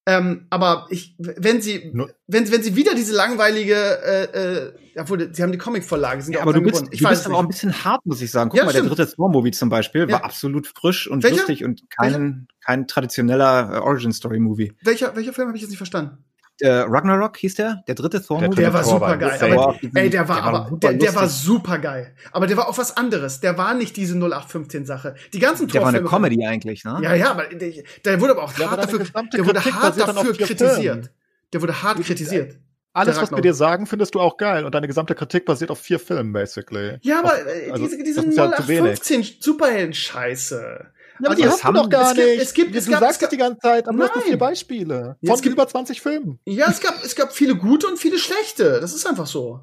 Ähm, aber ich, wenn sie, Nur- wenn, wenn sie wieder diese langweilige, äh, äh, obwohl, sie haben die Comic-Vorlage, sind ja, aber du bist. Ich du weiß bist aber auch ein bisschen hart, muss ich sagen. Guck Ja, mal, der stimmt. dritte Thor-Movie zum Beispiel Ja. war absolut frisch und Welcher? lustig und kein, kein traditioneller äh, Origin-Story-Movie. Welcher, welcher Film habe ich jetzt nicht verstanden? Äh, Ragnarok hieß der, der dritte Thor-Movie. Der war Thor super geil. Aber, ey, der war der war aber, super der, der war super geil. Aber der war auch was anderes. Der war nicht diese 0815-Sache. Die ganzen Der war eine Comedy eigentlich, ne? Ja, ja, aber der, der wurde aber auch Ja, hart dafür, der wurde Kritik hart dafür kritisiert. Filmen. Der wurde hart kritisiert. Alles, Der was wir dir sagen, findest du auch geil. Und deine gesamte Kritik basiert auf vier Filmen, basically. Ja, aber Auf- äh, also, diese, diese das ist ja zu wenig. 0815 Superhelden-Scheiße. Ja, aber Also die es hast du haben- doch gar es gibt- nicht. es gibt- es du gab- sagst es gab- das die ganze Zeit, aber du hast nur Nein. vier Beispiele. Von es gibt- über 20 Filmen. Ja, es gab, es gab viele gute und viele schlechte. Das ist einfach so.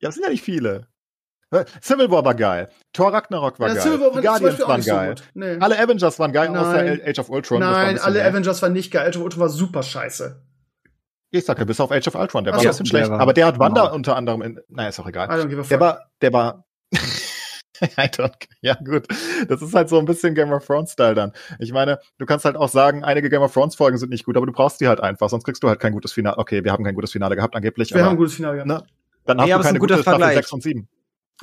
Ja, das sind ja nicht viele. Civil War war geil. Thor Ragnarok war Ja, geil. Civil War Guardians waren nicht so geil. gut. Nee. Alle Avengers waren geil, außer Nein. Age of Ultron. Nein, alle mehr. Avengers waren nicht geil. Age of Ultron war super scheiße. Ich sag ja, bis auf Age of Ultron, der Ach war so, ein bisschen schlecht. war- Aber der hat Wanda genau. unter anderem in, naja, ist auch egal. Der war, der war, ja gut. Das ist halt so ein bisschen Game of Thrones Style dann. Ich meine, du kannst halt auch sagen, einige Game of Thrones Folgen sind nicht gut, aber du brauchst die halt einfach, sonst kriegst du halt kein gutes Finale. Okay, wir haben kein gutes Finale gehabt angeblich, Wir haben ein aber gutes Finale gehabt. ne, dann hast Ja, du aber keine gute Staffel Vergleich. 6 und 7.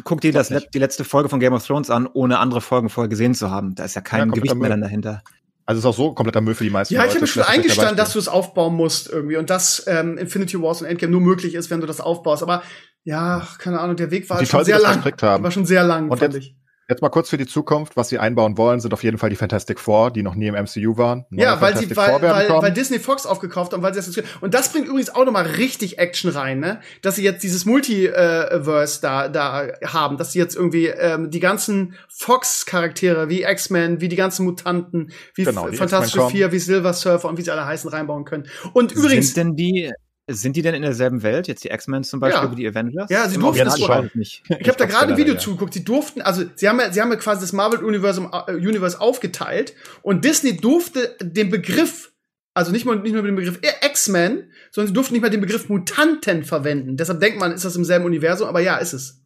Guck dir das, die letzte Folge von Game of Thrones an, ohne andere Folgen vorher gesehen zu haben. Da ist ja kein Ja, Gewicht mehr dann dahinter. Also ist auch so kompletter Müll für die meisten Ja, ich Leute. habe mir Das schon eingestanden, dass du es aufbauen musst irgendwie und dass ähm, Infinity Wars und Endgame nur möglich ist, wenn du das aufbaust. Aber ja, keine Ahnung, der Weg war Wie schon toll sie sehr lang. gestrickt haben. War schon sehr lang, Und fand jetzt- ich. Jetzt mal kurz für die Zukunft, was sie einbauen wollen, sind auf jeden Fall die Fantastic Four, die noch nie im MCU waren. Neue Ja, weil sie, Fantastic weil, werden weil, kommen. weil Disney Fox aufgekauft haben, weil sie das jetzt, und das bringt übrigens auch noch mal richtig Action rein, ne? Dass sie jetzt dieses Multiverse da, da haben, dass sie jetzt irgendwie ähm, die ganzen Fox-Charaktere wie X-Men, wie die ganzen Mutanten, wie Genau, die Fantastische Vier, wie Silver Surfer und wie sie alle heißen reinbauen können. Und übrigens, sind denn die, sind die denn in derselben Welt? Jetzt die X-Men zum Beispiel Ja. wie die Avengers? Ja, sie Im durften es nicht. Ich habe da gerade ein Video ja. zugeguckt. Sie durften, also sie haben ja, sie haben ja quasi das Marvel-Universum äh, Universe aufgeteilt und Disney durfte den Begriff, also nicht mal nicht nur den Begriff X-Men, sondern sie durften nicht mal den Begriff Mutanten verwenden. Deshalb denkt man, ist das im selben Universum, aber ja, ist es.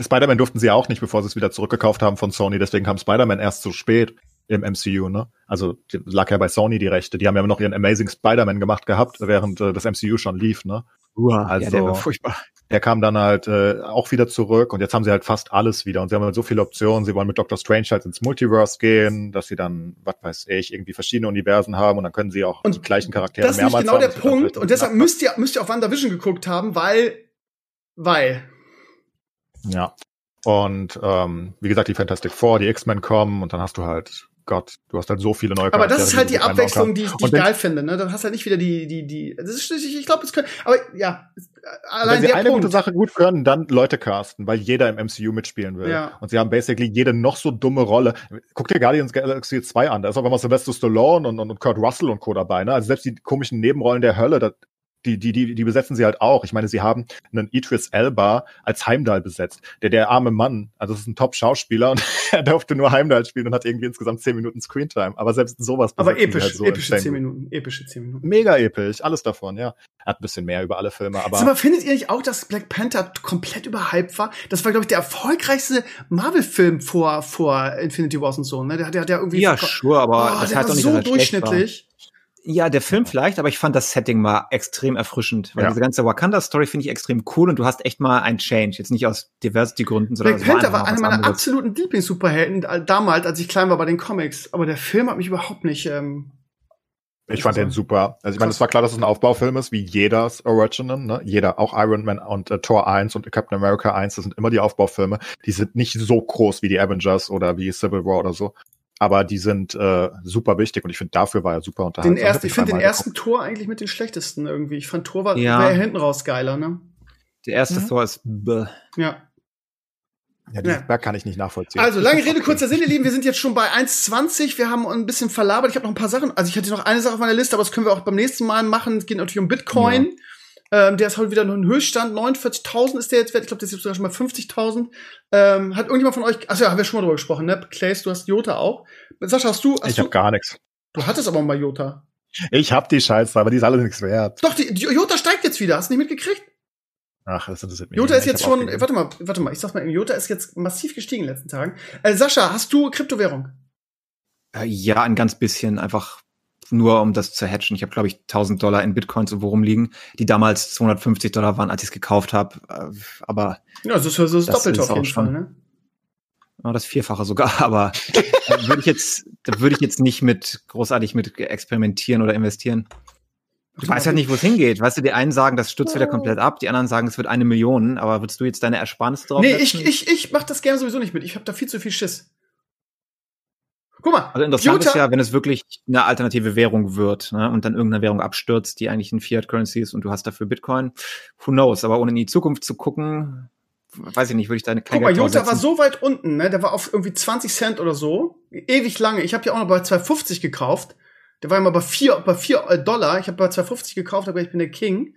Spider-Man durften sie auch nicht, bevor sie es wieder zurückgekauft haben von Sony. Deswegen kam Spider-Man erst zu spät im MCU, ne? Also lag ja bei Sony die Rechte. Die haben ja noch ihren Amazing Spider-Man gemacht gehabt, während äh, das MCU schon lief, ne? Uah, Also- ja, der war furchtbar. Der kam dann halt äh, auch wieder zurück und jetzt haben sie halt fast alles wieder und sie haben halt so viele Optionen. Sie wollen mit Doctor Strange halt ins Multiverse gehen, dass sie dann, was weiß ich, irgendwie verschiedene Universen haben und dann können sie auch Und die gleichen Charaktere Das ist mehrmals genau haben. der Das wird dann Punkt vielleicht und deshalb müsst ihr müsst ihr auch WandaVision geguckt haben, weil weil Ja. Und ähm, wie gesagt, die Fantastic Four, die X-Men kommen und dann hast du halt, Gott, du hast halt so viele neue aber das Charaktere, ist halt die einbauen Abwechslung, die ich, die ich geil finde, ne? Dann hast du halt nicht wieder die die die das ist ich, ich glaube, es können aber ja, allein Wenn sie der eine Punkt. gute Sache gut können, dann Leute casten, weil jeder im MCU mitspielen will. Ja. Und sie haben basically jede noch so dumme Rolle. Guck dir Guardians Galaxy 2 an, da ist auch immer Sylvester Stallone und, und, und Kurt Russell und Co. dabei. Ne? Also selbst die komischen Nebenrollen der Hölle, das, die, die, die, die besetzen sie halt auch. Ich meine, sie haben einen Idris Elba als Heimdall besetzt. Der, der arme Mann, also das ist ein Top-Schauspieler und er durfte nur Heimdall spielen und hat irgendwie insgesamt 10 Minuten Screentime. Aber selbst sowas aber episch, halt so epische insane 10 gut. Minuten, epische 10 Minuten. Mega episch, alles davon, ja. Er hat ein bisschen mehr über alle Filme, aber. Sag mal, findet ihr nicht auch, dass Black Panther komplett überhyped war? Das war, glaube ich, der erfolgreichste Marvel-Film vor, vor Infinity Wars und so, ne? Der hat ja der irgendwie. Ja, sure, aber oh, das der heißt war auch nicht, so dass er schlecht war. Ja, der Film vielleicht, aber ich fand das Setting mal extrem erfrischend. Weil Ja. diese ganze Wakanda-Story finde ich extrem cool und du hast echt mal ein Change. Jetzt nicht aus Diversity-Gründen, sondern Black Panther einfach war mal einer meiner anderes. absoluten Lieblings-Superhelden äh, damals, als ich klein war bei den Comics. Aber der Film hat mich überhaupt nicht. Ähm, Ich fand den super. Also ich meine, es war klar, dass es ein Aufbaufilm ist, wie jedes Original, ne? Jeder, auch Iron Man und äh, Thor 1 und Captain America 1, das sind immer die Aufbaufilme. Die sind nicht so groß wie die Avengers oder wie Civil War oder so. Aber die sind äh, super wichtig und ich finde, dafür war er super unterhaltsam. den ersten, ich finde den ersten Tor eigentlich mit den schlechtesten irgendwie. Ich fand Tor war, Ja. war ja hinten raus geiler, ne? Der erste Mhm. Thor ist bäh. Ja. geguckt. Ja, diesen Ja. Berg kann ich nicht nachvollziehen. Also, lange Rede, kurzer Sinn, ihr Lieben. Wir sind jetzt schon bei 1,20. Wir haben ein bisschen verlabert. Ich habe noch ein paar Sachen. Also, ich hatte noch eine Sache auf meiner Liste, aber das können wir auch beim nächsten Mal machen. Es geht natürlich um Bitcoin. Ähm, der ist heute wieder noch ein Höchststand. 49.000 ist der jetzt wert. Ich glaube, der ist jetzt sogar schon mal 50.000. Ähm, hat irgendjemand von euch, also ja, haben wir schon mal drüber gesprochen, ne? Clays, du hast Jota auch. Sascha, hast du, hast ich habe gar nichts. du hattest aber mal Jota. Ich hab die Scheiße, aber die ist alles nichts wert. Doch, die, die Jota steigt jetzt wieder. Hast du nicht mitgekriegt? Ach, das interessiert mich. Jota nicht. ist jetzt schon, warte mal, warte mal, ich sag's mal, Jota ist jetzt massiv gestiegen in den letzten Tagen. Äh, Sascha, hast du Kryptowährung? Äh, Ja, ein ganz bisschen, einfach nur um das zu hatchen. Ich habe, glaube ich, 1000 Dollar in Bitcoins irgendwo rumliegen, die damals 250 Dollar waren, als ich es gekauft habe. Aber Ja, das ist, das ist Das doppelt ist auf jeden Fall, ne? das Vierfache sogar. Aber da würde ich jetzt, da würde ich jetzt nicht mit großartig mit experimentieren oder investieren. Du weißt ja nicht, wo es hingeht. Weißt du, die einen sagen, das stürzt wieder komplett ab, die anderen sagen, es wird eine Million. Aber würdest du jetzt deine Ersparnis drauf Nee, setzen? ich, ich, ich mach das gerne sowieso nicht mit. Ich habe da viel zu viel Schiss. Guck mal, Also interessant Jota- ist ja, wenn es wirklich eine alternative Währung wird ne, und dann irgendeine Währung abstürzt, die eigentlich ein Fiat-Currency ist und du hast dafür Bitcoin. Who knows? Aber ohne in die Zukunft zu gucken, weiß ich nicht, würde ich da keine Guck mal, Jota war so weit unten, ne? Der war auf irgendwie 20 Cent oder so. Ewig lange. Ich habe ja auch noch bei 2,50 gekauft. Der war immer bei 4, bei 4 Dollar. Ich habe bei 2,50 gekauft, aber ich bin der King.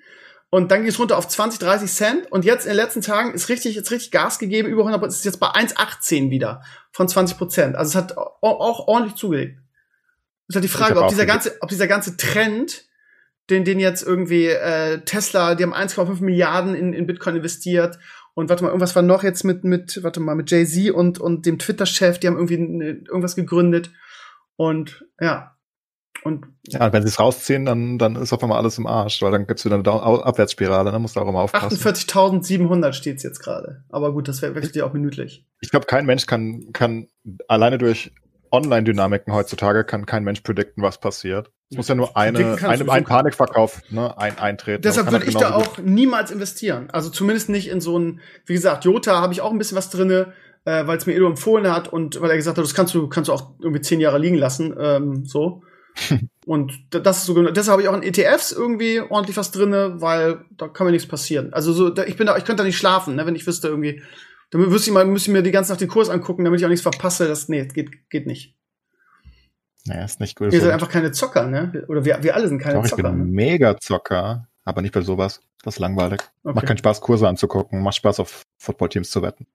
Und dann ging es runter auf 20, 30 Cent. Und jetzt in den letzten Tagen ist richtig, jetzt richtig Gas gegeben. Über 100, es ist jetzt bei 1,18 wieder von 20 Prozent. Also es hat au- auch ordentlich zugelegt. ist halt die Frage, ob dieser ganze, ob dieser ganze Trend, den, den jetzt irgendwie äh, Tesla, die haben 1,5 Milliarden in, in Bitcoin investiert und warte mal, irgendwas war noch jetzt mit, mit, warte mal, mit Jay-Z und, und dem Twitter-Chef, die haben irgendwie irgendwas gegründet. Und ja. Und Ja, wenn sie es rausziehen, dann, dann ist auf einmal alles im Arsch, weil dann gibt's wieder eine Down Au- Abwärtsspirale, dann musst du auch immer aufpassen. 48.700 steht's jetzt gerade. Aber gut, das wechselt ja auch minütlich. Ich glaube, kein Mensch kann, kann alleine durch Online-Dynamiken heutzutage kann kein Mensch predikten, was passiert. Es muss ja nur eine, eine ein. Panikverkauf ne, ein, eintreten. Deshalb würde ich da auch niemals investieren. Also zumindest nicht in so ein, wie gesagt, Jota habe ich auch ein bisschen was drinne, äh, weil es mir Edo empfohlen hat und weil er gesagt hat, das kannst du, kannst du auch irgendwie zehn Jahre liegen lassen, ähm, so. und da- das ist so, deshalb habe ich auch in ETFs irgendwie ordentlich was drinne, weil da kann mir nichts passieren. Also so, da, ich bin da, ich könnte da nicht schlafen, ne, wenn ich wüsste irgendwie, dann müsste ich mal, müsste ich mir die ganze Nacht den Kurs angucken, damit ich auch nichts verpasse. Das, nee, geht, geht nicht. Nee, ist nicht gut. Ihr seid einfach keine Zocker, ne? Oder wir, wir alle sind keine Doch, ich Zocker. bin Ne? mega Zocker, aber nicht bei sowas. Das ist langweilig. Okay. Macht keinen Spaß, Kurse anzugucken. Macht Spaß, auf Footballteams zu wetten.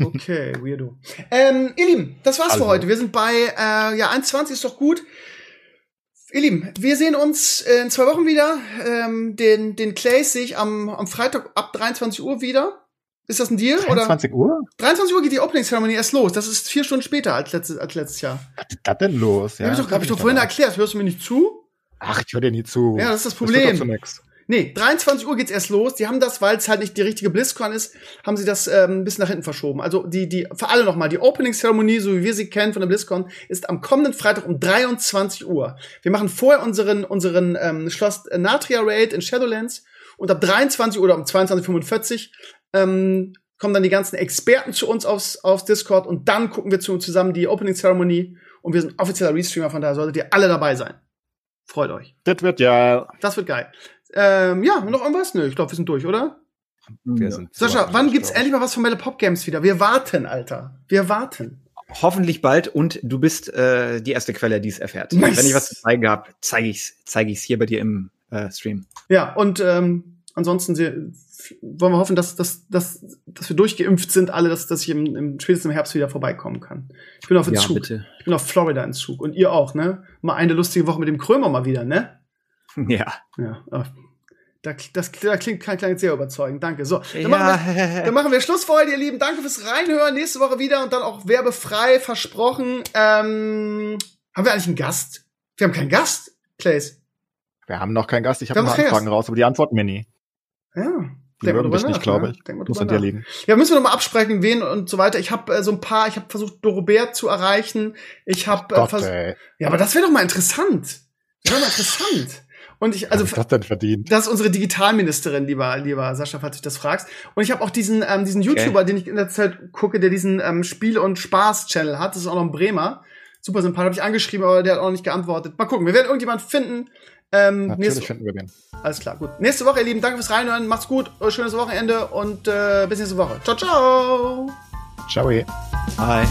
Okay, weirdo. Ähm, ihr Lieben, das war's Also. für heute. Wir sind bei, äh, ja, 1,20 ist doch gut. Ihr Lieben, wir sehen uns in zwei Wochen wieder. Ähm, den, den Clays sehe ich am, am Freitag ab 23 Uhr wieder. Ist das ein Deal? Oder? 23 Uhr? 23 Uhr geht die Opening Ceremony erst los. Das ist vier Stunden später als letztes, als letztes Jahr. Was ist das denn los? Ja, hab ich doch, hab ich doch vorhin erklärt. Hörst du mir nicht zu? Ach, ich höre dir nie zu. Ja, das ist das Das Problem. nix. Nee, 23 Uhr geht's erst los. Die haben das, weil es halt nicht die richtige BlizzCon ist, haben sie das ähm, ein bisschen nach hinten verschoben. Also die, die, für alle nochmal, die Opening-Zeremonie, so wie wir sie kennen von der BlizzCon, ist am kommenden Freitag um 23 Uhr. Wir machen vorher unseren, unseren ähm, Schloss Natria Raid in Shadowlands und ab 23 Uhr oder um 22.45 ähm, kommen dann die ganzen Experten zu uns aufs, aufs Discord und dann gucken wir zu, zusammen die Opening-Zeremonie und wir sind offizieller Restreamer, von daher solltet ihr alle dabei sein. Freut euch. Das wird ja. Das wird geil. Ähm, ja, noch irgendwas? Nö, ich glaube, wir sind durch, oder? Wir sind Sascha, wann gibt's ich. endlich mal was von Melle Pop Games wieder? Wir warten, Alter. Wir warten. Hoffentlich bald und du bist äh, die erste Quelle, die es erfährt. Nice. Wenn ich was zu zeigen habe, zeige ich's, zeige ich's hier bei dir im äh, Stream. Ja, und ähm, ansonsten sie, wollen wir hoffen, dass, dass, dass, dass wir durchgeimpft sind, alle, dass, dass ich im, im spätestens im Herbst wieder vorbeikommen kann. Ich bin auf Ja, Entzug. bitte. Ich bin auf Florida Entzug. Und ihr auch, ne? Mal eine lustige Woche mit dem Krömer mal wieder, ne? Ja. Ja. äh, Da, das, da klingt, klingt sehr überzeugend. Danke. So, dann, machen wir, ja. dann machen wir Schluss für heute, ihr Lieben. Danke fürs Reinhören. Nächste Woche wieder und dann auch werbefrei versprochen. Ähm, haben wir eigentlich einen Gast? Wir haben keinen Gast, Clays. Wir haben noch keinen Gast. Ich habe noch Anfragen raus, aber die Antwort Mini. Ja. Die Denk mögen dich nicht, glaube ne? ich. Mal Muss an dir liegen. Ja, müssen wir noch mal absprechen, wen und so weiter. Ich habe äh, so ein paar, ich habe versucht, Dorobert zu erreichen. Ich habe äh, Gott, vers- ey. Ja, aber das wäre doch mal interessant. Das wäre mal interessant. Und ich, also Was hat das denn verdient? Das ist unsere Digitalministerin, lieber, lieber Sascha, falls du dich das fragst. Und ich habe auch diesen, ähm, diesen YouTuber, den ich in der Zeit gucke, der diesen ähm, Spiel- und Spaß-Channel hat. Das ist auch noch ein Bremer. Super sympathisch. Habe ich angeschrieben, aber der hat auch noch nicht geantwortet. Mal gucken. Wir werden irgendjemand finden. Ähm, Natürlich nächste, finden wir den. alles klar, gut. Nächste Woche, ihr Lieben, danke fürs Reinhören. Macht's gut. Schönes Wochenende und äh, bis nächste Woche. Ciao, ciao. Ciao. ey. Hi.